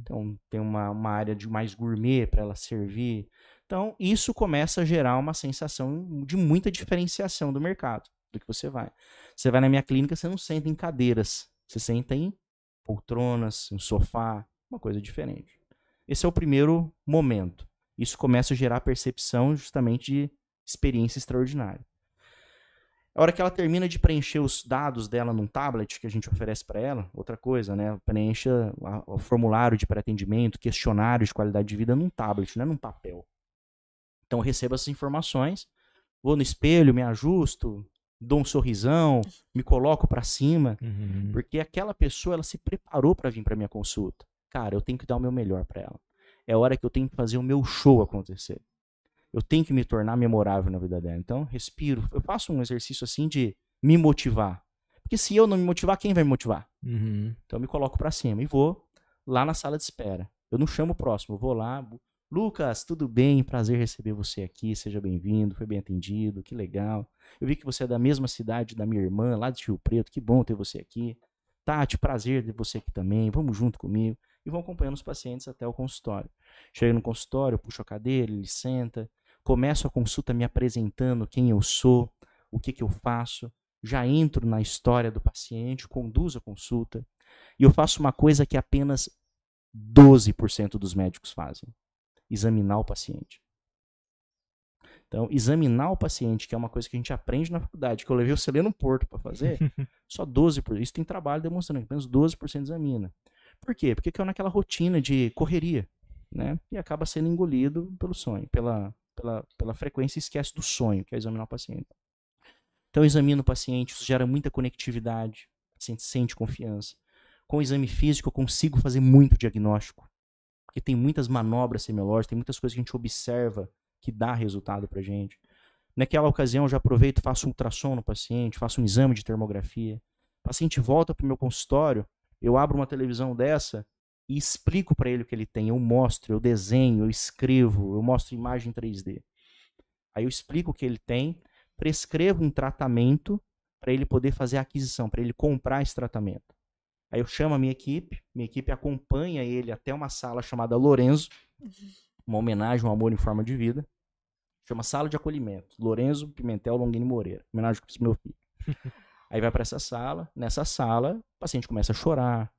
Então tem uma, uma área de mais gourmet para ela servir. Então isso começa a gerar uma sensação de muita diferenciação do mercado, do que você vai. Você vai na minha clínica, você não senta em cadeiras, você senta em poltronas, em sofá, uma coisa diferente. Esse é o primeiro momento. Isso começa a gerar percepção justamente de experiência extraordinária. A hora que ela termina de preencher os dados dela num tablet que a gente oferece para ela, outra coisa, né? Preencha o formulário de pré-atendimento, questionário de qualidade de vida num tablet, não é num papel. Então eu recebo essas informações, vou no espelho, me ajusto, dou um sorrisão, me coloco para cima, Uhum. porque aquela pessoa ela se preparou para vir para minha consulta. Cara, eu tenho que dar o meu melhor para ela. É hora que eu tenho que fazer o meu show acontecer. Eu tenho que me tornar memorável na vida dela. Então, respiro. Eu faço um exercício assim de me motivar. Porque se eu não me motivar, quem vai me motivar? Uhum. Então eu me coloco para cima e vou lá na sala de espera. Eu não chamo o próximo, eu vou lá. Lucas, tudo bem? Prazer receber você aqui. Seja bem-vindo. Foi bem atendido. Que legal. Eu vi que você é da mesma cidade da minha irmã, lá de Rio Preto. Que bom ter você aqui. Tati, prazer ter você aqui também. Vamos junto comigo. E vão acompanhando os pacientes até o consultório. Chega no consultório, puxo a cadeira, ele senta. Começo a consulta me apresentando quem eu sou, o que, que eu faço. Já entro na história do paciente, conduzo a consulta. E eu faço uma coisa que apenas 12% dos médicos fazem: examinar o paciente. Então, examinar o paciente, que é uma coisa que a gente aprende na faculdade, que eu levei o Celeno Porto para fazer, só 12%. Isso tem trabalho demonstrando que apenas 12% examina. Por quê? Porque caiu naquela rotina de correria, né? E acaba sendo engolido pelo sonho, pela, pela, pela frequência e esquece do sonho, que é examinar o paciente. Então, eu examino o paciente, isso gera muita conectividade, o paciente sente confiança. Com o exame físico, eu consigo fazer muito diagnóstico, porque tem muitas manobras semiológicas, tem muitas coisas que a gente observa que dá resultado pra gente. Naquela ocasião, eu já aproveito, faço um ultrassom no paciente, faço um exame de termografia. O paciente volta pro meu consultório, eu abro uma televisão dessa e explico para ele o que ele tem. Eu mostro, eu desenho, eu escrevo, eu mostro imagem 3D. Aí eu explico o que ele tem, prescrevo um tratamento para ele poder fazer a aquisição, para ele comprar esse tratamento. Aí eu chamo a minha equipe, minha equipe acompanha ele até uma sala chamada Lorenzo, uma homenagem ao amor em forma de vida. Chama Sala de Acolhimento. Lorenzo Pimentel Longini Moreira. Homenagem para meu filho. Aí vai para essa sala. Nessa sala, o paciente começa a chorar,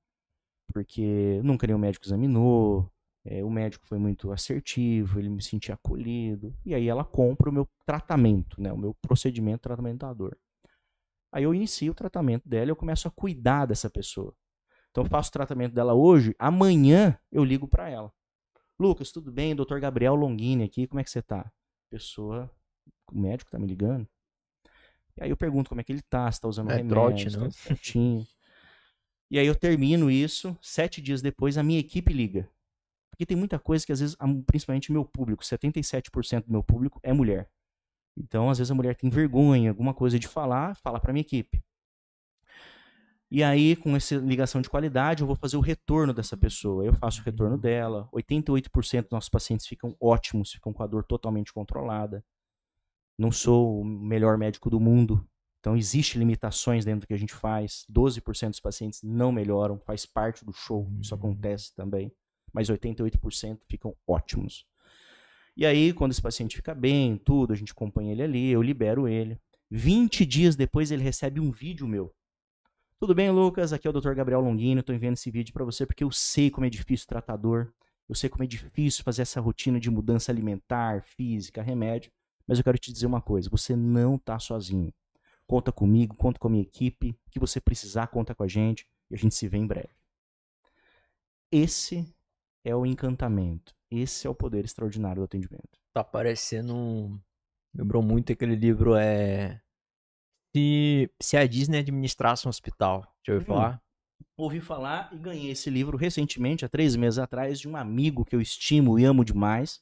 porque nunca nenhum médico examinou. é, o médico foi muito assertivo, ele me sentia acolhido. E aí ela compra o meu tratamento, né, o meu procedimento tratamento da dor. Aí eu inicio o tratamento dela e eu começo a cuidar dessa pessoa. Então eu faço o tratamento dela hoje, amanhã eu ligo para ela. Lucas, tudo bem? Doutor Gabriel Longini aqui, como é que você tá? Pessoa, o médico tá me ligando. E aí eu pergunto como é que ele tá, se tá usando É remédio, trote, se não? tá certinho. E aí eu termino isso, sete dias depois a minha equipe liga. Porque tem muita coisa que às vezes, principalmente meu público, 77% do meu público é mulher. Então, às vezes a mulher tem vergonha, alguma coisa de falar, fala para minha equipe. E aí, com essa ligação de qualidade, eu vou fazer o retorno dessa pessoa. Eu faço o retorno dela. 88% dos nossos pacientes ficam ótimos, ficam com a dor totalmente controlada. Não sou o melhor médico do mundo. Então, existem limitações dentro do que a gente faz. 12% dos pacientes não melhoram, faz parte do show, isso Uhum. acontece também. Mas 88% ficam ótimos. E aí, quando esse paciente fica bem, tudo, a gente acompanha ele ali, eu libero ele. 20 dias depois, ele recebe um vídeo meu. Tudo bem, Lucas? Aqui é o Dr. Gabriel Longino. Estou enviando esse vídeo para você porque eu sei como é difícil tratar dor. Eu sei como é difícil fazer essa rotina de mudança alimentar, física, remédio. Mas eu quero te dizer uma coisa: você não está sozinho. Conta comigo, conta com a minha equipe. O que você precisar, conta com a gente. E a gente se vê em breve. Esse é o encantamento. Esse é o poder extraordinário do atendimento. Tá parecendo. um- Lembrou muito aquele livro é. Se, se a Disney administrasse um hospital. Já ouviu Hum. falar? Ouvi falar e ganhei esse livro recentemente, há três meses atrás, de um amigo que eu estimo e amo demais,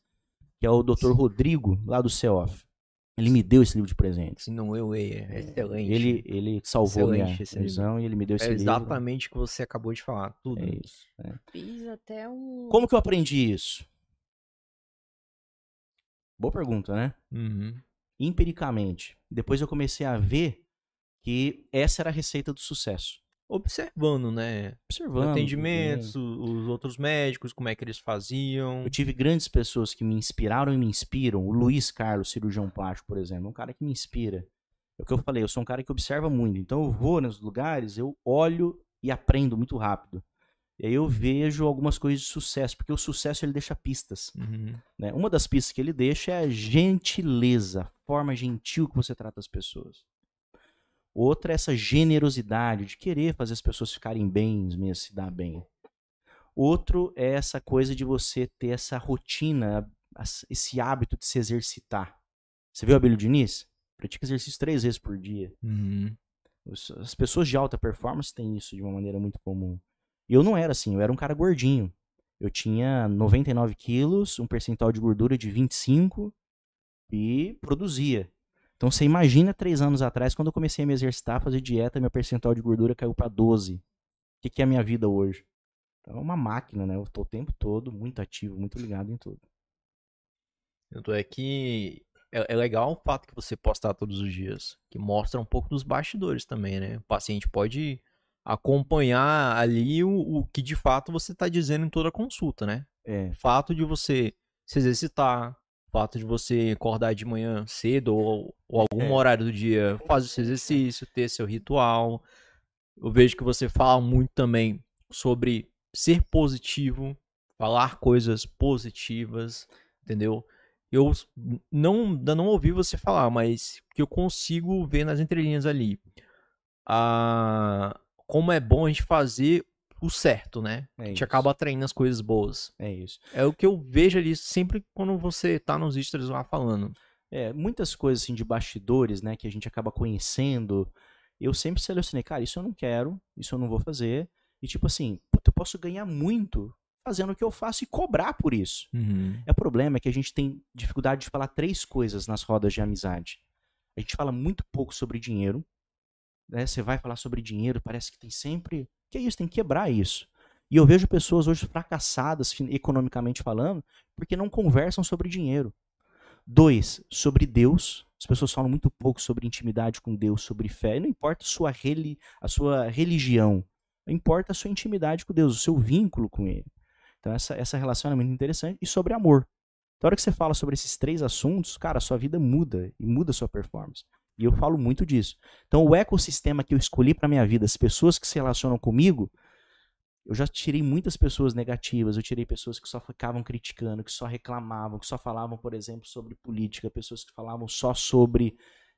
que é o Dr. Rodrigo, lá do CEOF. Ele me deu esse livro de presente. Se não eu, é é excelente. Ele, ele salvou Excelente minha esse livro. visão e ele me deu esse é livro. exatamente o que você acabou de falar. Tudo. É isso. é. Fiz até um. Como que eu aprendi isso? Boa pergunta, né? Uhum. Empiricamente. Depois eu comecei a ver que essa era a receita do sucesso. Observando, né? Observando. Atendimentos, o- os outros médicos, como é que eles faziam. Eu tive grandes pessoas que me inspiraram e me inspiram. O Luiz Carlos, cirurgião plástico, por exemplo, é um cara que me inspira. É o que eu falei, eu sou um cara que observa muito. Então eu vou nos lugares, eu olho e aprendo muito rápido. E aí eu vejo algumas coisas de sucesso, porque o sucesso ele deixa pistas. Uhum. né? Uma das pistas que ele deixa é a gentileza, a forma gentil que você trata as pessoas. Outra é essa generosidade de querer fazer as pessoas ficarem bem, mesmo se dar bem. Outro é essa coisa de você ter essa rotina, esse hábito de se exercitar. Você viu o Abelho Diniz? Pratica exercício três vezes por dia. Uhum. As pessoas de alta performance têm isso de uma maneira muito comum. Eu não era assim, eu era um cara gordinho. Eu tinha 99 quilos, um percentual de gordura de 25 e produzia. Então você imagina três anos atrás, quando eu comecei a me exercitar, fazer dieta, meu percentual de gordura caiu para 12. O que, que é a minha vida hoje? Então, é uma máquina, né? Eu tô o tempo todo muito ativo, muito ligado em tudo. Tanto é que é, é, legal o fato que você postar todos os dias, que mostra um pouco dos bastidores também, né? O paciente pode acompanhar ali o, o que de fato você está dizendo em toda a consulta, né? É. O fato de você se exercitar, fato de você acordar de manhã cedo ou, ou algum é. horário do dia, fazer seu exercício, ter seu ritual. Eu vejo que você fala muito também sobre ser positivo, falar coisas positivas, entendeu? Eu não, ainda não ouvi você falar, mas que eu consigo ver nas entrelinhas ali. Ah, como é bom a gente fazer o certo, né? É a gente acaba atraindo as coisas boas. É isso. É o que eu vejo ali sempre quando você tá nos extras lá falando. É, muitas coisas assim de bastidores, né, que a gente acaba conhecendo. Eu sempre selecionei, cara, isso eu não quero, isso eu não vou fazer. E tipo assim, eu posso ganhar muito fazendo o que eu faço e cobrar por isso. Uhum. É o problema é que a gente tem dificuldade de falar três coisas nas rodas de amizade. A gente fala muito pouco sobre dinheiro. Né? Você vai falar sobre dinheiro, parece que tem sempre que é isso, tem que quebrar isso. E eu vejo pessoas hoje fracassadas, economicamente falando, porque não conversam sobre dinheiro. Dois, sobre Deus. As pessoas falam muito pouco sobre intimidade com Deus, sobre fé. E não importa a sua, reli a sua religião, importa a sua intimidade com Deus, o seu vínculo com Ele. Então, essa, essa relação é muito interessante. E sobre amor. Então, a hora que você fala sobre esses três assuntos, cara, a sua vida muda e muda a sua performance. E eu falo muito disso. Então, o ecossistema que eu escolhi para minha vida, as pessoas que se relacionam comigo, eu já tirei muitas pessoas negativas, eu tirei pessoas que só ficavam criticando, que só reclamavam, que só falavam, por exemplo, sobre política, pessoas que falavam só sobre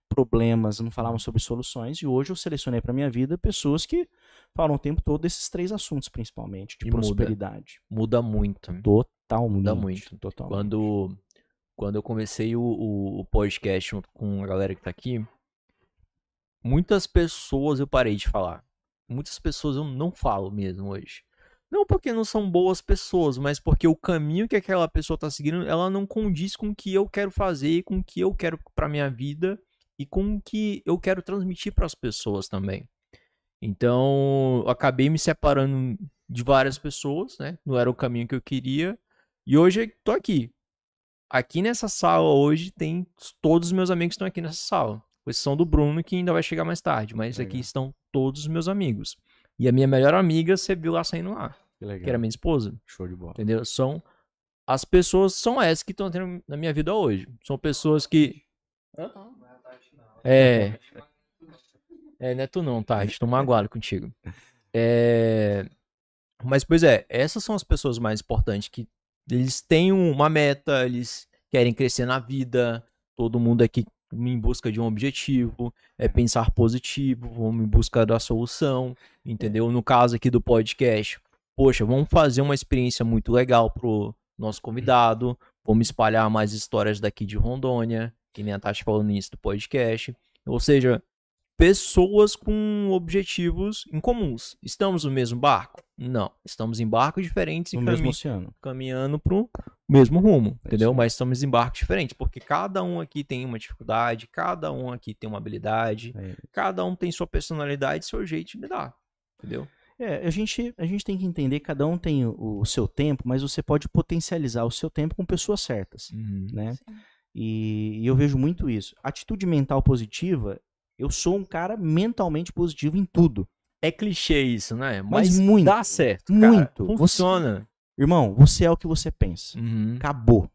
problemas, não falavam sobre soluções. E hoje eu selecionei para minha vida pessoas que falam o tempo todo desses três assuntos, principalmente, de E prosperidade. Muda muito. Totalmente. Muda muito. Totalmente. Quando, quando eu comecei o, o, o podcast com a galera que tá aqui, muitas pessoas eu parei de falar. Muitas pessoas eu não falo mesmo hoje. Não porque não são boas pessoas, mas porque o caminho que aquela pessoa tá seguindo, ela não condiz com o que eu quero fazer, com o que eu quero para minha vida e com o que eu quero transmitir para as pessoas também. Então, eu acabei me separando de várias pessoas, né? Não era o caminho que eu queria. E hoje tô aqui. Aqui nessa sala hoje tem todos os meus amigos que estão aqui nessa sala. Com exceção do Bruno, que ainda vai chegar mais tarde. Mas Legal. aqui estão todos os meus amigos. E a minha melhor amiga você viu lá saindo lá, Que legal. que era minha esposa. Show de bola. Entendeu? São. As pessoas são essas que estão tendo na minha vida hoje. São pessoas que. É. É, não é tu não, tá? Estou magoado contigo. É. Mas, pois é, essas são as pessoas mais importantes que eles têm uma meta, eles querem crescer na vida, todo mundo aqui em busca de um objetivo, é pensar positivo, vamos em busca da solução, entendeu? No caso aqui do podcast, poxa, vamos fazer uma experiência muito legal pro nosso convidado, vamos espalhar mais histórias daqui de Rondônia, que nem a Tati falou no início do podcast. Ou seja, pessoas com objetivos incomuns. Estamos no mesmo barco? Não. Estamos em barcos diferentes e No cami- mesmo oceano. caminhando pro mesmo rumo, É entendeu? isso. Mas estamos em barcos diferentes, porque cada um aqui tem uma dificuldade, cada um aqui tem uma habilidade, É. cada um tem sua personalidade, seu jeito de lidar, entendeu? É, a gente, a gente tem que entender, cada um tem o, o seu tempo, mas você pode potencializar o seu tempo com pessoas certas, né? E, e eu vejo muito isso. Atitude mental positiva, eu sou um cara mentalmente positivo em tudo. É clichê isso, né? Mas Mas, muito, dá certo, cara. muito. Você- Funciona. Irmão, você é o que você pensa. Uhum. Acabou.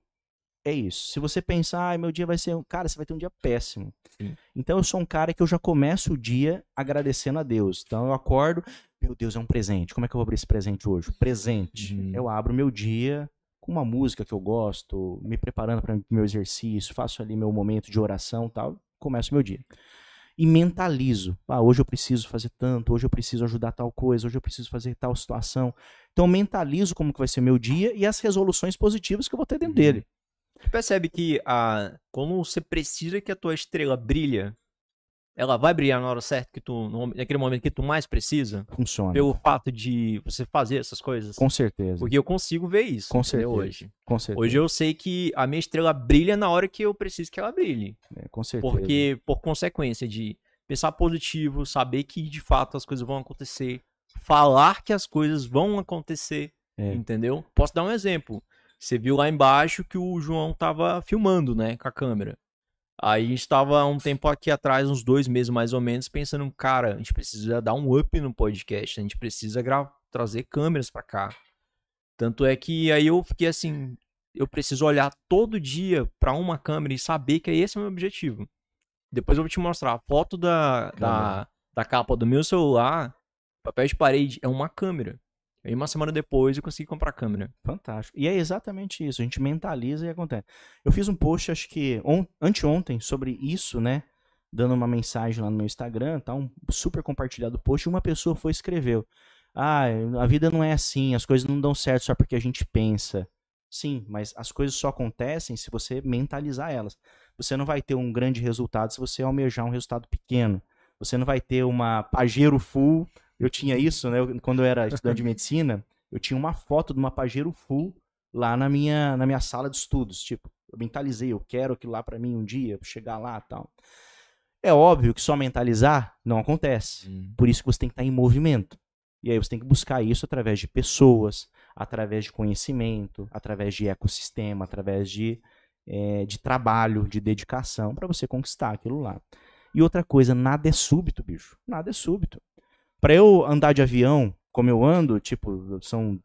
É isso. Se você pensar, ai, meu dia vai ser. um-" Cara, você vai ter um dia péssimo. Sim. Então eu sou um cara que eu já começo o dia agradecendo a Deus. Então eu acordo, meu Deus, é um presente. Como é que eu vou abrir esse presente hoje? Presente. Uhum. Eu abro meu dia com uma música que eu gosto, me preparando para meu exercício, faço ali meu momento de oração e tal, começo meu dia. E mentalizo. Ah, hoje eu preciso fazer tanto, hoje eu preciso ajudar tal coisa, hoje eu preciso fazer tal situação. Então eu mentalizo como que vai ser meu dia e as resoluções positivas que eu vou ter dentro Uhum. dele. Tu percebe que a, quando você precisa que a tua estrela brilha, ela vai brilhar na hora certa, que tu, no- naquele momento que tu mais precisa, Funciona. pelo fato de você fazer essas coisas? Com certeza. Porque eu consigo ver isso, Com certeza. hoje. Com certeza. Hoje eu sei que a minha estrela brilha na hora que eu preciso que ela brilhe. É, com certeza. Porque, por consequência de pensar positivo, saber que de fato as coisas vão acontecer, falar que as coisas vão acontecer, É. entendeu? Posso dar um exemplo. Você viu lá embaixo que o João tava filmando, né, com a câmera. Aí a gente tava há um tempo aqui atrás, uns dois meses mais ou menos, pensando, cara, a gente precisa dar um up no podcast, a gente precisa trazer câmeras pra cá. Tanto é que aí eu fiquei assim, eu preciso olhar todo dia pra uma câmera e saber que esse é o meu objetivo. Depois eu vou te mostrar a foto da, da, da capa do meu celular, papel de parede, é uma câmera. Aí uma semana depois eu consegui comprar a câmera. Fantástico. E é exatamente isso. A gente mentaliza e acontece. Eu fiz um post, acho que on- anteontem, sobre isso, né? Dando uma mensagem lá no meu Instagram, tá? Um super compartilhado post. E uma pessoa foi e escreveu: Ah, a vida não é assim, as coisas não dão certo só porque a gente pensa. Sim, mas as coisas só acontecem se você mentalizar elas. Você não vai ter um grande resultado se você almejar um resultado pequeno. Você não vai ter uma Pajero Full. Eu tinha isso, né? eu- Quando eu era estudante de medicina, eu tinha uma foto de uma Pajero Full lá na minha, na minha sala de estudos. Tipo, eu mentalizei, eu quero aquilo lá pra mim um dia, chegar lá tal. É óbvio que só mentalizar não acontece. Por isso que você tem que estar em movimento. E aí você tem que buscar isso através de pessoas, através de conhecimento, através de ecossistema, através de, eh, de trabalho, de dedicação, para você conquistar aquilo lá. E outra coisa, nada é súbito, bicho. Nada é súbito. Para eu andar de avião, como eu ando, tipo, são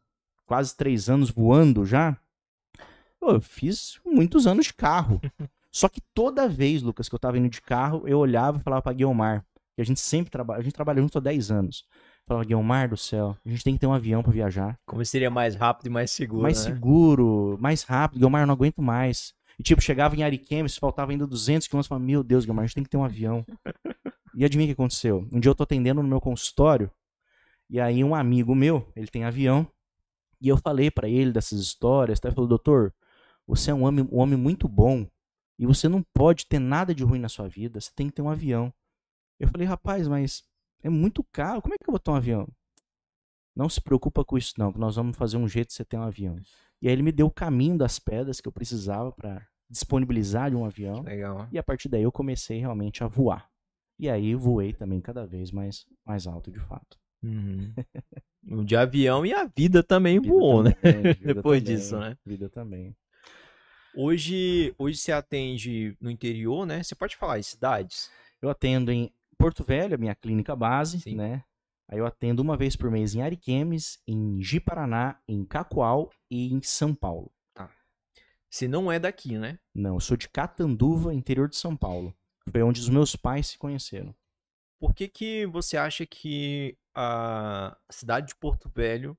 quase três anos voando já, eu fiz muitos anos de carro. Só que toda vez, Lucas, que eu tava indo de carro, eu olhava e falava pra Guilmar, que a gente sempre trabalha, a gente trabalha junto há 10 anos. Falava, Guilmar do céu, a gente tem que ter um avião pra viajar. Como seria mais rápido e mais seguro, mais né? seguro, mais rápido. Guilmar, eu não aguento mais. E tipo, chegava em Ariquemes, faltava ainda 200 quilômetros, falava, meu Deus, Guilmar, a gente tem que ter um avião. e adivinha o que aconteceu? Um dia eu tô atendendo no meu consultório, e aí um amigo meu, ele tem avião, e eu falei pra ele dessas histórias, tá? Ele falou, doutor, você é um homem, um homem muito bom, e você não pode ter nada de ruim na sua vida, você tem que ter um avião. Eu falei, rapaz, mas é muito caro, como é que eu vou ter um avião? Não se preocupa com isso não, que nós vamos fazer um jeito de você ter um avião. E aí ele me deu o caminho das pedras que eu precisava para disponibilizar de um avião. Legal. E a partir daí eu comecei realmente a voar. E aí voei também cada vez mais, mais alto de fato. Uhum. De avião e a vida também Vida voou, né? também, vida Depois também, disso, né? Vida também. Hoje, hoje você atende no interior, né? Você pode falar em cidades? Eu atendo em Porto Velho, a minha clínica base, Sim. né? Aí eu atendo uma vez por mês em Ariquemes, em Ji-Paraná, em Cacoal e em São Paulo. Você não é daqui, né? Não, eu sou de Catanduva, interior de São Paulo. Foi onde os meus pais se conheceram. Por que, que você acha que a cidade de Porto Velho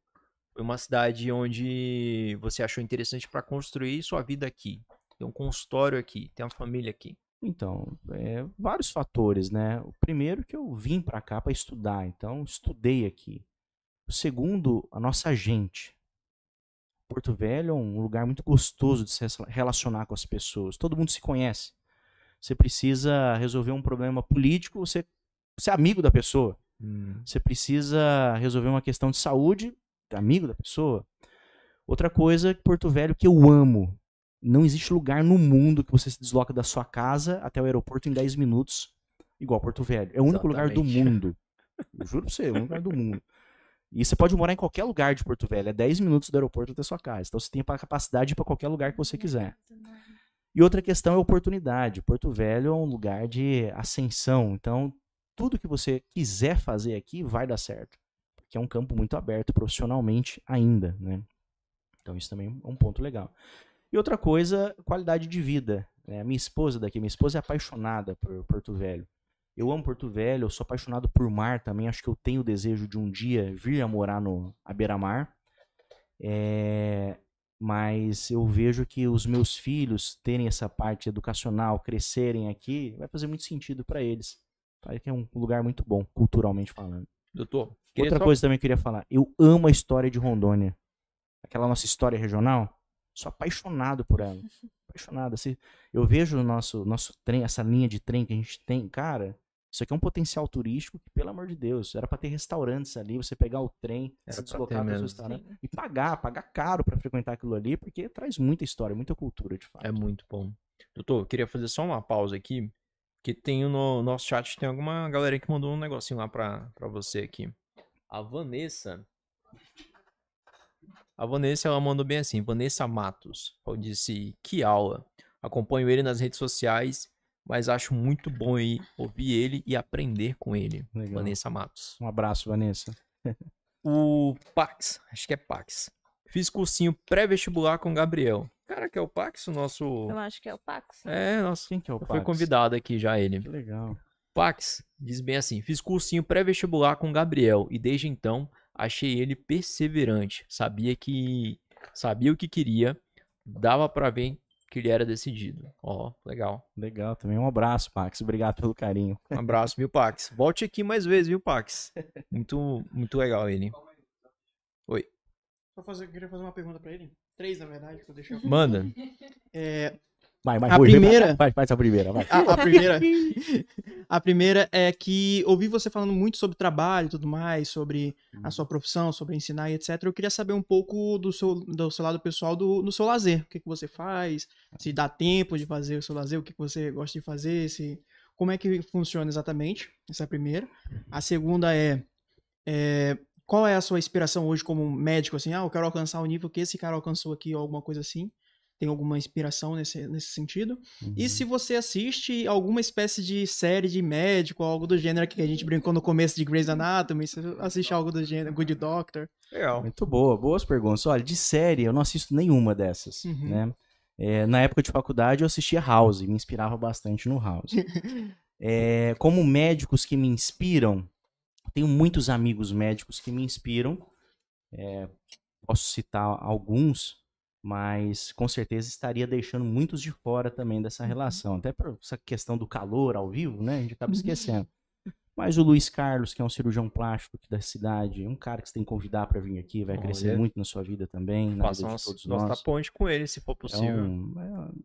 foi uma cidade onde você achou interessante para construir sua vida aqui? Tem um consultório aqui, tem uma família aqui. Então, é, vários fatores, né? O primeiro que eu vim para cá para estudar, então estudei aqui. O segundo, a nossa gente. Porto Velho é um lugar muito gostoso de se relacionar com as pessoas. Todo mundo se conhece. Você precisa resolver um problema político, você, você é amigo da pessoa. Você precisa resolver uma questão de saúde, é amigo da pessoa. Outra coisa, Porto Velho, que eu amo. Não existe lugar no mundo que você se desloca da sua casa até o aeroporto em 10 minutos, igual Porto Velho. É o único lugar do mundo. Eu juro pra você, é o único lugar do mundo. E você pode morar em qualquer lugar de Porto Velho. É 10 minutos do aeroporto até sua casa. Então você tem a capacidade de ir pra qualquer lugar que você quiser. E outra questão é oportunidade. Porto Velho é um lugar de ascensão. Então, tudo que você quiser fazer aqui vai dar certo. Porque é um campo muito aberto profissionalmente ainda, né? Então, isso também é um ponto legal. E outra coisa, qualidade de vida. A minha esposa daqui, minha esposa é apaixonada por Porto Velho. Eu amo Porto Velho, eu sou apaixonado por mar também. Acho que eu tenho o desejo de um dia vir a morar no à beira-mar. É, mas eu vejo que os meus filhos terem essa parte educacional, crescerem aqui, vai fazer muito sentido para eles. Parece que é um lugar muito bom, culturalmente falando. Doutor, Outra só- coisa também que eu queria falar. Eu amo a história de Rondônia. Aquela nossa história regional. Sou apaixonado por ela. Apaixonado. Assim, eu vejo o nosso, nosso trem, essa linha de trem que a gente tem. Cara, isso aqui é um potencial turístico que, pelo amor de Deus, era pra ter restaurantes ali, você pegar o trem, Era se deslocar para os restaurantes e pagar, pagar caro pra frequentar aquilo ali, porque traz muita história, muita cultura, de fato. É muito bom. Doutor, eu queria fazer só uma pausa aqui, que tem no nosso chat, tem alguma galera que mandou um negocinho lá pra, pra você aqui. A Vanessa. A Vanessa, ela mandou bem assim, Vanessa Matos. Ela disse, que aula. Acompanho ele nas redes sociais, mas acho muito bom aí ouvir ele e aprender com ele. Legal. Vanessa Matos. Um abraço, Vanessa. O Pax, acho que é Pax. Fiz cursinho pré-vestibular com o Gabriel. Cara, que é o Pax, o nosso... Eu acho que é o Pax. É, nosso Quem que é o Pax? foi convidado aqui já ele. Que legal. Pax diz bem assim: fiz cursinho pré-vestibular com o Gabriel e desde então achei ele perseverante. Sabia que sabia o que queria, dava pra ver que ele era decidido. Ó, legal. Legal também. Um abraço, Pax. Obrigado pelo carinho. Um abraço, viu, Pax? Volte aqui mais vezes, viu, Pax? Muito, muito legal ele. Só fazer, eu queria fazer uma pergunta pra ele. Três, na verdade, pra deixar. Manda. É, Vai, vai, A Rui, primeira-. Vai, faz a primeira, vai. a, a primeira. a primeira é que ouvi você falando muito sobre trabalho e tudo mais, sobre a sua profissão, sobre ensinar e etc. Eu queria saber um pouco do seu, do seu lado pessoal, do, do seu lazer. O que, que você faz, se dá tempo de fazer o seu lazer, o que, que você gosta de fazer, se. Como é que funciona exatamente? Essa é a primeira. A segunda é, é, qual é a sua inspiração hoje como médico? Assim, ah, eu quero alcançar o nível que esse cara alcançou aqui, ou alguma coisa assim. Tem alguma inspiração nesse, nesse sentido? Uhum. E se você assiste alguma espécie de série de médico, algo do gênero que a gente brincou no começo de Grey's Anatomy, se você assiste algo do gênero, Good Doctor. Legal. Muito boa, boas perguntas. Olha, de série, eu não assisto nenhuma dessas, Uhum. né? É, na época de faculdade, eu assistia House, me inspirava bastante no House. É, como médicos que me inspiram, tenho muitos amigos médicos que me inspiram. É, posso citar alguns, mas com certeza estaria deixando muitos de fora também dessa relação. Até por essa questão do calor ao vivo, né? A gente acaba esquecendo. Mas o Luiz Carlos, que é um cirurgião plástico aqui da cidade, um cara que você tem que convidar para vir aqui, vai crescer Olha. muito na sua vida também, na Faça vida de nosso, todos nós. ponte com ele, se for É possível. um,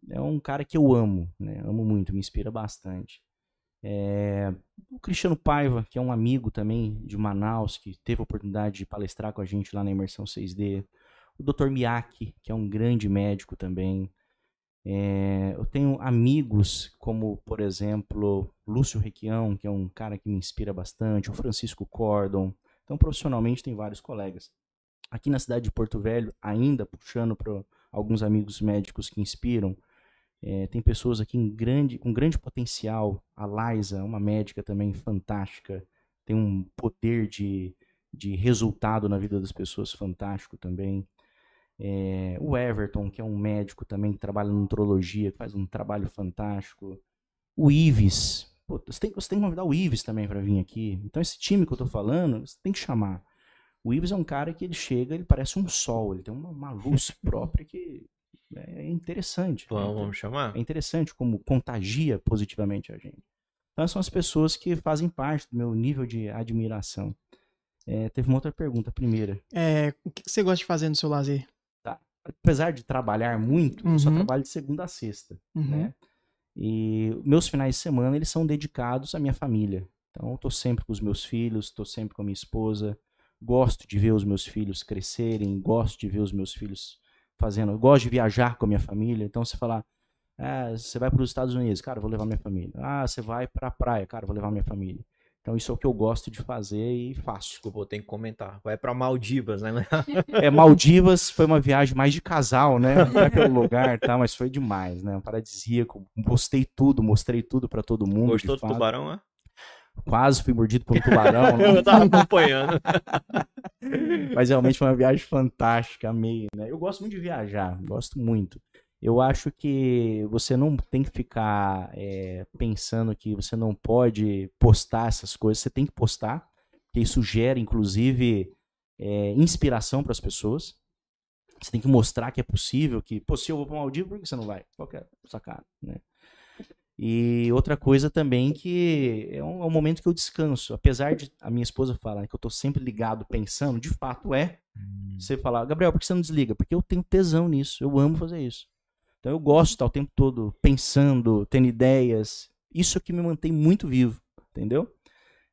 é, é um cara que eu amo, né? Amo muito, me inspira bastante. É, o Cristiano Paiva, que é um amigo também de Manaus, que teve a oportunidade de palestrar com a gente lá na Imersão 6D. O Dr. Miyake, que é um grande médico também. É, eu tenho amigos como, por exemplo, Lúcio Requião, que é um cara que me inspira bastante, o Francisco Cordon. Então, profissionalmente, tem vários colegas. Aqui na cidade de Porto Velho, ainda puxando para alguns amigos médicos que inspiram, é, tem pessoas aqui em grande, com grande potencial. A Liza, uma médica também fantástica, tem um poder de, de resultado na vida das pessoas fantástico também. É, o Everton, que é um médico também que trabalha na nutrologia, que faz um trabalho fantástico. O Ives, pô, você, tem, você tem que convidar o Ives também para vir aqui. Então, esse time que eu tô falando, você tem que chamar. O Ives é um cara que ele chega, ele parece um sol, ele tem uma, uma luz própria que é interessante. né? Vamos, vamos chamar? É interessante como contagia positivamente a gente. Então, são as pessoas que fazem parte do meu nível de admiração. É, teve uma outra pergunta, a primeira. É, o que que você gosta de fazer no seu lazer? Apesar de trabalhar muito, eu só Uhum. trabalho de segunda a sexta, Uhum. né? E meus finais de semana, eles são dedicados à minha família. Então, eu tô sempre com os meus filhos, tô sempre com a minha esposa. Gosto de ver os meus filhos crescerem, gosto de ver os meus filhos fazendo. Eu gosto de viajar com a minha família. Então, você falar, ah, você vai para os Estados Unidos, cara, vou levar minha família. Ah, você vai para a praia, cara, vou levar minha família. Então, isso é o que eu gosto de fazer e faço. Desculpa, eu tenho que comentar. Vai pra Maldivas, né? É, Maldivas foi uma viagem mais de casal, né? Não é pelo lugar, tá? Mas foi demais, né? Um paradisíaco. Postei tudo, mostrei tudo pra todo mundo. Gostou do fato. tubarão, né? Quase fui mordido por um tubarão, né? Eu tava acompanhando. Mas realmente foi uma viagem fantástica, amei, né? Eu gosto muito de viajar, gosto muito. Eu acho que você não tem que ficar é, pensando que você não pode postar essas coisas, você tem que postar, porque isso gera, inclusive, é, inspiração para as pessoas. Você tem que mostrar que é possível, que, pô, se eu vou para Maldivas, por que você não vai? Qual que é sacada, né? E outra coisa também que é um, é um momento que eu descanso. Apesar de a minha esposa falar que eu tô sempre ligado pensando, de fato é. Você falar, Gabriel, por que você não desliga? Porque eu tenho tesão nisso, eu amo fazer isso. Então eu gosto de estar o tempo todo pensando, tendo ideias. Isso é que me mantém muito vivo, entendeu?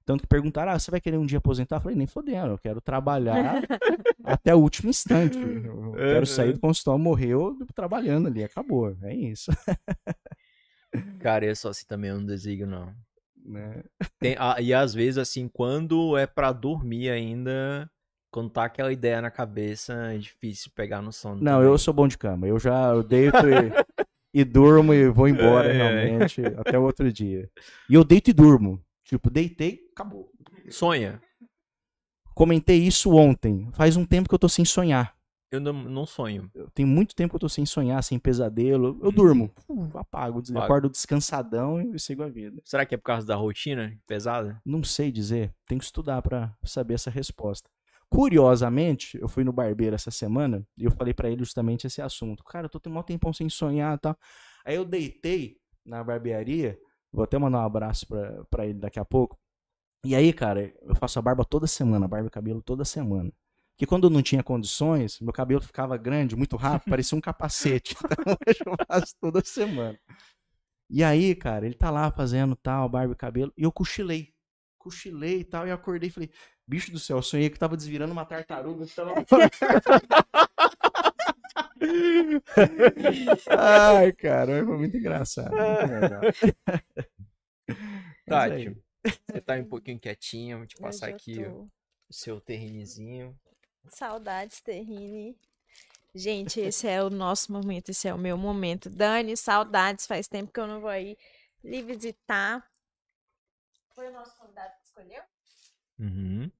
Tanto que perguntaram, ah, você vai querer um dia aposentar? Eu falei, nem fodendo, eu quero trabalhar até o último instante. Eu quero sair do consultório, morreu trabalhando ali, acabou. É isso. Cara, eu só assim também eu não desligo, não. Né? Tem- ah, e às vezes, assim, quando é pra dormir ainda, quando tá aquela ideia na cabeça, é difícil pegar no sono. Não, também. eu sou bom de cama. Eu já eu deito e, e durmo e vou embora, É, é. realmente, até o outro dia. E eu deito e durmo. Tipo, deitei, acabou. Sonha. Comentei isso ontem. Faz um tempo que eu tô sem sonhar. Eu não, não sonho. Eu tenho muito tempo que eu tô sem sonhar, sem pesadelo. Eu durmo. Uh, apago, des- acordo descansadão e sigo a vida. Será que é por causa da rotina pesada? Não sei dizer. Tenho que estudar pra saber essa resposta. Curiosamente, eu fui no barbeiro essa semana e eu falei pra ele justamente esse assunto. Cara, eu tô tendo um tempão sem sonhar e tal. Aí eu deitei na barbearia. Vou até mandar um abraço pra, pra ele daqui a pouco. E aí, cara, eu faço a barba toda semana, barba e cabelo toda semana. Porque quando eu não tinha condições, meu cabelo ficava grande, muito rápido, parecia um capacete. Então hoje eu faço toda semana. E aí, cara, ele tá lá fazendo tal, barba e cabelo, e eu cochilei. Cochilei e tal, e acordei e falei, bicho do céu, eu sonhei que tava desvirando uma tartaruga. que Tava... Ai, cara, foi muito engraçado. muito Tati, você tá um pouquinho quietinha, vou te passar Eu aqui tô. o seu terrinezinho. Saudades, Terrine. Gente, esse é o nosso momento, esse é o meu momento. Dani, saudades, faz tempo que eu não vou aí lhe visitar. Foi o nosso convidado que escolheu? Uhum.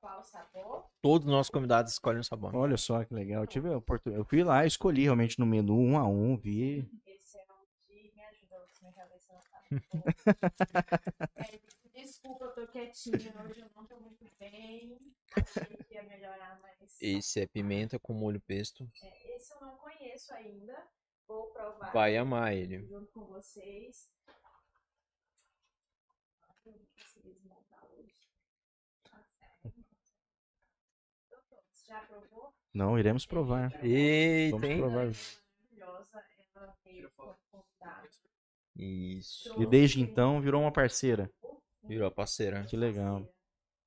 Qual o sabor? Todos os nossos convidados escolhem um sabor. Olha só que legal. Eu tive a oportunidade. Eu fui lá, escolhi realmente no menu um a um, vi. Esse é o de me ajuda, minha cabeça não tá. É, Desculpa, eu tô quietinha, hoje eu não tô muito bem. Achei que ia melhorar, mas. Esse é pimenta com molho pesto. É, esse eu não conheço ainda. Vou provar. Vai amar ele. junto com vocês. Eu não consegui desmontar hoje. Tá certo. Doutor, você já provou? Não, iremos provar. Eita, Vamos hein? provar. É. Isso. E desde então virou uma parceira. Virou a parceira. Que legal.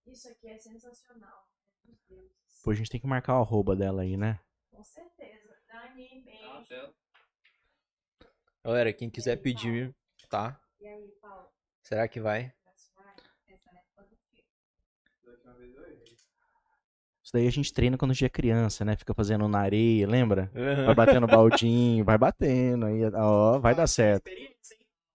Isso aqui é sensacional. Deus. Pô, a gente tem que marcar o arroba dela aí, né? Com certeza. Dani, beijo. Galera, quem quiser pedir, tá? E aí, Paulo? Será que vai? Essa é quando que? Isso daí a gente treina quando a gente é criança, né? Fica fazendo na areia, lembra? Uhum. Vai batendo baldinho, vai batendo aí, ó, vai dar certo.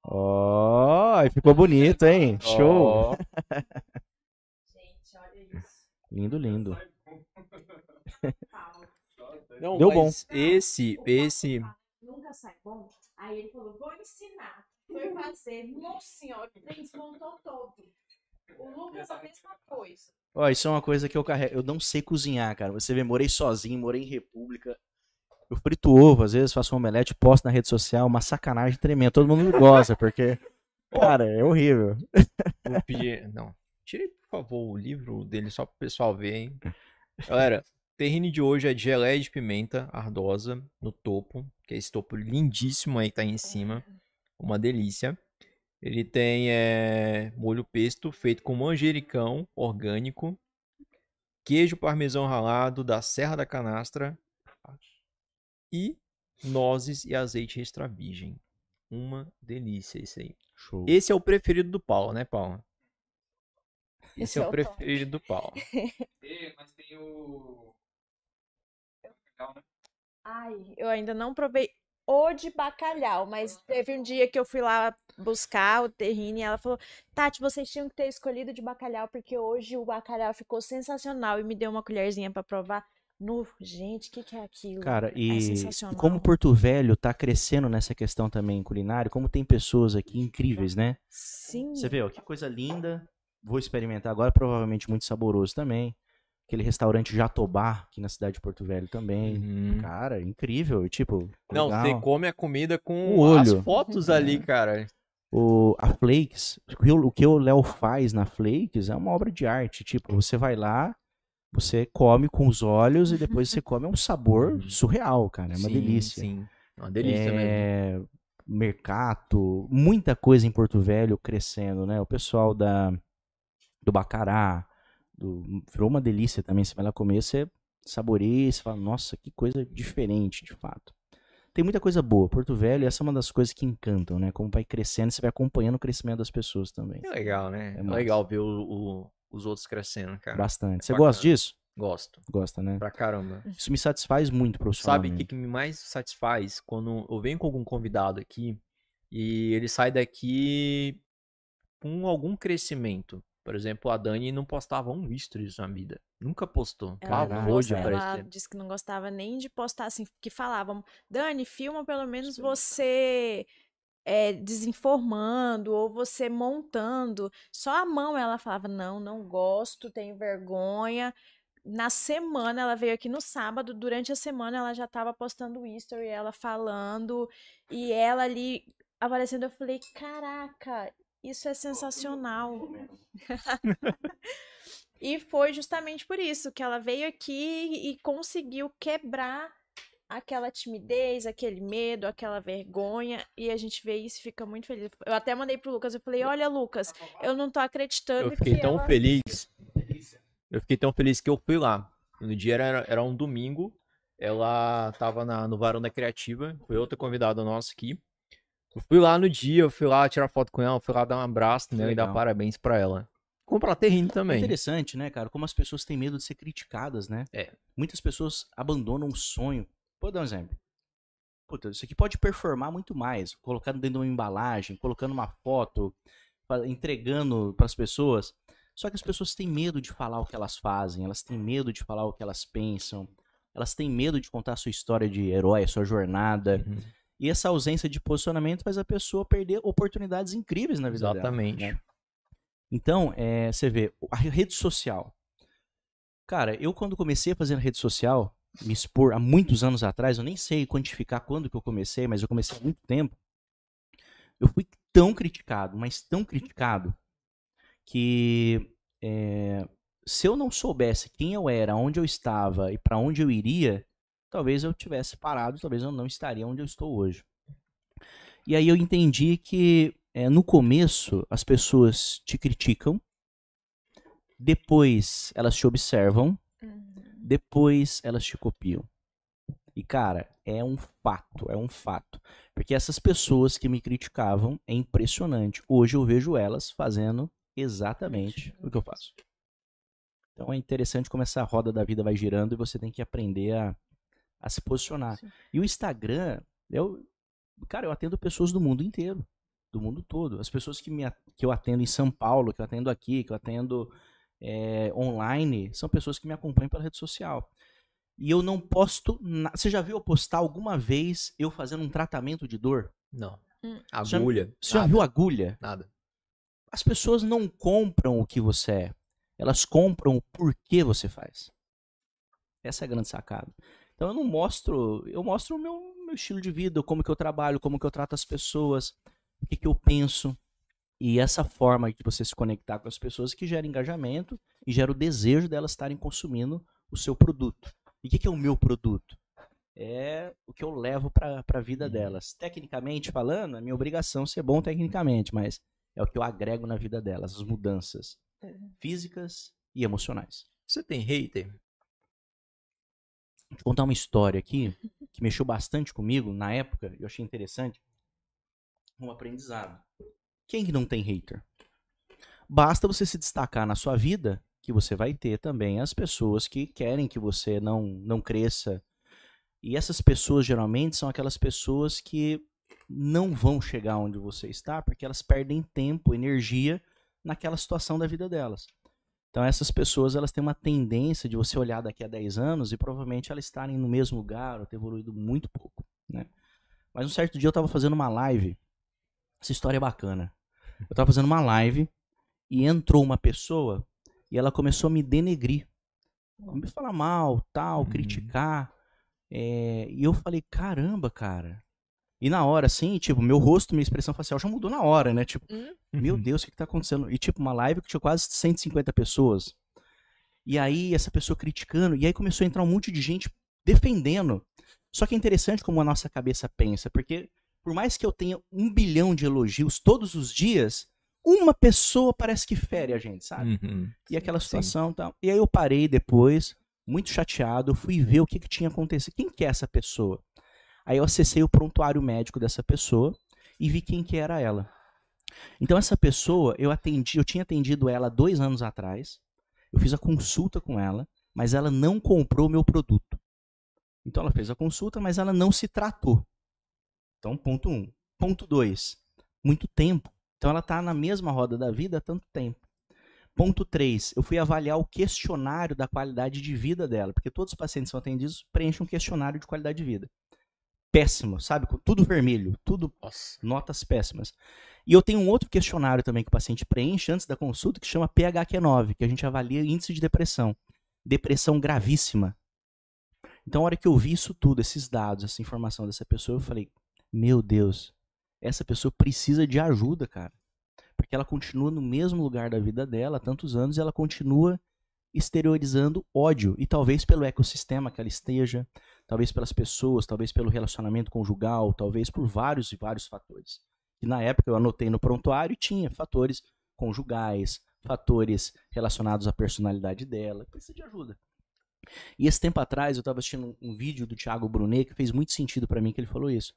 Ó, aí ficou bonito, hein? Show. Ó, Gente, olha isso. Lindo, lindo. Não, Deu bom. Esse, esse. Nunca sai bom. Aí ele falou, vou ensinar. Foi fazer. Nossa senhora, o trem desmontou todo. O Lucas a mesma coisa. Ó, isso é uma coisa que eu carrego. Eu não sei cozinhar, cara. Você vê, morei sozinho, morei em república. Eu frito ovo, às vezes faço um omelete, posto na rede social, uma sacanagem tremenda. Todo mundo gosta, porque, cara, é horrível. Vou pedir. Não. Tirei, por favor, o livro dele só pro pessoal ver, hein? Galera, o terrine de hoje é de geleia de pimenta ardosa no topo, que é esse topo lindíssimo aí que tá aí em cima. Uma delícia. Ele tem é, molho pesto feito com manjericão orgânico, queijo parmesão ralado da Serra da Canastra e nozes e azeite extra virgem. Uma delícia esse aí. Show. Esse é o preferido do Paulo, né, Paulo? Esse, Esse é, é o preferido do Paulo. E, mas tem o. Ai, eu ainda não provei o de bacalhau, mas teve um dia que eu fui lá buscar o terrine e ela falou: Tati, vocês tinham que ter escolhido de bacalhau, porque hoje o bacalhau ficou sensacional e me deu uma colherzinha pra provar. No, gente, o que, que é aquilo? Cara, é e, e sensacional. como Porto Velho tá crescendo nessa questão também culinária, como tem pessoas aqui incríveis, né? Sim. Você vê, ó, que coisa linda. Vou experimentar agora, provavelmente muito saboroso também. Aquele restaurante Jatobá, aqui na cidade de Porto Velho também. Uhum. Cara, incrível. Tipo, Não, legal. você come a comida com O as olho. fotos ali, cara. O, a Flakes, o que o- Léo faz na Flakes é uma obra de arte. Tipo, você vai lá, você come com os olhos e depois você come. É um sabor Uhum. surreal, cara. É uma Sim, delícia. Sim, é uma delícia mesmo. é, Mercato, muita coisa em Porto Velho crescendo, né? O pessoal da do Bacará, do, virou uma delícia também. Você vai lá comer, você saboreia, você fala, nossa, que coisa diferente, de fato. Tem muita coisa boa. Porto Velho, essa é uma das coisas que encantam, né? Como vai crescendo, você vai acompanhando o crescimento das pessoas também. É legal, né? É É, legal ver o- o- os outros crescendo, cara. Bastante. Você bacana. gosta disso? Gosto. Gosta, né? Pra caramba. Isso me satisfaz muito Sabe o que, que me mais satisfaz? Quando eu venho com algum convidado aqui e ele sai daqui com algum crescimento. Por exemplo, a Dani não postava um stories na vida. Nunca postou. Ela, gosta- de ela disse que não gostava nem de postar assim, que falavam, Dani, filma pelo menos você é, desinformando ou você montando. Só a mão ela falava, não, não gosto, tenho vergonha. Na semana, ela veio aqui no sábado, durante a semana ela já estava postando history, ela falando, e ela ali aparecendo, eu falei, caraca, isso é sensacional. E foi justamente por isso que ela veio aqui e conseguiu quebrar aquela timidez, aquele medo, aquela vergonha, e a gente vê isso e fica muito feliz. Eu até mandei pro Lucas, eu falei: "Olha, Lucas, eu não tô acreditando Eu fiquei que tão ela... feliz. Eu fiquei tão feliz que eu fui lá. No dia era, era um domingo. Ela tava na, no Varanda Criativa. Foi outra convidada nossa aqui. Eu fui lá no dia, eu fui lá tirar foto com ela, fui lá dar um abraço nela e dar parabéns pra ela. Comprar terreno É também. interessante, né, cara? Como as pessoas têm medo de ser criticadas, né? É. Muitas pessoas abandonam um sonho. Vou dar um exemplo. Puta, isso aqui pode performar muito mais. Colocando dentro de uma embalagem, colocando uma foto, entregando para as pessoas. Só que as pessoas têm medo de falar o que elas fazem, elas têm medo de falar o que elas pensam, elas têm medo de contar a sua história de herói, a sua jornada. Uhum. E essa ausência de posicionamento faz a pessoa perder oportunidades incríveis na vida dela. Exatamente. né? Então, é, você vê, a rede social. Cara, eu quando comecei a fazer a rede social, me expor há muitos anos atrás, eu nem sei quantificar quando que eu comecei, mas eu comecei há muito tempo. Eu fui tão criticado, mas tão criticado, que é, se eu não soubesse quem eu era, onde eu estava e para onde eu iria, talvez eu tivesse parado, talvez eu não estaria onde eu estou hoje. E aí eu entendi que é, no começo as pessoas te criticam, depois elas te observam, Uhum. depois elas te copiam. E cara, é um fato, é um fato. Porque essas pessoas que me criticavam, é impressionante. Hoje eu vejo elas fazendo exatamente o que eu faço. Então é interessante como essa roda da vida vai girando e você tem que aprender a, a se posicionar. Sim. E o Instagram, eu, cara, eu atendo pessoas do mundo inteiro, do mundo todo. As pessoas que, me, que eu atendo em São Paulo, que eu atendo aqui, que eu atendo é, online, são pessoas que me acompanham pela rede social. E eu não posto. Na... Você já viu eu postar alguma vez eu fazendo um tratamento de dor? Não. Hum. Já- Agulha. Você já nada, viu agulha? Nada. As pessoas não compram o que você é. Elas compram o porquê você faz. Essa é a grande sacada. Então eu não mostro, eu mostro o meu, meu estilo de vida, como que eu trabalho, como que eu trato as pessoas, o que que eu penso. E essa forma de você se conectar com as pessoas que gera engajamento e gera o desejo delas estarem consumindo o seu produto. E o que que é o meu produto? É o que eu levo para a vida Uhum. delas. Tecnicamente falando, é minha obrigação ser bom tecnicamente, mas é o que eu agrego na vida delas, as mudanças físicas e emocionais. Você tem hater? Vou contar uma história aqui que mexeu bastante comigo na época, eu achei interessante. Um aprendizado. Quem que não tem hater? Basta você se destacar na sua vida que você vai ter também as pessoas que querem que você não não cresça. E essas pessoas geralmente são aquelas pessoas que não vão chegar onde você está porque elas perdem tempo, energia naquela situação da vida delas. Então essas pessoas elas têm uma tendência de você olhar daqui a 10 anos e provavelmente elas estarem no mesmo lugar ou ter evoluído muito pouco, né? Mas um certo dia eu estava fazendo uma live. Essa história é bacana. Eu estava fazendo uma live e entrou uma pessoa e ela começou a me denegrir. Me falar mal, tal, Uhum. criticar. É, e eu falei, caramba, cara. E na hora, assim, tipo, meu rosto, minha expressão facial já mudou na hora, né? Tipo, Hum? meu Uhum. Deus, o que, que tá acontecendo? E, tipo, uma live que tinha quase 150 pessoas. E aí, essa pessoa criticando, e aí começou a entrar um monte de gente defendendo. Só que é interessante como a nossa cabeça pensa, porque por mais que eu tenha um bilhão de elogios todos os dias, uma pessoa parece que fere a gente, sabe? Uhum. E aquela situação e tal. E aí eu parei depois, muito chateado, fui ver o que, que tinha acontecido. Quem que é essa pessoa? Aí eu acessei o prontuário médico dessa pessoa e vi quem que era ela. Então essa pessoa, eu atendi, eu tinha atendido ela dois anos atrás, eu fiz a consulta com ela, mas ela não comprou meu produto. Então ela fez a consulta, mas ela não se tratou. Então, ponto um. Ponto dois, muito tempo. Então ela está na mesma roda da vida há tanto tempo. Ponto 3. Eu fui avaliar o questionário da qualidade de vida dela, porque todos os pacientes são atendidos preenchem um questionário de qualidade de vida. Péssimo, sabe? Com Tudo vermelho, tudo Nossa. notas péssimas. E eu tenho um outro questionário também que o paciente preenche antes da consulta, que chama PHQ-9, que a gente avalia índice de depressão. Depressão gravíssima. Então, a hora que eu vi isso tudo, esses dados, essa informação dessa pessoa, eu falei: Meu Deus, essa pessoa precisa de ajuda, cara. Porque ela continua no mesmo lugar da vida dela há tantos anos e ela continua exteriorizando ódio. E talvez pelo ecossistema que ela esteja, talvez pelas pessoas, talvez pelo relacionamento conjugal, talvez por vários e vários fatores. E na época eu anotei no prontuário e tinha fatores conjugais, fatores relacionados à personalidade dela. Precisa de ajuda. E esse tempo atrás eu estava assistindo um, um vídeo do Thiago Brunet que fez muito sentido para mim que ele falou isso.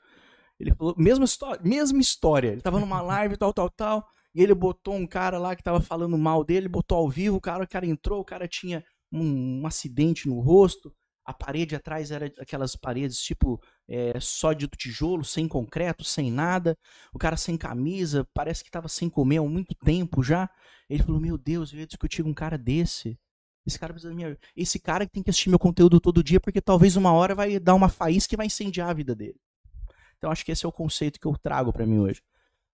Ele falou, mesma história, mesma história. Ele tava numa live, tal, tal, tal, e ele botou um cara lá que tava falando mal dele, botou ao vivo, o cara, o cara entrou, o cara tinha um, um acidente no rosto, a parede atrás era aquelas paredes tipo é, só de tijolo, sem concreto, sem nada, o cara sem camisa, parece que tava sem comer há muito tempo já. Ele falou, meu Deus, eu ia discutir com um cara desse. Esse cara precisa da minha. Esse cara que tem que assistir meu conteúdo todo dia, porque talvez uma hora vai dar uma faísca que vai incendiar a vida dele. Então acho que esse é o conceito que eu trago para mim hoje.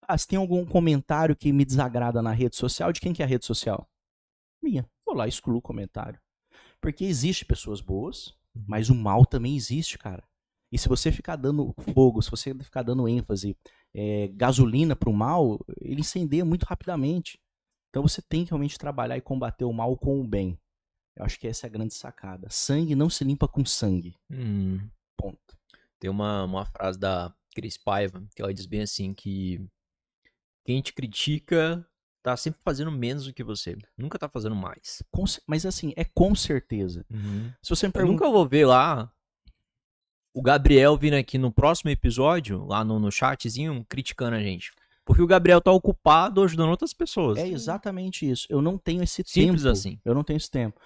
Ah, se tem algum comentário que me desagrada na rede social, de quem que é a rede social? Minha. Vou lá, excluo o comentário. Porque existe pessoas boas, mas o mal também existe, cara. E se você ficar dando fogo, se você ficar dando ênfase, é, gasolina pro mal, ele incendeia muito rapidamente. Então você tem que realmente trabalhar e combater o mal com o bem. Eu acho que essa é a grande sacada. Sangue não se limpa com sangue. Hum. Ponto. Tem uma, uma frase da Cris Paiva que ela diz bem assim que quem te critica tá sempre fazendo menos do que você. Nunca tá fazendo mais. Com mas assim, é com certeza. Se você me Eu pergunta. nunca vou ver lá o Gabriel vindo aqui no próximo episódio, lá no, no chatzinho, criticando a gente. Porque o Gabriel tá ocupado ajudando outras pessoas. É exatamente isso. Eu não tenho esse Simples tempo. assim. Eu não tenho esse tempo.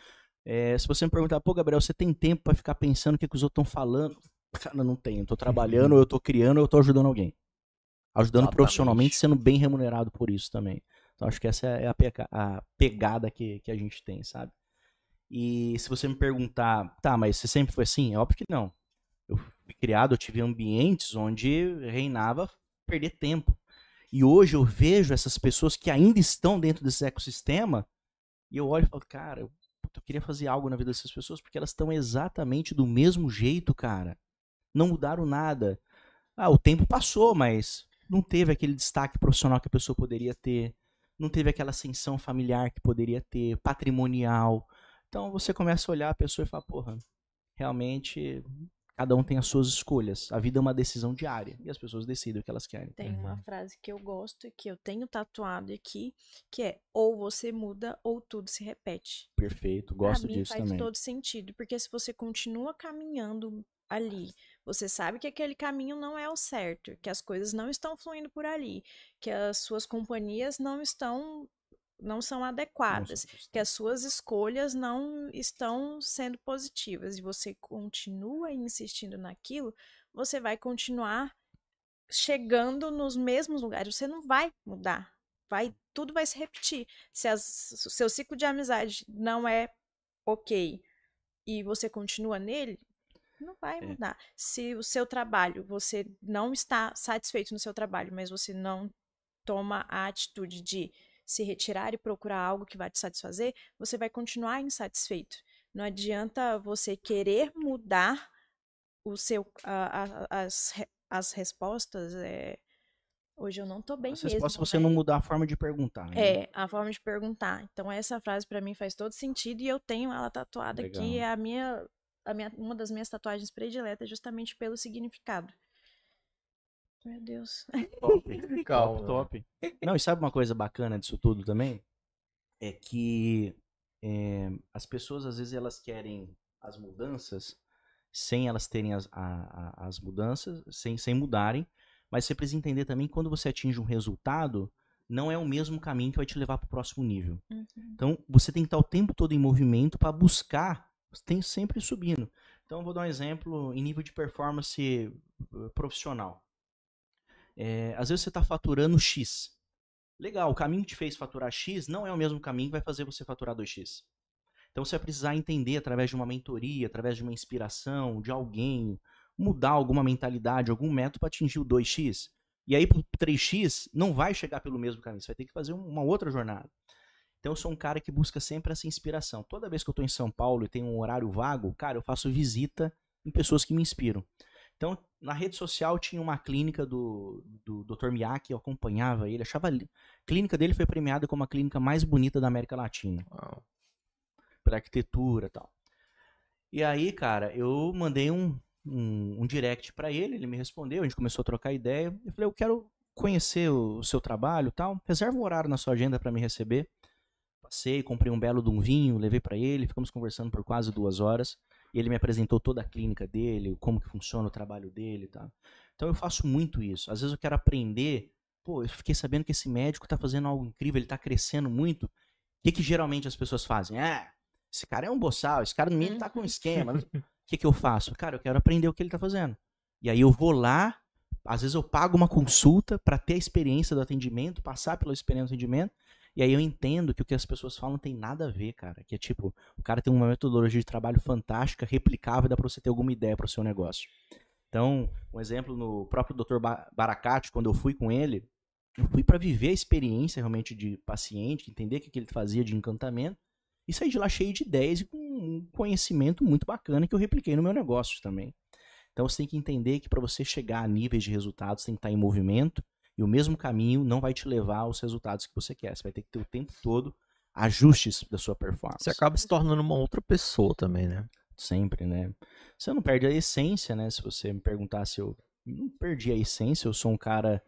É, se você me perguntar, pô, Gabriel, você tem tempo pra ficar pensando o que, que os outros estão falando? Cara, eu não tenho. Eu tô trabalhando, eu tô criando, eu tô ajudando alguém. Ajudando Exatamente. profissionalmente, sendo bem remunerado por isso também. Então acho que essa é a, pega- a pegada que, que a gente tem, sabe? E se você me perguntar, tá, mas você sempre foi assim? É óbvio que não. Eu fui criado, eu tive ambientes onde reinava perder tempo. E hoje eu vejo essas pessoas que ainda estão dentro desse ecossistema e eu olho e falo, cara, eu, eu queria fazer algo na vida dessas pessoas porque elas estão exatamente do mesmo jeito, cara. Não mudaram nada. Ah, o tempo passou, mas não teve aquele destaque profissional que a pessoa poderia ter. Não teve aquela ascensão familiar que poderia ter, patrimonial. Então você começa a olhar a pessoa e fala, porra, realmente cada um tem as suas escolhas. A vida é uma decisão diária e as pessoas decidem o que elas querem. Tem uma Uhum. frase que eu gosto e que eu tenho tatuado aqui, que é ou você muda ou tudo se repete. Perfeito, gosto pra mim disso faz também. todo sentido, porque se você continua caminhando ali, você sabe que aquele caminho não é o certo, que as coisas não estão fluindo por ali, que as suas companhias não estão não são adequadas, que as suas escolhas não estão sendo positivas e você continua insistindo naquilo, você vai continuar chegando nos mesmos lugares, você não vai mudar. Vai, tudo vai se repetir. Se as- o seu ciclo de amizade não é ok e você continua nele, não vai É. mudar. Se o seu trabalho, você não está satisfeito no seu trabalho, mas você não toma a atitude de se retirar e procurar algo que vai te satisfazer, você vai continuar insatisfeito. Não adianta você querer mudar o seu, a- a- as, as respostas, é, hoje eu não tô bem As mesmo. respostas você né? não mudar a forma de perguntar. né? É, a forma de perguntar. Então, essa frase pra mim faz todo sentido e eu tenho ela tatuada aqui. Legal. É a minha, minha, uma das minhas tatuagens prediletas, justamente pelo significado. Meu Deus. Top, Calma. top, top. Não, e sabe uma coisa bacana disso tudo também? É que é, as pessoas, às vezes, elas querem as mudanças sem elas terem as, a- a- as mudanças, sem, sem mudarem. Mas você precisa entender também que quando você atinge um resultado, não é o mesmo caminho que vai te levar para o próximo nível. Uhum. Então, você tem que estar o tempo todo em movimento para buscar, tem sempre subindo. Então, vou dar um exemplo em nível de performance eh, profissional. É, às vezes você está faturando X. Legal, o caminho que te fez faturar X não é o mesmo caminho que vai fazer você faturar 2X. Então você vai precisar entender através de uma mentoria, através de uma inspiração, de alguém, mudar alguma mentalidade, algum método para atingir o 2X. E aí pro 3X não vai chegar pelo mesmo caminho, você vai ter que fazer um- uma outra jornada. Então eu sou um cara que busca sempre essa inspiração. Toda vez que eu estou em São Paulo e tenho um horário vago, cara, eu faço visita em pessoas que me inspiram. Então, na rede social tinha uma clínica do, do Dr. Miyake, eu acompanhava ele, achava. A clínica dele foi premiada como a clínica mais bonita da América Latina Uau. pela arquitetura e tal. E aí, cara, eu mandei um, um, um direct pra ele, ele me respondeu, a gente começou a trocar ideia. Eu falei, eu quero conhecer o, o seu trabalho e tal. Reserva um horário na sua agenda pra me receber. Passei, comprei um belo de um vinho, levei pra ele, ficamos conversando por quase duas horas. E ele me apresentou toda a clínica dele, como que funciona o trabalho dele e tal. Então eu faço muito isso. Às vezes eu quero aprender. Pô, eu fiquei sabendo que esse médico tá fazendo algo incrível, ele tá crescendo muito. O que, que geralmente as pessoas fazem? Ah, esse cara é um boçal, esse cara no mínimo tá com um esquema. O que, que eu faço? Cara, eu quero aprender o que ele tá fazendo. E aí eu vou lá, às vezes eu pago uma consulta para ter a experiência do atendimento, passar pela experiência do atendimento, e aí eu entendo que o que as pessoas falam tem nada a ver, cara. Que é tipo, o cara tem uma metodologia de trabalho fantástica, replicável, dá pra você ter alguma ideia pro seu negócio. Então, um exemplo no próprio Dr. Ba- Baracate, quando eu fui com ele, eu fui para viver a experiência realmente de paciente, entender o que, que ele fazia de encantamento, e saí de lá cheio de ideias e com um conhecimento muito bacana que eu repliquei no meu negócio também. Então você tem que entender que para você chegar a níveis de resultados, tem que estar em movimento, e o mesmo caminho não vai te levar aos resultados que você quer. Você vai ter que ter o tempo todo ajustes da sua performance. Você acaba se tornando uma outra pessoa também, né? Sempre, né? Você não perde a essência, né? Se você me perguntar se eu não perdi a essência, eu sou um cara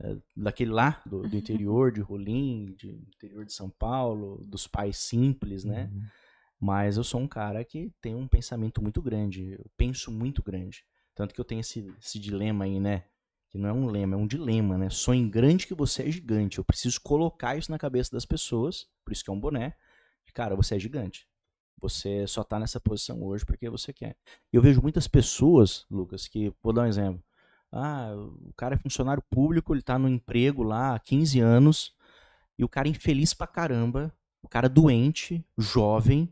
eh, daquele lá, do, do interior de Rolim, de interior de São Paulo, dos pais simples, né? Uhum. Mas eu sou um cara que tem um pensamento muito grande, eu penso muito grande. Tanto que eu tenho esse, esse dilema aí, né? Que não é um lema, é um dilema, né? Sonhe grande que você é gigante. Eu preciso colocar isso na cabeça das pessoas, por isso que é um boné. Cara, você é gigante. Você só tá nessa posição hoje porque você quer. Eu vejo muitas pessoas, Lucas, que, vou dar um exemplo. Ah, o cara é funcionário público, ele tá no emprego lá há 15 anos, e o cara é infeliz pra caramba, o cara doente, jovem,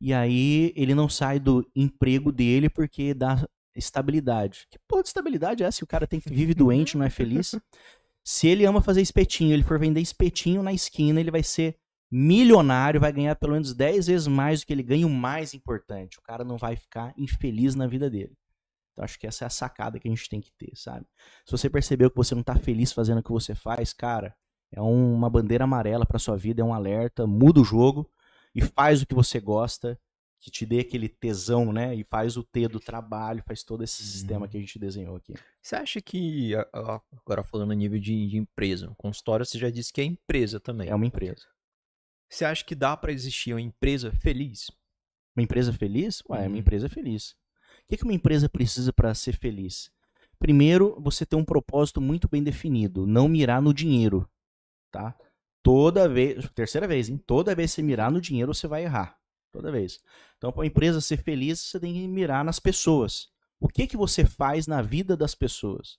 e aí ele não sai do emprego dele porque dá estabilidade. Que porra de estabilidade é essa? Se o cara tem que vive doente, não é feliz? Se ele ama fazer espetinho, ele for vender espetinho na esquina, ele vai ser milionário, vai ganhar pelo menos 10 vezes mais do que ele ganha. O mais importante, o cara não vai ficar infeliz na vida dele. Então acho que essa é a sacada que a gente tem que ter, sabe? Se você percebeu que você não tá feliz fazendo o que você faz, cara, é um- uma bandeira amarela pra sua vida, é um alerta, muda o jogo e faz o que você gosta, que te dê aquele tesão, né? E faz o T do trabalho, faz todo esse sistema que a gente desenhou aqui. Você acha que, agora falando a nível de, de empresa, consultório você já disse que é empresa também. É uma empresa. Você acha que dá pra existir uma empresa feliz? Uma empresa feliz? Ué, é uma Uhum. empresa feliz. O que uma empresa precisa para ser feliz? Primeiro, você ter um propósito muito bem definido, não mirar no dinheiro, tá? Toda vez, terceira vez, hein? Toda vez que você mirar no dinheiro, você vai errar. Toda vez. Então, para uma empresa ser feliz, você tem que mirar nas pessoas. O que que você faz na vida das pessoas?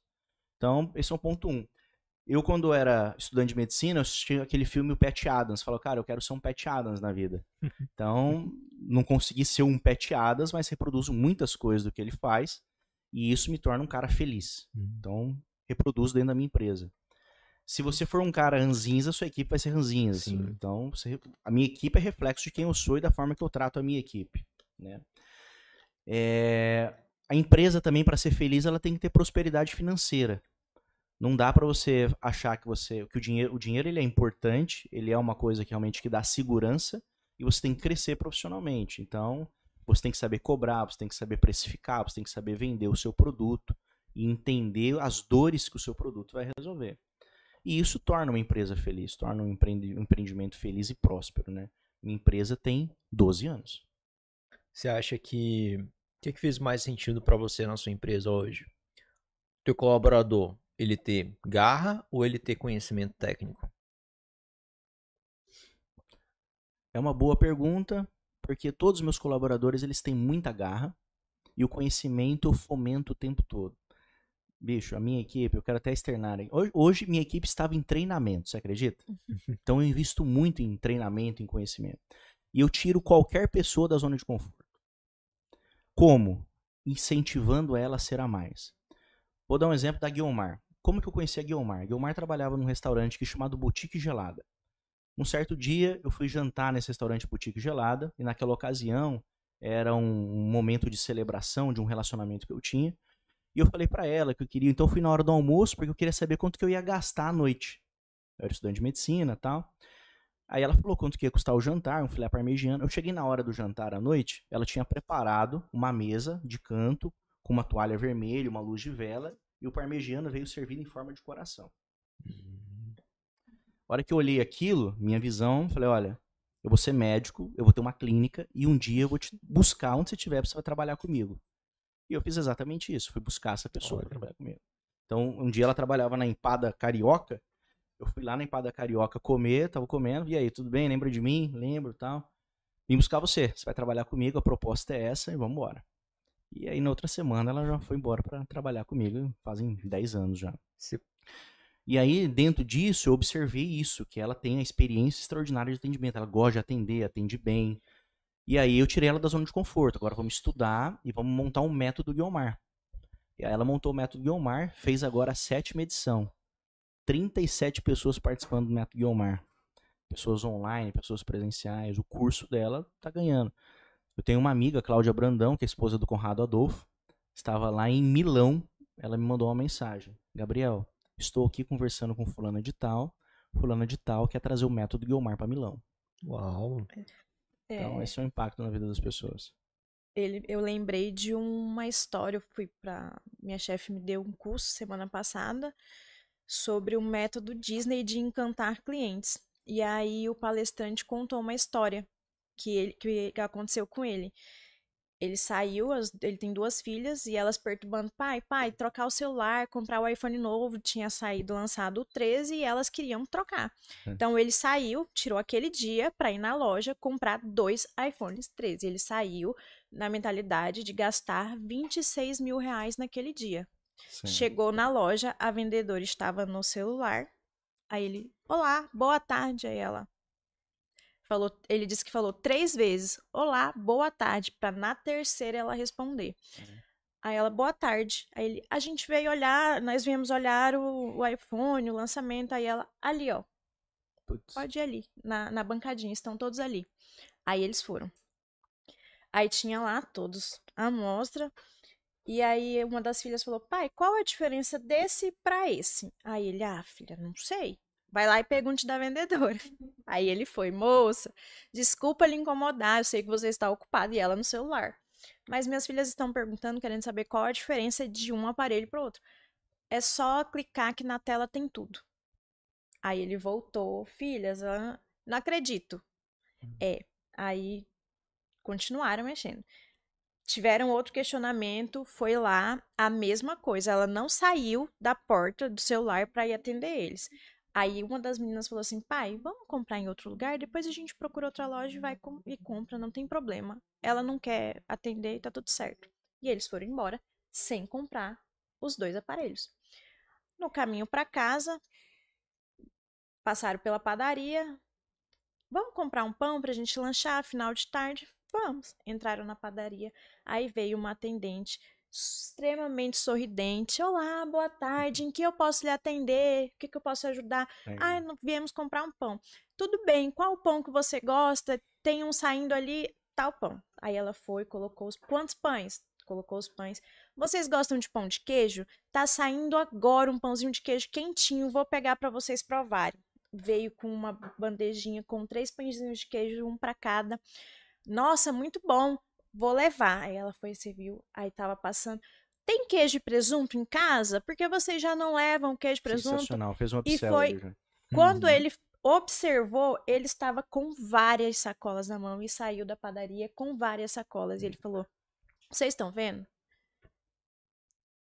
Então, esse é um ponto um. Eu, quando era estudante de medicina, eu assisti aquele filme O Pat Adams. Falou, cara, eu quero ser um Pat Adams na vida. Então, não consegui ser um Pat Adams, mas reproduzo muitas coisas do que ele faz. E isso me torna um cara feliz. Então, reproduzo dentro da minha empresa. Se você for um cara ranzinza, sua equipe vai ser ranzinza. Sim. Então, você- a minha equipe é reflexo de quem eu sou e da forma que eu trato a minha equipe. Né? É, a empresa também, para ser feliz, ela tem que ter prosperidade financeira. Não dá para você achar que você que o dinheiro, o dinheiro ele é importante, ele é uma coisa que realmente que dá segurança e você tem que crescer profissionalmente. Então, você tem que saber cobrar, você tem que saber precificar, você tem que saber vender o seu produto e entender as dores que o seu produto vai resolver. E isso torna uma empresa feliz, torna um, empreendimento feliz e próspero, né? Minha empresa tem 12 anos. Você acha que o que, que fez mais sentido para você na sua empresa hoje? Teu colaborador, ele ter garra ou ele ter conhecimento técnico? É uma boa pergunta, porque todos os meus colaboradores eles têm muita garra e o conhecimento eu fomento o tempo todo. Bicho, a minha equipe, eu quero até externar. Hoje, hoje minha equipe estava em treinamento, você acredita? Então eu invisto muito em treinamento, em conhecimento. E eu tiro qualquer pessoa da zona de conforto. Como? Incentivando ela a ser a mais. Vou dar um exemplo da Guilmar. Como que eu conheci a Guilmar? Guilmar trabalhava num restaurante que chamado Boutique Gelada. Um certo dia eu fui jantar nesse restaurante Boutique Gelada e naquela ocasião era um momento de celebração de um relacionamento que eu tinha. E eu falei para ela que eu queria, então eu fui na hora do almoço porque eu queria saber quanto que eu ia gastar à noite. Eu era estudante de medicina, tal. Aí ela falou quanto que ia custar o jantar, um filé parmegiano. Eu cheguei na hora do jantar à noite, ela tinha preparado uma mesa de canto com uma toalha vermelha, uma luz de vela, e o parmegiano veio servido em forma de coração. A hora que eu olhei aquilo, minha visão, falei, olha, eu vou ser médico, eu vou ter uma clínica e um dia eu vou te buscar onde você estiver, você vai trabalhar comigo. E eu fiz exatamente isso, fui buscar essa pessoa para trabalhar comigo. Então, um dia ela trabalhava na empada carioca, eu fui lá na empada carioca comer, tava comendo, e aí, tudo bem? Lembra de mim? Lembro, tal. Vim buscar você, você vai trabalhar comigo, a proposta é essa e vamos embora. E aí, na outra semana, ela já foi embora para trabalhar comigo, fazem 10 anos já. Se- E aí, dentro disso, eu observei isso, que ela tem a experiência extraordinária de atendimento, ela gosta de atender, atende bem. E aí eu tirei ela da zona de conforto. Agora vamos estudar e vamos montar um método Guiomar. E aí ela montou o método Guiomar, fez agora a sétima edição. 37 pessoas participando do método Guiomar. Pessoas online, pessoas presenciais. O curso dela tá ganhando. Eu tenho uma amiga, Cláudia Brandão, que é esposa do Conrado Adolfo. Estava lá em Milão. Ela me mandou uma mensagem. Gabriel, estou aqui conversando com fulana de tal. Fulana de tal quer trazer o método Guiomar para Milão. Uau. Então, É, esse é o impacto na vida das pessoas. ele, eu lembrei de uma história. Eu fui para minha chefe me deu um curso semana passada sobre o método Disney de encantar clientes. E aí o palestrante contou uma história que, ele, que aconteceu com ele. Ele saiu, as- ele tem duas filhas e elas perturbando, pai, pai, trocar o celular, comprar o iPhone novo, tinha saído lançado o 13 e elas queriam trocar. É. Então ele saiu, tirou aquele dia para ir na loja comprar dois iPhones 13. Ele saiu na mentalidade de gastar 26 mil reais naquele dia. Chegou na loja, a vendedora estava no celular. Aí ele, olá, boa tarde. Aí ela falou, ele disse que falou três vezes, olá, boa tarde, para na terceira ela responder. Aí ela, boa tarde. Aí ele, a gente veio olhar, nós viemos olhar o, o iPhone, o lançamento. Aí ela, ali, ó, Putz. pode ir ali, na, na bancadinha, estão todos ali. Aí eles foram. Aí tinha lá todos a amostra. E aí uma das filhas falou: pai, qual a diferença desse pra esse? Aí ele, ah, filha, não sei. Vai lá e pergunte da vendedora. Aí ele foi, moça, desculpa lhe incomodar, eu sei que você está ocupada e ela no celular. Mas minhas filhas estão perguntando, querendo saber qual a diferença de um aparelho para outro. É só clicar que na tela tem tudo. Aí ele voltou, filhas, não acredito. É, aí continuaram mexendo. Tiveram outro questionamento, foi lá, a mesma coisa. Ela não saiu da porta do celular para ir atender eles. Aí uma das meninas falou assim: pai, vamos comprar em outro lugar? Depois a gente procura outra loja e vai com- e compra, não tem problema. Ela não quer atender e tá tudo certo. E eles foram embora sem comprar os dois aparelhos. No caminho para casa, passaram pela padaria. Vamos comprar um pão pra gente lanchar final de tarde? Vamos. Entraram na padaria. Aí veio uma atendente extremamente sorridente. Olá, boa tarde. Em que eu posso lhe atender? O que, que eu posso ajudar? Ah, não viemos comprar um pão. Tudo bem, qual pão que você gosta? Tem um saindo ali, tal pão. Aí ela foi, colocou os quantos pães? colocou os pães. Vocês gostam de pão de queijo? Tá saindo agora um pãozinho de queijo quentinho, vou pegar para vocês provarem. Veio com uma bandejinha com três pãezinhos de queijo, um para cada. Nossa, muito bom. Vou levar. Aí ela foi e serviu. Aí tava passando. Tem queijo e presunto em casa? Porque vocês já não levam queijo e presunto? Sensacional, fez uma E foi- ali. Quando Uhum. ele observou, ele estava com várias sacolas na mão e saiu da padaria com várias sacolas. E ele falou: Vocês estão vendo?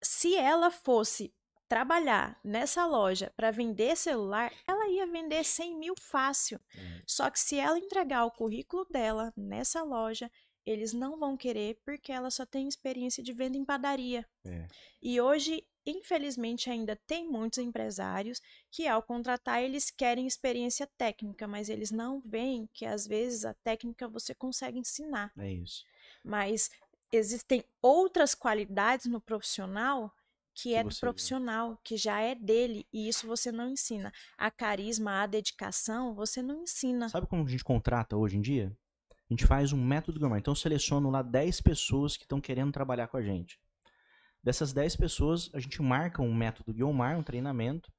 Se ela fosse trabalhar nessa loja para vender celular, ela ia vender 100 mil fácil. É. Só que se ela entregar o currículo dela nessa loja, eles não vão querer porque ela só tem experiência de venda em padaria. É. E hoje, infelizmente, ainda tem muitos empresários que, ao contratar, eles querem experiência técnica, mas eles não veem que às vezes a técnica você consegue ensinar. É isso. Mas existem outras qualidades no profissional que Que é do vê. profissional, que já é dele, e isso você não ensina. A carisma, a dedicação, você não ensina. Sabe como a gente contrata hoje em dia? A gente faz um método Guilmar. Então eu seleciono lá 10 pessoas que estão querendo trabalhar com a gente. Dessas 10 pessoas, a gente marca um método Guilmar, um treinamento,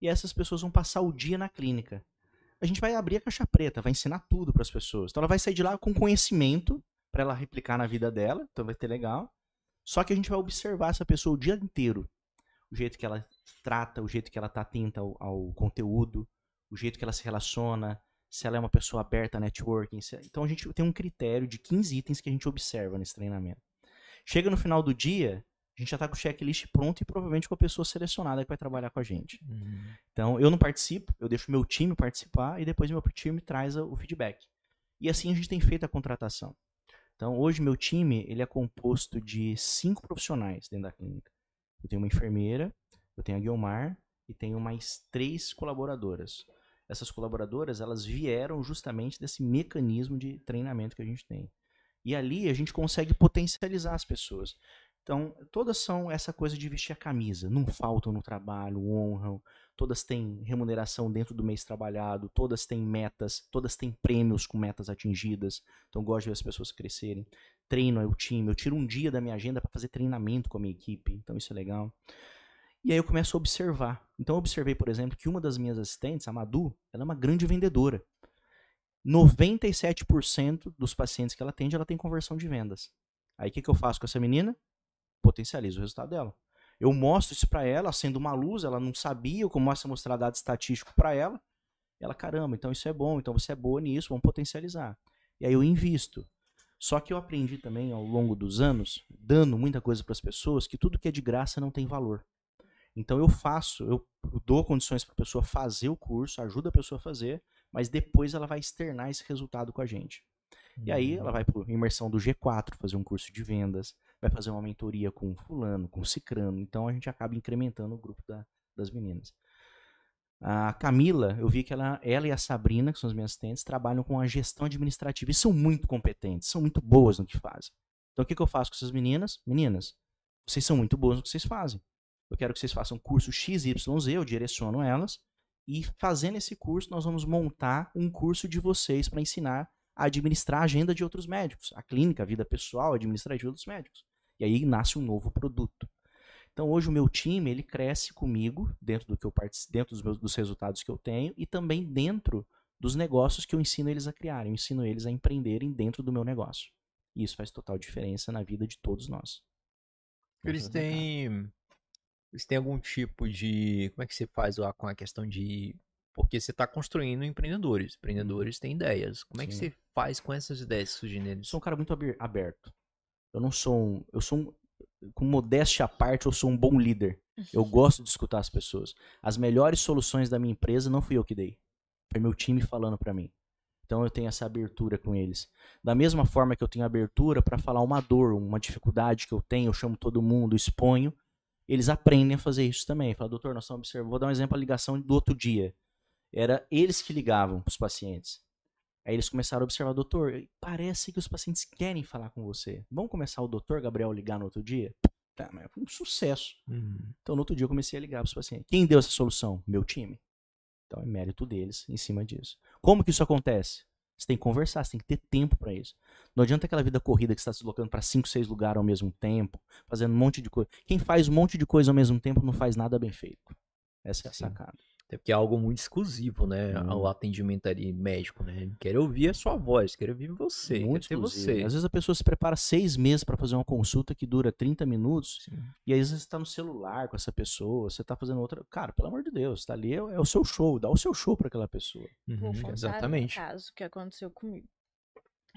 e essas pessoas vão passar o dia na clínica. A gente vai abrir a caixa preta, vai ensinar tudo para as pessoas. Então ela vai sair de lá com conhecimento para ela replicar na vida dela, então vai ter legal. Só que a gente vai observar essa pessoa o dia inteiro. O jeito que ela trata, o jeito que ela tá atenta ao, ao conteúdo, o jeito que ela se relaciona, se ela é uma pessoa aberta a networking. se- Então a gente tem um critério de 15 itens que a gente observa nesse treinamento. Chega no final do dia, a gente já tá com o checklist pronto e provavelmente com a pessoa selecionada que vai trabalhar com a gente. Uhum. Então eu não participo, eu deixo meu time participar e depois meu time traz o feedback. E assim a gente tem feito a contratação. Então hoje meu time ele é composto de cinco profissionais dentro da clínica. Eu tenho uma enfermeira, eu tenho a Guilmar e tenho mais três colaboradoras. Essas colaboradoras elas vieram justamente desse mecanismo de treinamento que a gente tem. E ali a gente consegue potencializar as pessoas. Então, todas são essa coisa de vestir a camisa. Não faltam no trabalho, honram, todas têm remuneração dentro do mês trabalhado, todas têm metas, todas têm prêmios com metas atingidas. Então, gosto de ver as pessoas crescerem. Treino é o time, eu tiro um dia da minha agenda para fazer treinamento com a minha equipe, então isso é legal. E aí eu começo a observar. Então, eu observei, por exemplo, que uma das minhas assistentes, a Madu, ela é uma grande vendedora. 97% dos pacientes que ela atende, ela tem conversão de vendas. Aí o que, que eu faço com essa menina? Potencializo o resultado dela. Eu mostro isso pra ela, acendo uma luz, ela não sabia, eu começo a mostrar dado estatístico pra ela. Ela, caramba, então isso é bom, então você é boa nisso, vamos potencializar. E aí eu invisto. Só que eu aprendi também ao longo dos anos, dando muita coisa para as pessoas, que tudo que é de graça não tem valor. Então eu faço, eu dou condições para a pessoa fazer o curso, ajudo a pessoa a fazer, mas depois ela vai externar esse resultado com a gente. E aí ela vai para imersão do G4, fazer um curso de vendas, vai fazer uma mentoria com fulano, com cicrano. Então a gente acaba incrementando o grupo da- das meninas. A Camila, eu vi que ela, ela e a Sabrina, que são as minhas assistentes, trabalham com a gestão administrativa e são muito competentes, são muito boas no que fazem. Então o que, que eu faço com essas meninas? Meninas, vocês são muito boas no que vocês fazem. Eu quero que vocês façam curso XYZ, eu direciono elas, e fazendo esse curso, nós vamos montar um curso de vocês para ensinar a administrar a agenda de outros médicos, a clínica, a vida pessoal, a administrativa dos médicos. E aí nasce um novo produto. Então hoje o meu time ele cresce comigo dentro do que eu dentro dos, meus, dos resultados que eu tenho e também dentro dos negócios que eu ensino eles a criarem, eu ensino eles a empreenderem dentro do meu negócio. E isso faz total diferença na vida de todos nós. Eles é têm. Eles têm algum tipo de. Como é que você faz lá com a questão de. Porque você está construindo empreendedores. Empreendedores têm ideias. Como é que Sim. você faz com essas ideias que surgem Eu neles? sou um cara muito aber- aberto. Eu não sou um, eu sou um, com modéstia à parte, eu sou um bom líder. Eu gosto de escutar as pessoas. As melhores soluções da minha empresa não fui eu que dei. Foi meu time falando pra mim. Então eu tenho essa abertura com eles. Da mesma forma que eu tenho abertura pra falar uma dor, uma dificuldade que eu tenho, eu chamo todo mundo, exponho. Eles aprendem a fazer isso também. Fala, doutor, nós estamos observando. Vou dar um exemplo, a ligação do outro dia. Era eles que ligavam pros pacientes. Aí eles começaram a observar, doutor, parece que os pacientes querem falar com você. Vamos começar o doutor Gabriel ligar no outro dia? Tá, mas foi um sucesso. Uhum. Então no outro dia eu comecei a ligar para os pacientes. Quem deu essa solução? Meu time. Então é mérito deles em cima disso. Como que isso acontece? Você tem que conversar, você tem que ter tempo pra isso. Não adianta aquela vida corrida que você está se deslocando pra cinco, seis lugares ao mesmo tempo, fazendo um monte de coisa. Quem faz um monte de coisa ao mesmo tempo não faz nada bem feito. Essa é a Sim. sacada. Até porque é algo muito exclusivo, né? Hum. O atendimento ali médico, né? Quer ouvir a sua voz, quer ouvir você, Muito quer ter exclusivo. você. Às vezes a pessoa se prepara seis meses pra fazer uma consulta que dura 30 minutos Sim. e aí às vezes você tá no celular com essa pessoa, você tá fazendo outra. Cara, pelo amor de Deus, tá ali, é, é o seu show, dá o seu show pra aquela pessoa. Uhum, exatamente. um caso que aconteceu comigo.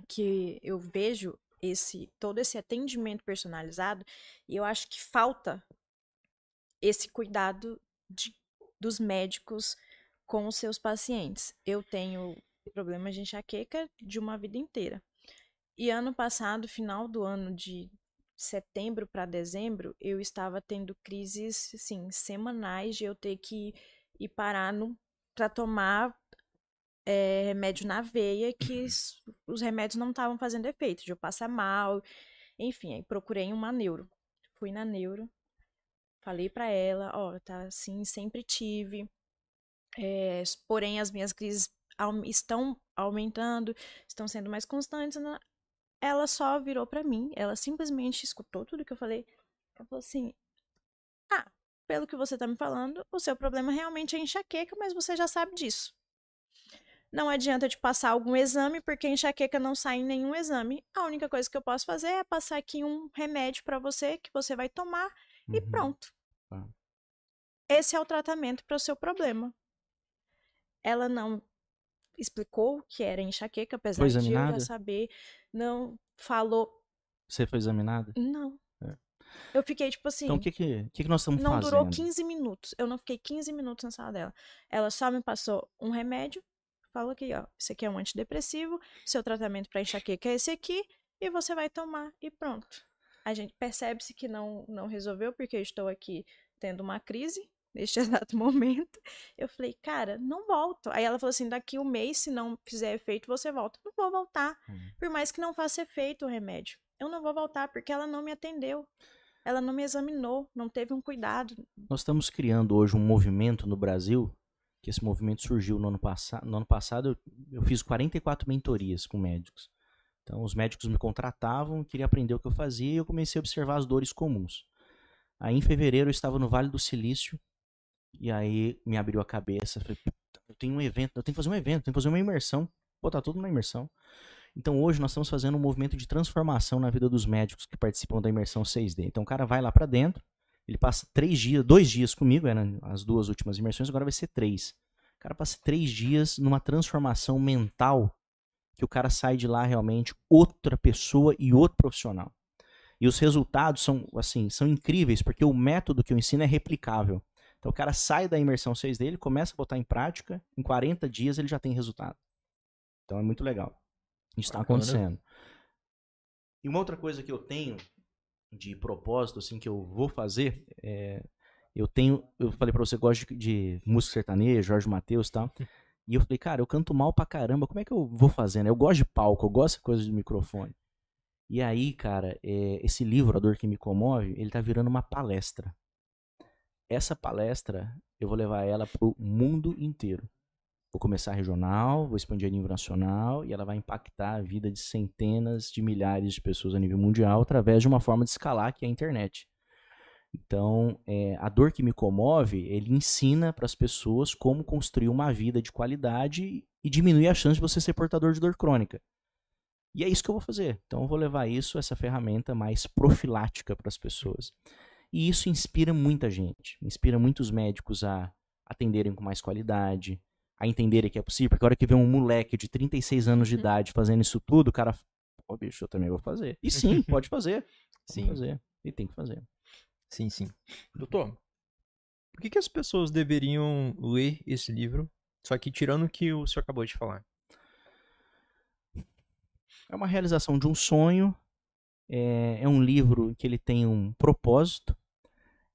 Que eu vejo esse todo esse atendimento personalizado e eu acho que falta esse cuidado de- dos médicos com os seus pacientes. Eu tenho problemas de enxaqueca de uma vida inteira. E ano passado, final do ano de setembro para dezembro, eu estava tendo crises, assim, semanais de eu ter que ir parar para tomar é, remédio na veia, que s- os remédios não estavam fazendo efeito, de eu passar mal, enfim, aí procurei uma neuro. Fui na neuro, falei pra ela, ó, tá assim, sempre tive, é, porém as minhas crises estão aumentando, estão sendo mais constantes. né? Ela só virou pra mim, ela simplesmente escutou tudo que eu falei, ela falou assim, ah, pelo que você tá me falando, o seu problema realmente é enxaqueca, mas você já sabe disso. Não adianta te passar algum exame, porque enxaqueca não sai em nenhum exame. A única coisa que eu posso fazer é passar aqui um remédio pra você que você vai tomar e Uhum. pronto. Tá. Esse é o tratamento para o seu problema. Ela não explicou que era enxaqueca, apesar de eu já saber. Não falou. Você foi examinada? Não. É. Eu fiquei tipo assim. Então o que que, que que nós estamos não fazendo? durou 15 minutos. Eu não fiquei 15 minutos na sala dela. Ela só me passou um remédio, falou que, ó, isso aqui é um antidepressivo, seu tratamento para enxaqueca é esse aqui, e você vai tomar e pronto. A gente percebe-se que não, não resolveu, porque eu estou aqui tendo uma crise neste exato momento. Eu falei, cara, não volto. Aí ela falou assim: daqui um mês, se não fizer efeito, você volta. Não vou voltar. Hum. Por mais que não faça efeito o remédio. Eu não vou voltar, porque ela não me atendeu. Ela não me examinou, não teve um cuidado. Nós estamos criando hoje um movimento no Brasil, que esse movimento surgiu no ano passado. No ano passado eu, eu fiz 44 mentorias com médicos. Então os médicos me contratavam, queria aprender o que eu fazia e eu comecei a observar as dores comuns. Aí em fevereiro eu estava no Vale do Silício e aí me abriu a cabeça, falei, "Puta, eu tenho um evento, eu tenho que fazer um evento, tenho que fazer uma imersão, botar tudo na imersão. Então hoje nós estamos fazendo um movimento de transformação na vida dos médicos que participam da imersão 6D. Então o cara vai lá pra dentro, ele passa três dias, dois dias comigo, eram as duas últimas imersões, agora vai ser três. O cara passa três dias numa transformação mental que o cara sai de lá realmente outra pessoa e outro profissional. E os resultados são assim, são incríveis, porque o método que eu ensino é replicável. Então o cara sai da imersão 6 dele, começa a botar em prática, em 40 dias ele já tem resultado. Então é muito legal. Isso está acontecendo. E uma outra coisa que eu tenho de propósito, assim, que eu vou fazer, é, eu tenho, eu falei pra você, gosto de, de música sertaneja, Jorge Matheus e tal, e eu falei, cara, eu canto mal pra caramba, como é que eu vou fazer, né? Eu gosto de palco, eu gosto de coisa de microfone. E aí, cara, é, esse livro, A Dor Que Me Comove, ele tá virando uma palestra. Essa palestra, eu vou levar ela pro mundo inteiro. Vou começar regional, vou expandir a nível nacional e ela vai impactar a vida de centenas de milhares de pessoas a nível mundial através de uma forma de escalar que é a internet. Então, é, a dor que me comove, ele ensina para as pessoas como construir uma vida de qualidade e diminuir a chance de você ser portador de dor crônica. E é isso que eu vou fazer. Então, eu vou levar isso, essa ferramenta mais profilática para as pessoas. E isso inspira muita gente, inspira muitos médicos a atenderem com mais qualidade, a entenderem que é possível, porque a hora que vê um moleque de 36 anos de Uhum. idade fazendo isso tudo, o cara, pô, bicho, eu também vou fazer. E sim, pode fazer. Sim. Sim, fazer. E tem que fazer. Sim, sim. Doutor, por que, que as pessoas deveriam ler esse livro? Só que tirando o que o senhor acabou de falar. É uma realização de um sonho, é, é um livro que ele tem um propósito,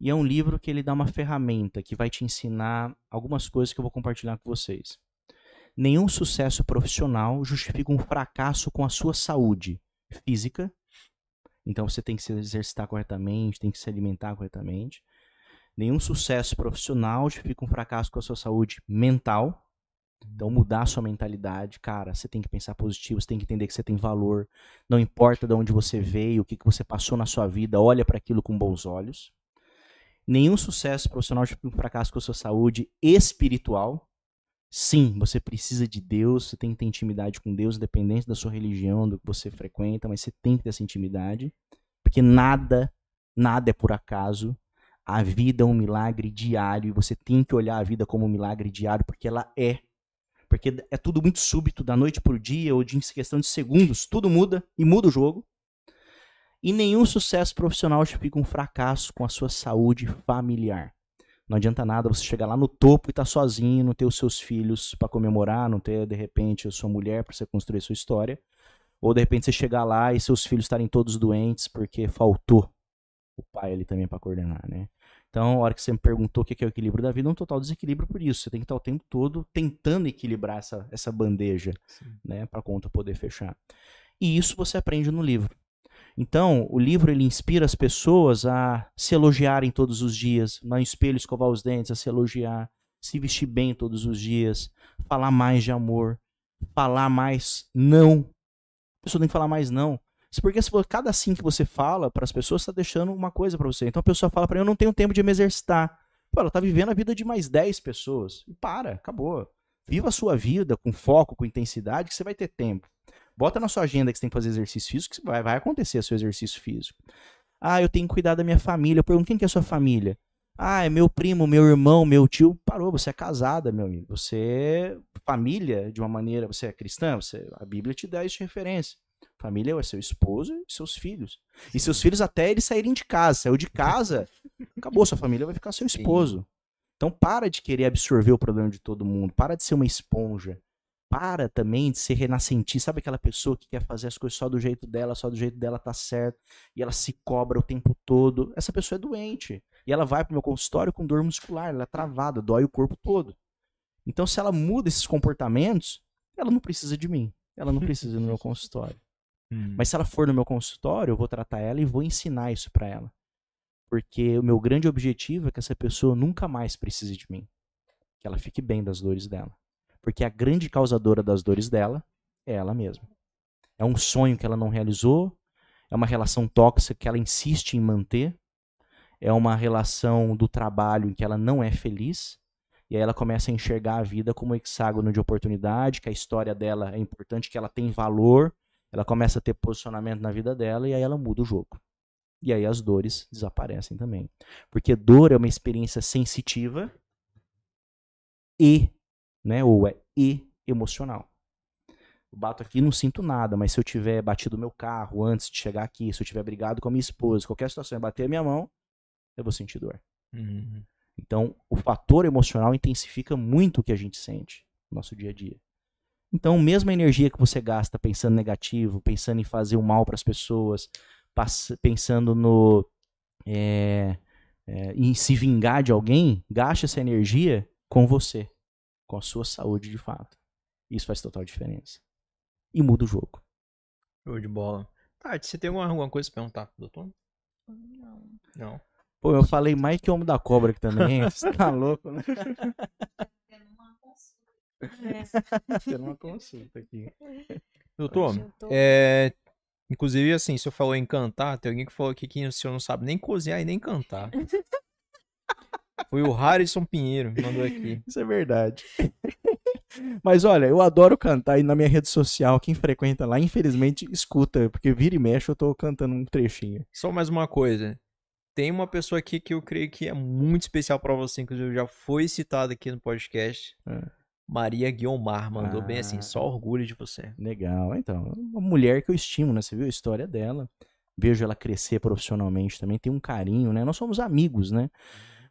e é um livro que ele dá uma ferramenta que vai te ensinar algumas coisas que eu vou compartilhar com vocês. Nenhum sucesso profissional justifica um fracasso com a sua saúde física. Então você tem que se exercitar corretamente, tem que se alimentar corretamente. Nenhum sucesso profissional justifica um fracasso com a sua saúde mental. Então, mudar a sua mentalidade, cara, você tem que pensar positivo, você tem que entender que você tem valor. Não importa de onde você veio, o que, que você passou na sua vida, olha para aquilo com bons olhos. Nenhum sucesso profissional tipo um fracasso com a sua saúde espiritual. Sim, você precisa de Deus, você tem que ter intimidade com Deus, independente da sua religião, do que você frequenta, mas você tem que ter essa intimidade, porque nada, nada é por acaso. A vida é um milagre diário e você tem que olhar a vida como um milagre diário, porque ela é. Porque é tudo muito súbito, da noite para o dia, ou de questão de segundos, tudo muda e muda o jogo. E nenhum sucesso profissional justifica um fracasso com a sua saúde familiar. Não adianta nada você chegar lá no topo e estar tá sozinho, não ter os seus filhos para comemorar, não ter de repente a sua mulher para você construir a sua história, ou de repente você chegar lá e seus filhos estarem todos doentes porque faltou o pai ali também para coordenar, né? Então, a hora que você me perguntou o que é o equilíbrio da vida, é um total desequilíbrio por isso. Você tem que estar o tempo todo tentando equilibrar essa, essa bandeja, Sim. né, para a conta poder fechar. E isso você aprende no livro. Então, o livro ele inspira as pessoas a se elogiarem todos os dias, no espelho escovar os dentes, a se elogiar, se vestir bem todos os dias, falar mais de amor, falar mais não. A pessoa tem que falar mais não. Porque se for cada sim que você fala para as pessoas, está deixando uma coisa para você. Então a pessoa fala para eu não tenho tempo de me exercitar. Pô, ela está vivendo a vida de mais 10 pessoas. E para, acabou. Viva a sua vida com foco, com intensidade, que você vai ter tempo. Bota na sua agenda que você tem que fazer exercício físico, que vai, vai acontecer seu exercício físico. Ah, eu tenho que cuidar da minha família. Eu pergunto, quem que é a sua família? Ah, é meu primo, meu irmão, meu tio. Parou, você é casada, meu amigo. Você é família de uma maneira. Você é cristã, você, a Bíblia te dá isso de referência. Família é seu esposo e seus filhos. E seus filhos até eles saírem de casa. Saiu de casa, acabou, sua família vai ficar seu esposo. Então para de querer absorver o problema de todo mundo. Para de ser uma esponja para também de ser renascentista. Sabe aquela pessoa que quer fazer as coisas só do jeito dela, só do jeito dela tá certo, e ela se cobra o tempo todo. Essa pessoa é doente. E ela vai pro meu consultório com dor muscular, ela é travada, dói o corpo todo. Então, se ela muda esses comportamentos, ela não precisa de mim. Ela não precisa do meu consultório. Hum. Mas se ela for no meu consultório, eu vou tratar ela e vou ensinar isso para ela. Porque o meu grande objetivo é que essa pessoa nunca mais precise de mim. Que ela fique bem das dores dela. Porque a grande causadora das dores dela é ela mesma. É um sonho que ela não realizou, é uma relação tóxica que ela insiste em manter, é uma relação do trabalho em que ela não é feliz, e aí ela começa a enxergar a vida como um hexágono de oportunidade, que a história dela é importante, que ela tem valor, ela começa a ter posicionamento na vida dela, e aí ela muda o jogo. E aí as dores desaparecem também. Porque dor é uma experiência sensitiva e né? Ou é e emocional. Eu bato aqui não sinto nada, mas se eu tiver batido meu carro antes de chegar aqui, se eu tiver brigado com a minha esposa, qualquer situação, bater a minha mão, eu vou sentir dor. Uhum. Então, o fator emocional intensifica muito o que a gente sente no nosso dia a dia. Então, mesmo a energia que você gasta pensando negativo, pensando em fazer o mal para as pessoas, pensando no é, é, em se vingar de alguém, gaste essa energia com você com a sua saúde de fato. Isso faz total diferença. E muda o jogo. Show de bola. Tati, você tem alguma, alguma coisa pra perguntar pro doutor? Não. Não. Pô, eu falei mais que Homem da Cobra aqui também. Você tá louco, né? Tendo uma consulta aqui. Doutor, é, inclusive assim, o senhor falou em cantar, tem alguém que falou aqui que o senhor não sabe nem cozinhar e nem cantar. Foi o Harrison Pinheiro que mandou aqui. Isso é verdade. Mas olha, eu adoro cantar e na minha rede social, quem frequenta lá, infelizmente, escuta, porque vira e mexe eu tô cantando um trechinho. Só mais uma coisa. Tem uma pessoa aqui que eu creio que é muito especial para você, inclusive já foi citada aqui no podcast. É. Maria Guiomar mandou ah, bem assim, só ah. orgulho de você. Legal, então, uma mulher que eu estimo, né? Você viu a história dela. Vejo ela crescer profissionalmente também, tem um carinho, né? Nós somos amigos, né?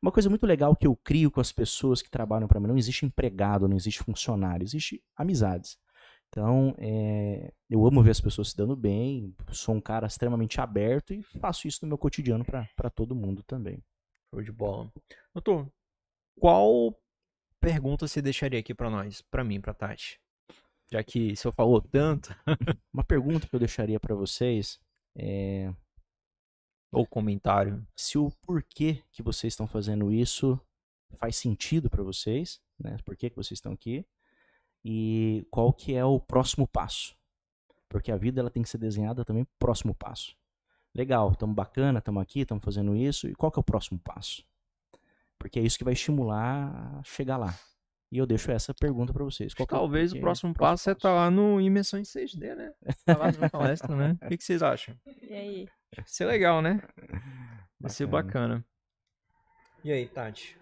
Uma coisa muito legal que eu crio com as pessoas que trabalham para mim, não existe empregado, não existe funcionário, existe amizades. Então, é, eu amo ver as pessoas se dando bem, sou um cara extremamente aberto e faço isso no meu cotidiano para todo mundo também. Show de bola. Doutor, qual pergunta você deixaria aqui para nós, para mim, para Tati? Já que o senhor falou tanto. Uma pergunta que eu deixaria para vocês é ou comentário. Se o porquê que vocês estão fazendo isso faz sentido para vocês, né? Por que, que vocês estão aqui? e qual que é o próximo passo. Porque a vida ela tem que ser desenhada também próximo passo. Legal, estamos bacana, estamos aqui, estamos fazendo isso, e qual que é o próximo passo? Porque é isso que vai estimular a chegar lá. E eu deixo essa pergunta para vocês. Qual que é Talvez o que é próximo passo é estar lá no Imersão em 6D, né? Tá lá na palestra, né? O que, que vocês acham? E aí? Vai ser legal, né? Vai ser Bacana. E aí, Tati?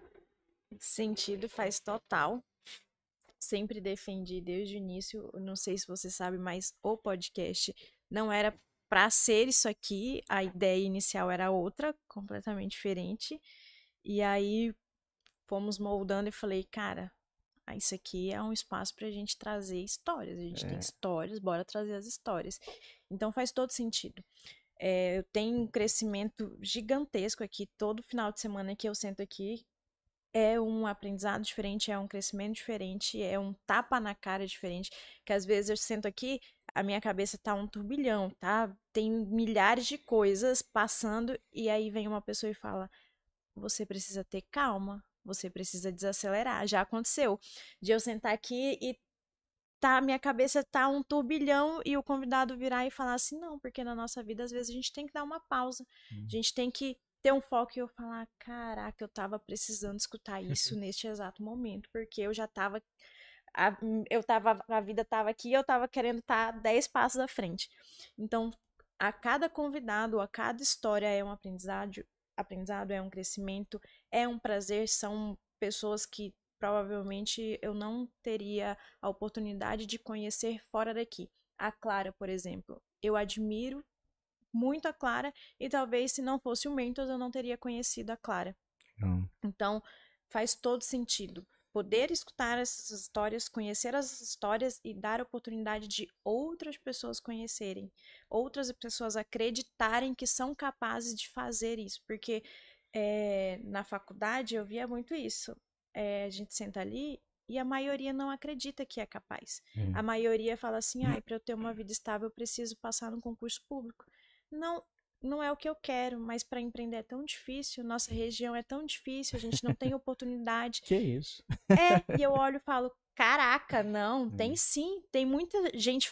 Sentido faz total. Sempre defendi desde o início. Não sei se você sabe, mas o podcast não era para ser isso aqui. A ideia inicial era outra, completamente diferente. E aí fomos moldando e falei, cara, ah, isso aqui é um espaço pra gente trazer histórias. A gente tem É. histórias, bora trazer as histórias. Então faz todo sentido. É, eu tenho um crescimento gigantesco aqui. Todo final de semana que eu sento aqui é um aprendizado diferente, é um crescimento diferente, é um tapa na cara diferente. Que às vezes eu sento aqui, a minha cabeça tá um turbilhão, tá? Tem milhares de coisas passando, e aí vem uma pessoa e fala: Você precisa ter calma, você precisa desacelerar. Já aconteceu de eu sentar aqui e tá, minha cabeça tá um turbilhão e o convidado virar e falar assim: Não, porque na nossa vida às vezes a gente tem que dar uma pausa, a gente tem que ter um foco e eu falar, caraca, eu tava precisando escutar isso neste exato momento, porque eu já tava a, eu tava a vida tava aqui, e eu tava querendo estar 10 passos à frente. Então, a cada convidado, a cada história é um aprendizado, aprendizado é um crescimento, é um prazer, são pessoas que provavelmente eu não teria a oportunidade de conhecer fora daqui. A Clara, por exemplo, eu admiro muito a Clara e talvez se não fosse o Mentos eu não teria conhecido a Clara. Não. Então, faz todo sentido poder escutar essas histórias, conhecer as histórias e dar a oportunidade de outras pessoas conhecerem, outras pessoas acreditarem que são capazes de fazer isso, porque é, na faculdade eu via muito isso. É, a gente senta ali e a maioria não acredita que é capaz. Hum. A maioria fala assim: ah, para eu ter uma vida estável eu preciso passar num concurso público. Não, não é o que eu quero, mas para empreender é tão difícil, nossa região é tão difícil, a gente não tem oportunidade. Que isso? É, e eu olho e falo, caraca, não, tem Hum. sim, tem muita gente